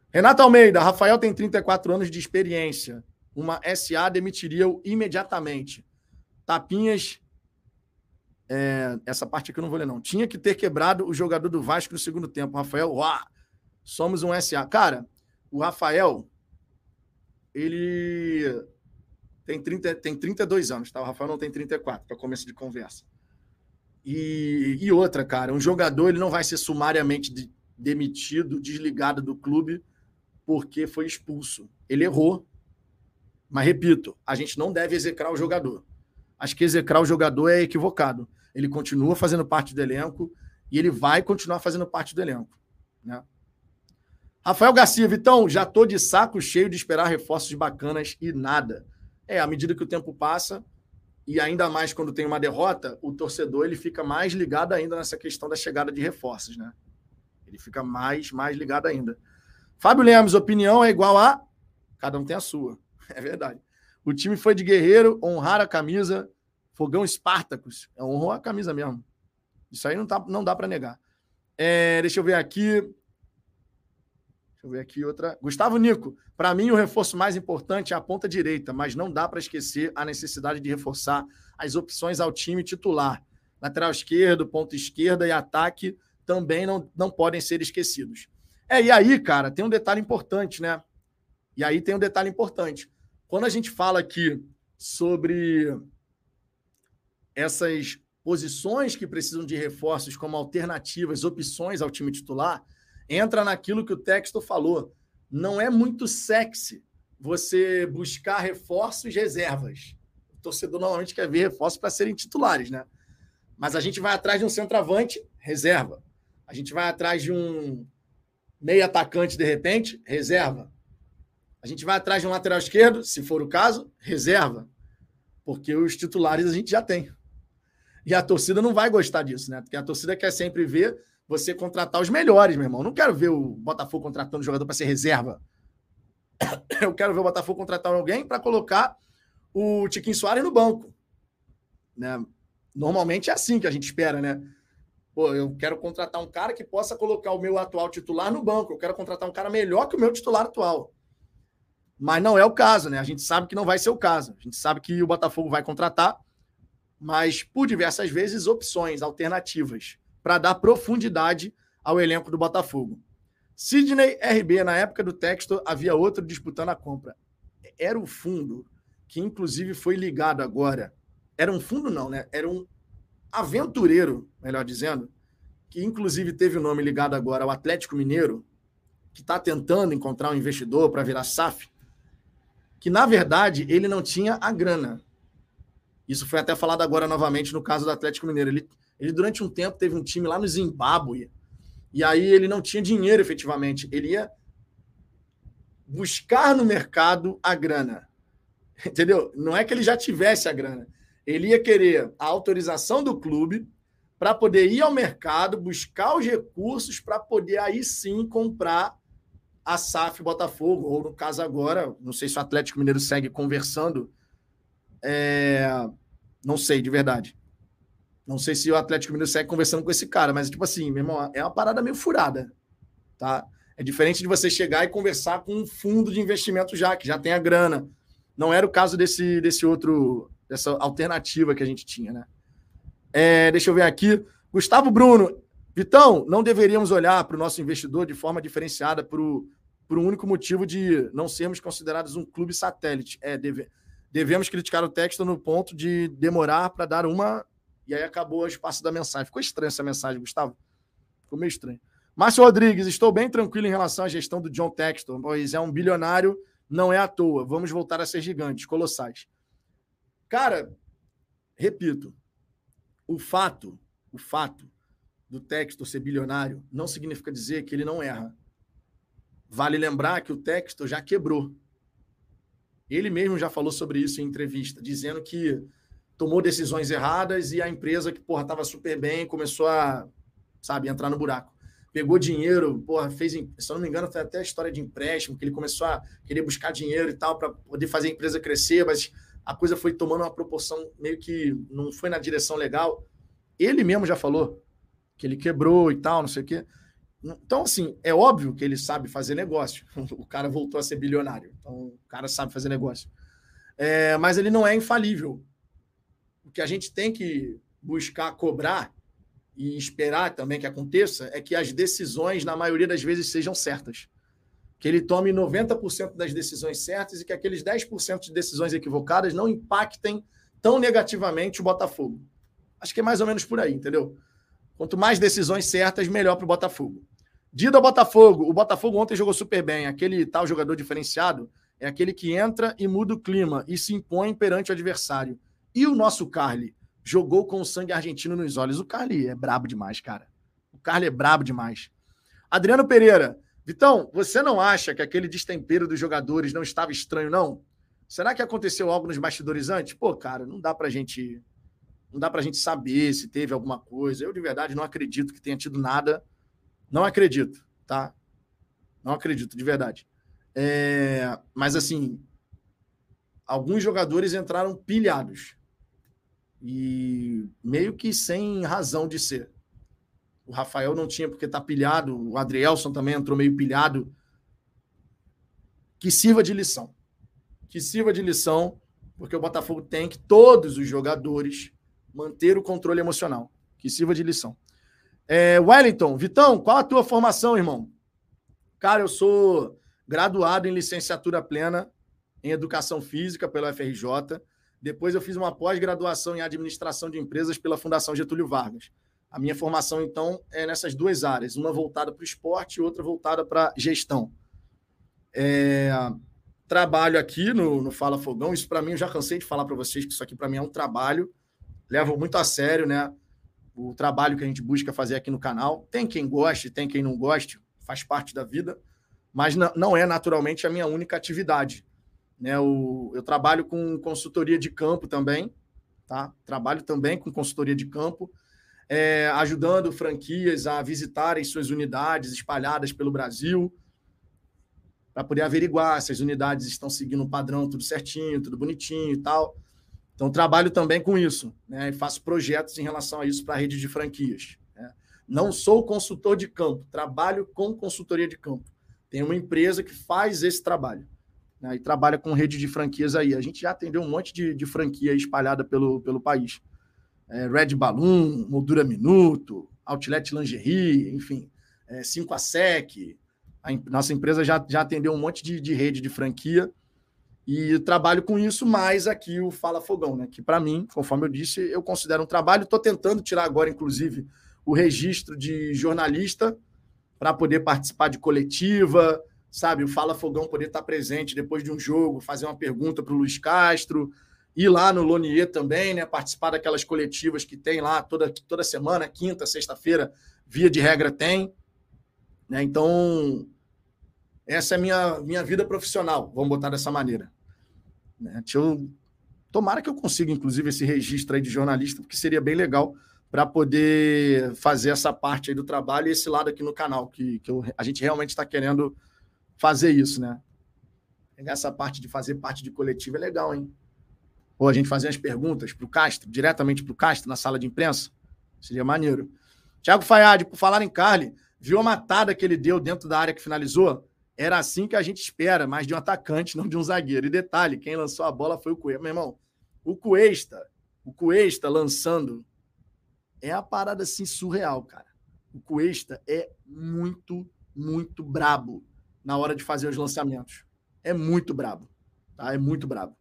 Renato Almeida, Rafael tem 34 anos de experiência. Uma SA demitiria-o imediatamente. Tapinhas. É, essa parte aqui eu não vou ler, não. Tinha que ter quebrado o jogador do Vasco no segundo tempo. Rafael, uá, somos um SA. Cara, o Rafael, ele tem, 30, tem 32 anos, tá? O Rafael não tem 34, para começo de conversa. E, e outra, cara, um jogador ele não vai ser sumariamente de, demitido, desligado do clube porque foi expulso. Ele errou. Mas repito, a gente não deve execrar o jogador. Acho que execrar o jogador é equivocado. Ele continua fazendo parte do elenco e ele vai continuar fazendo parte do elenco. Né? Rafael Garcia, Vitão, já tô de saco cheio de esperar reforços bacanas e nada. É, à medida que o tempo passa, e ainda mais quando tem uma derrota, o torcedor ele fica mais ligado ainda nessa questão da chegada de reforços, né? Ele fica mais, mais ligado ainda. Fábio Lemos, opinião é igual a. Cada um tem a sua. É verdade. O time foi de guerreiro, honrar a camisa, fogão Espartacus. É, honrou a camisa mesmo. Isso aí não, tá, não dá para negar. É, deixa eu ver aqui. Deixa eu ver aqui outra. Gustavo Nico. Para mim, o reforço mais importante é a ponta direita, mas não dá para esquecer a necessidade de reforçar as opções ao time titular. Lateral esquerdo, ponta esquerda e ataque também não, não podem ser esquecidos. É, e aí, cara, tem um detalhe importante, né? E aí tem um detalhe importante. Quando a gente fala aqui sobre essas posições que precisam de reforços como alternativas, opções ao time titular, entra naquilo que o texto falou. Não é muito sexy você buscar reforços reservas. O torcedor normalmente quer ver reforços para serem titulares, né? Mas a gente vai atrás de um centroavante, reserva. A gente vai atrás de um meio atacante, de repente, reserva. A gente vai atrás de um lateral esquerdo, se for o caso, reserva. Porque os titulares a gente já tem. E a torcida não vai gostar disso, né? Porque a torcida quer sempre ver você contratar os melhores, meu irmão. Não quero ver o Botafogo contratando jogador para ser reserva. eu quero ver o Botafogo contratar alguém para colocar o Tiquinho Soares no banco. Né? Normalmente é assim que a gente espera, né? Pô, eu quero contratar um cara que possa colocar o meu atual titular no banco. Eu quero contratar um cara melhor que o meu titular atual. Mas não é o caso, né? A gente sabe que não vai ser o caso. A gente sabe que o Botafogo vai contratar, mas por diversas vezes opções, alternativas, para dar profundidade ao elenco do Botafogo. Sidney RB, na época do texto, havia outro disputando a compra. Era o fundo, que inclusive foi ligado agora. Era um fundo, não, né? Era um aventureiro, melhor dizendo, que inclusive teve o nome ligado agora ao Atlético Mineiro, que está tentando encontrar um investidor para virar SAF, que na verdade ele não tinha a grana. Isso foi até falado agora novamente no caso do Atlético Mineiro. Ele, ele durante um tempo teve um time lá no Zimbábue, e aí ele não tinha dinheiro efetivamente. Ele ia buscar no mercado a grana. Entendeu? Não é que ele já tivesse a grana ele ia querer a autorização do clube para poder ir ao mercado, buscar os recursos para poder aí sim comprar a SAF Botafogo, ou no caso agora, não sei se o Atlético Mineiro segue conversando, é... não sei de verdade. Não sei se o Atlético Mineiro segue conversando com esse cara, mas tipo assim, meu irmão, é uma parada meio furada, tá? É diferente de você chegar e conversar com um fundo de investimento já, que já tem a grana. Não era o caso desse, desse outro dessa alternativa que a gente tinha, né? É, deixa eu ver aqui. Gustavo Bruno, Vitão, não deveríamos olhar para o nosso investidor de forma diferenciada por, por um único motivo de não sermos considerados um clube satélite. É, deve, devemos criticar o texto no ponto de demorar para dar uma. E aí acabou o espaço da mensagem. Ficou estranha essa mensagem, Gustavo. Ficou meio estranho. Márcio Rodrigues, estou bem tranquilo em relação à gestão do John Textor, pois é um bilionário, não é à toa. Vamos voltar a ser gigantes, colossais. Cara, repito, o fato, o fato do Textor ser bilionário não significa dizer que ele não erra. Vale lembrar que o Textor já quebrou. Ele mesmo já falou sobre isso em entrevista, dizendo que tomou decisões erradas e a empresa que, porra, estava super bem começou a, sabe, entrar no buraco. Pegou dinheiro, porra, fez, se eu não me engano, foi até a história de empréstimo, que ele começou a querer buscar dinheiro e tal para poder fazer a empresa crescer, mas a coisa foi tomando uma proporção meio que não foi na direção legal. Ele mesmo já falou que ele quebrou e tal, não sei o quê. Então, assim, é óbvio que ele sabe fazer negócio. O cara voltou a ser bilionário. Então, o cara sabe fazer negócio. É, mas ele não é infalível. O que a gente tem que buscar cobrar e esperar também que aconteça é que as decisões, na maioria das vezes, sejam certas que ele tome 90% das decisões certas e que aqueles 10% de decisões equivocadas não impactem tão negativamente o Botafogo. Acho que é mais ou menos por aí, entendeu? Quanto mais decisões certas, melhor para o Botafogo. Dida Botafogo. O Botafogo ontem jogou super bem. Aquele tal jogador diferenciado é aquele que entra e muda o clima e se impõe perante o adversário. E o nosso Carly jogou com o sangue argentino nos olhos. O Carly é brabo demais, cara. O Carly é brabo demais. Adriano Pereira. Vitão, você não acha que aquele destempero dos jogadores não estava estranho, não? Será que aconteceu algo nos bastidores antes? Pô, cara, não dá pra gente. Não dá pra gente saber se teve alguma coisa. Eu, de verdade, não acredito que tenha tido nada. Não acredito, tá? Não acredito, de verdade. É... Mas, assim, alguns jogadores entraram pilhados. E meio que sem razão de ser. O Rafael não tinha porque tá pilhado. O Adrielson também entrou meio pilhado. Que sirva de lição. Que sirva de lição, porque o Botafogo tem que todos os jogadores manter o controle emocional. Que sirva de lição. É, Wellington, Vitão, qual a tua formação, irmão? Cara, eu sou graduado em licenciatura plena em educação física pela FRJ. Depois eu fiz uma pós-graduação em administração de empresas pela Fundação Getúlio Vargas. A minha formação, então, é nessas duas áreas, uma voltada para o esporte e outra voltada para gestão. É, trabalho aqui no, no Fala Fogão, isso para mim, eu já cansei de falar para vocês que isso aqui para mim é um trabalho, levo muito a sério, né? O trabalho que a gente busca fazer aqui no canal. Tem quem goste, tem quem não goste, faz parte da vida, mas não é naturalmente a minha única atividade. Né? O, eu trabalho com consultoria de campo também, tá? Trabalho também com consultoria de campo é, ajudando franquias a visitarem suas unidades espalhadas pelo Brasil. para poder averiguar se as unidades estão seguindo um padrão tudo certinho, tudo bonitinho e tal. Então, trabalho também com isso, né? E faço projetos em relação a isso para a rede de franquias. Né? Não sou consultor de campo, trabalho com consultoria de campo. Tem uma empresa que faz esse trabalho né? e trabalha com rede de franquias aí. A gente já atendeu um monte de, de franquia espalhada pelo, pelo país. É, Red Balloon, Moldura Minuto, Outlet Lingerie, enfim, é, 5 a SEC. A nossa empresa já, já atendeu um monte de, de rede de franquia e trabalho com isso, mais aqui o Fala Fogão, né? Que para mim, conforme eu disse, eu considero um trabalho. Estou tentando tirar agora, inclusive, o registro de jornalista para poder participar de coletiva, sabe? O Fala Fogão poder estar presente depois de um jogo, fazer uma pergunta para o Luiz Castro, ir lá no Lonier também, né? Participar daquelas coletivas que tem lá toda, toda semana, quinta, sexta-feira, via de regra tem. Né? Então, essa é a minha, minha vida profissional, vamos botar dessa maneira. Né? Eu, tomara que eu consiga, inclusive, esse registro aí de jornalista, porque seria bem legal para poder fazer essa parte aí do trabalho e esse lado aqui no canal, que, que eu, a gente realmente está querendo fazer isso, né? Pegar essa parte de fazer parte de coletivo é legal, hein? Ou a gente fazer as perguntas para o Castro, diretamente para o Castro, na sala de imprensa, seria maneiro. Tiago Fayad, por falar em Carly, viu a matada que ele deu dentro da área que finalizou? Era assim que a gente espera, mas de um atacante, não de um zagueiro. E detalhe, quem lançou a bola foi o Cuesta. Meu irmão, o Cuesta, o Cuesta lançando é a parada assim surreal, cara. O Cuesta é muito, muito brabo na hora de fazer os lançamentos. É muito brabo, tá? É muito brabo.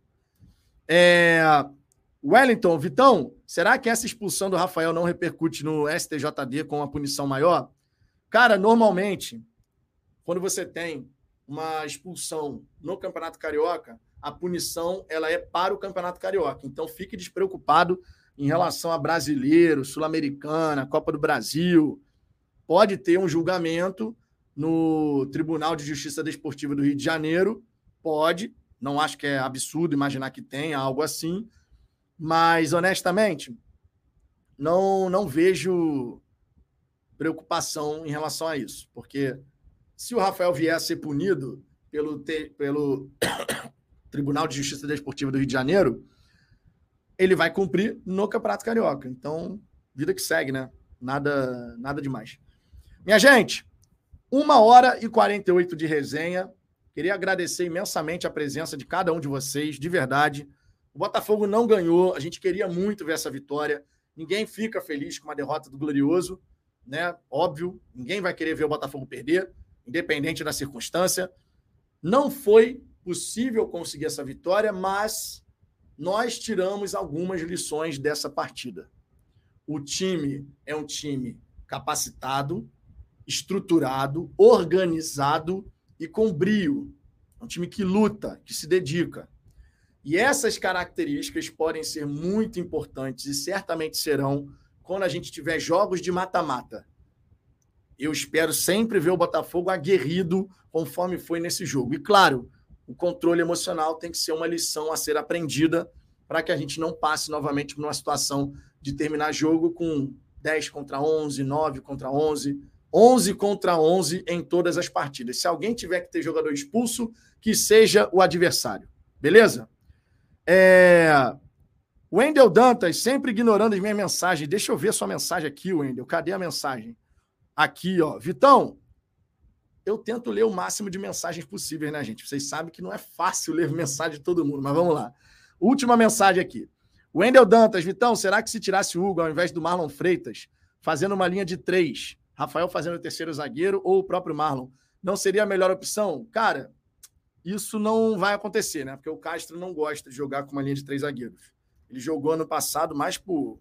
É... Wellington, Vitão, será que essa expulsão do Rafael não repercute no STJD com uma punição maior? Cara, normalmente, quando você tem uma expulsão no Campeonato Carioca, a punição ela é para o Campeonato Carioca. Então fique despreocupado em relação a brasileiro, sul-americana, Copa do Brasil. Pode ter um julgamento no Tribunal de Justiça Desportiva do Rio de Janeiro, pode. Não acho que é absurdo imaginar que tenha algo assim, mas honestamente não não vejo preocupação em relação a isso, porque se o Rafael vier a ser punido pelo, pelo Tribunal de Justiça Desportiva do Rio de Janeiro, ele vai cumprir no Campeonato Carioca. Então, vida que segue, né? Nada, nada demais. Minha gente, uma hora e 48 de resenha. Queria agradecer imensamente a presença de cada um de vocês, de verdade. O Botafogo não ganhou, a gente queria muito ver essa vitória. Ninguém fica feliz com uma derrota do Glorioso, né? Óbvio, ninguém vai querer ver o Botafogo perder independente da circunstância. Não foi possível conseguir essa vitória, mas nós tiramos algumas lições dessa partida. O time é um time capacitado, estruturado, organizado e com brio. É um time que luta, que se dedica. E essas características podem ser muito importantes e certamente serão quando a gente tiver jogos de mata-mata eu espero sempre ver o Botafogo aguerrido conforme foi nesse jogo. E claro, o controle emocional tem que ser uma lição a ser aprendida para que a gente não passe novamente por uma situação de terminar jogo com 10 contra 11, 9 contra 11, 11 contra 11 em todas as partidas. Se alguém tiver que ter jogador expulso, que seja o adversário. Beleza? É... Wendel Dantas, sempre ignorando as minhas mensagens. Deixa eu ver sua mensagem aqui, Wendel. Cadê a mensagem? Aqui, ó. Vitão, eu tento ler o máximo de mensagens possíveis, né, gente? Vocês sabem que não é fácil ler mensagem de todo mundo, mas vamos lá. Última mensagem aqui. Wendel Dantas, Vitão, será que se tirasse o Hugo ao invés do Marlon Freitas, fazendo uma linha de três, Rafael fazendo o terceiro zagueiro ou o próprio Marlon, não seria a melhor opção? Cara, isso não vai acontecer, né? Porque o Castro não gosta de jogar com uma linha de três zagueiros. Ele jogou ano passado mais por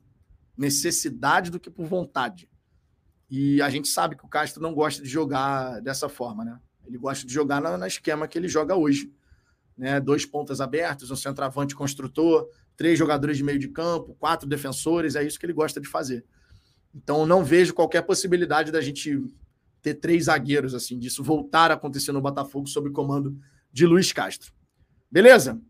necessidade do que por vontade. E a gente sabe que o Castro não gosta de jogar dessa forma, né? Ele gosta de jogar no, esquema que ele joga hoje. Né? Dois pontas abertos, um centroavante construtor, três jogadores de meio de campo, quatro defensores, é isso que ele gosta de fazer. Então não vejo qualquer possibilidade da gente ter três zagueiros assim, disso voltar a acontecer no Botafogo sob comando de Luiz Castro. Beleza?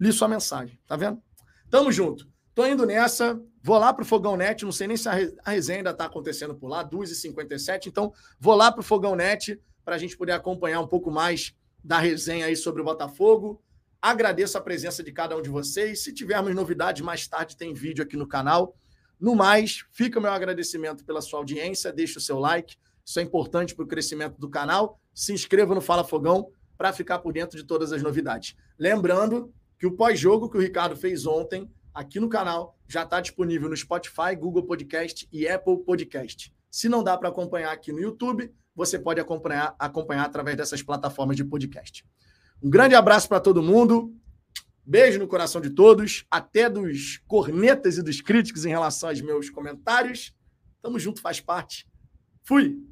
Li sua mensagem, tá vendo? Tamo junto. Tô indo nessa. Vou lá para o Fogão Net, não sei nem se a resenha ainda está acontecendo por lá, 2h57. Então, vou lá para o Fogão Net para a gente poder acompanhar um pouco mais da resenha aí sobre o Botafogo. Agradeço a presença de cada um de vocês. Se tivermos novidades, mais tarde tem vídeo aqui no canal. No mais, fica o meu agradecimento pela sua audiência. Deixe o seu like. Isso é importante para o crescimento do canal. Se inscreva no Fala Fogão para ficar por dentro de todas as novidades. Lembrando que o pós-jogo que o Ricardo fez ontem aqui no canal já está disponível no Spotify, Google Podcast e Apple Podcast. Se não dá para acompanhar aqui no YouTube, você pode acompanhar, acompanhar através dessas plataformas de podcast. Um grande abraço para todo mundo. Beijo no coração de todos, até dos cornetas e dos críticos em relação aos meus comentários. Tamo junto, faz parte. Fui!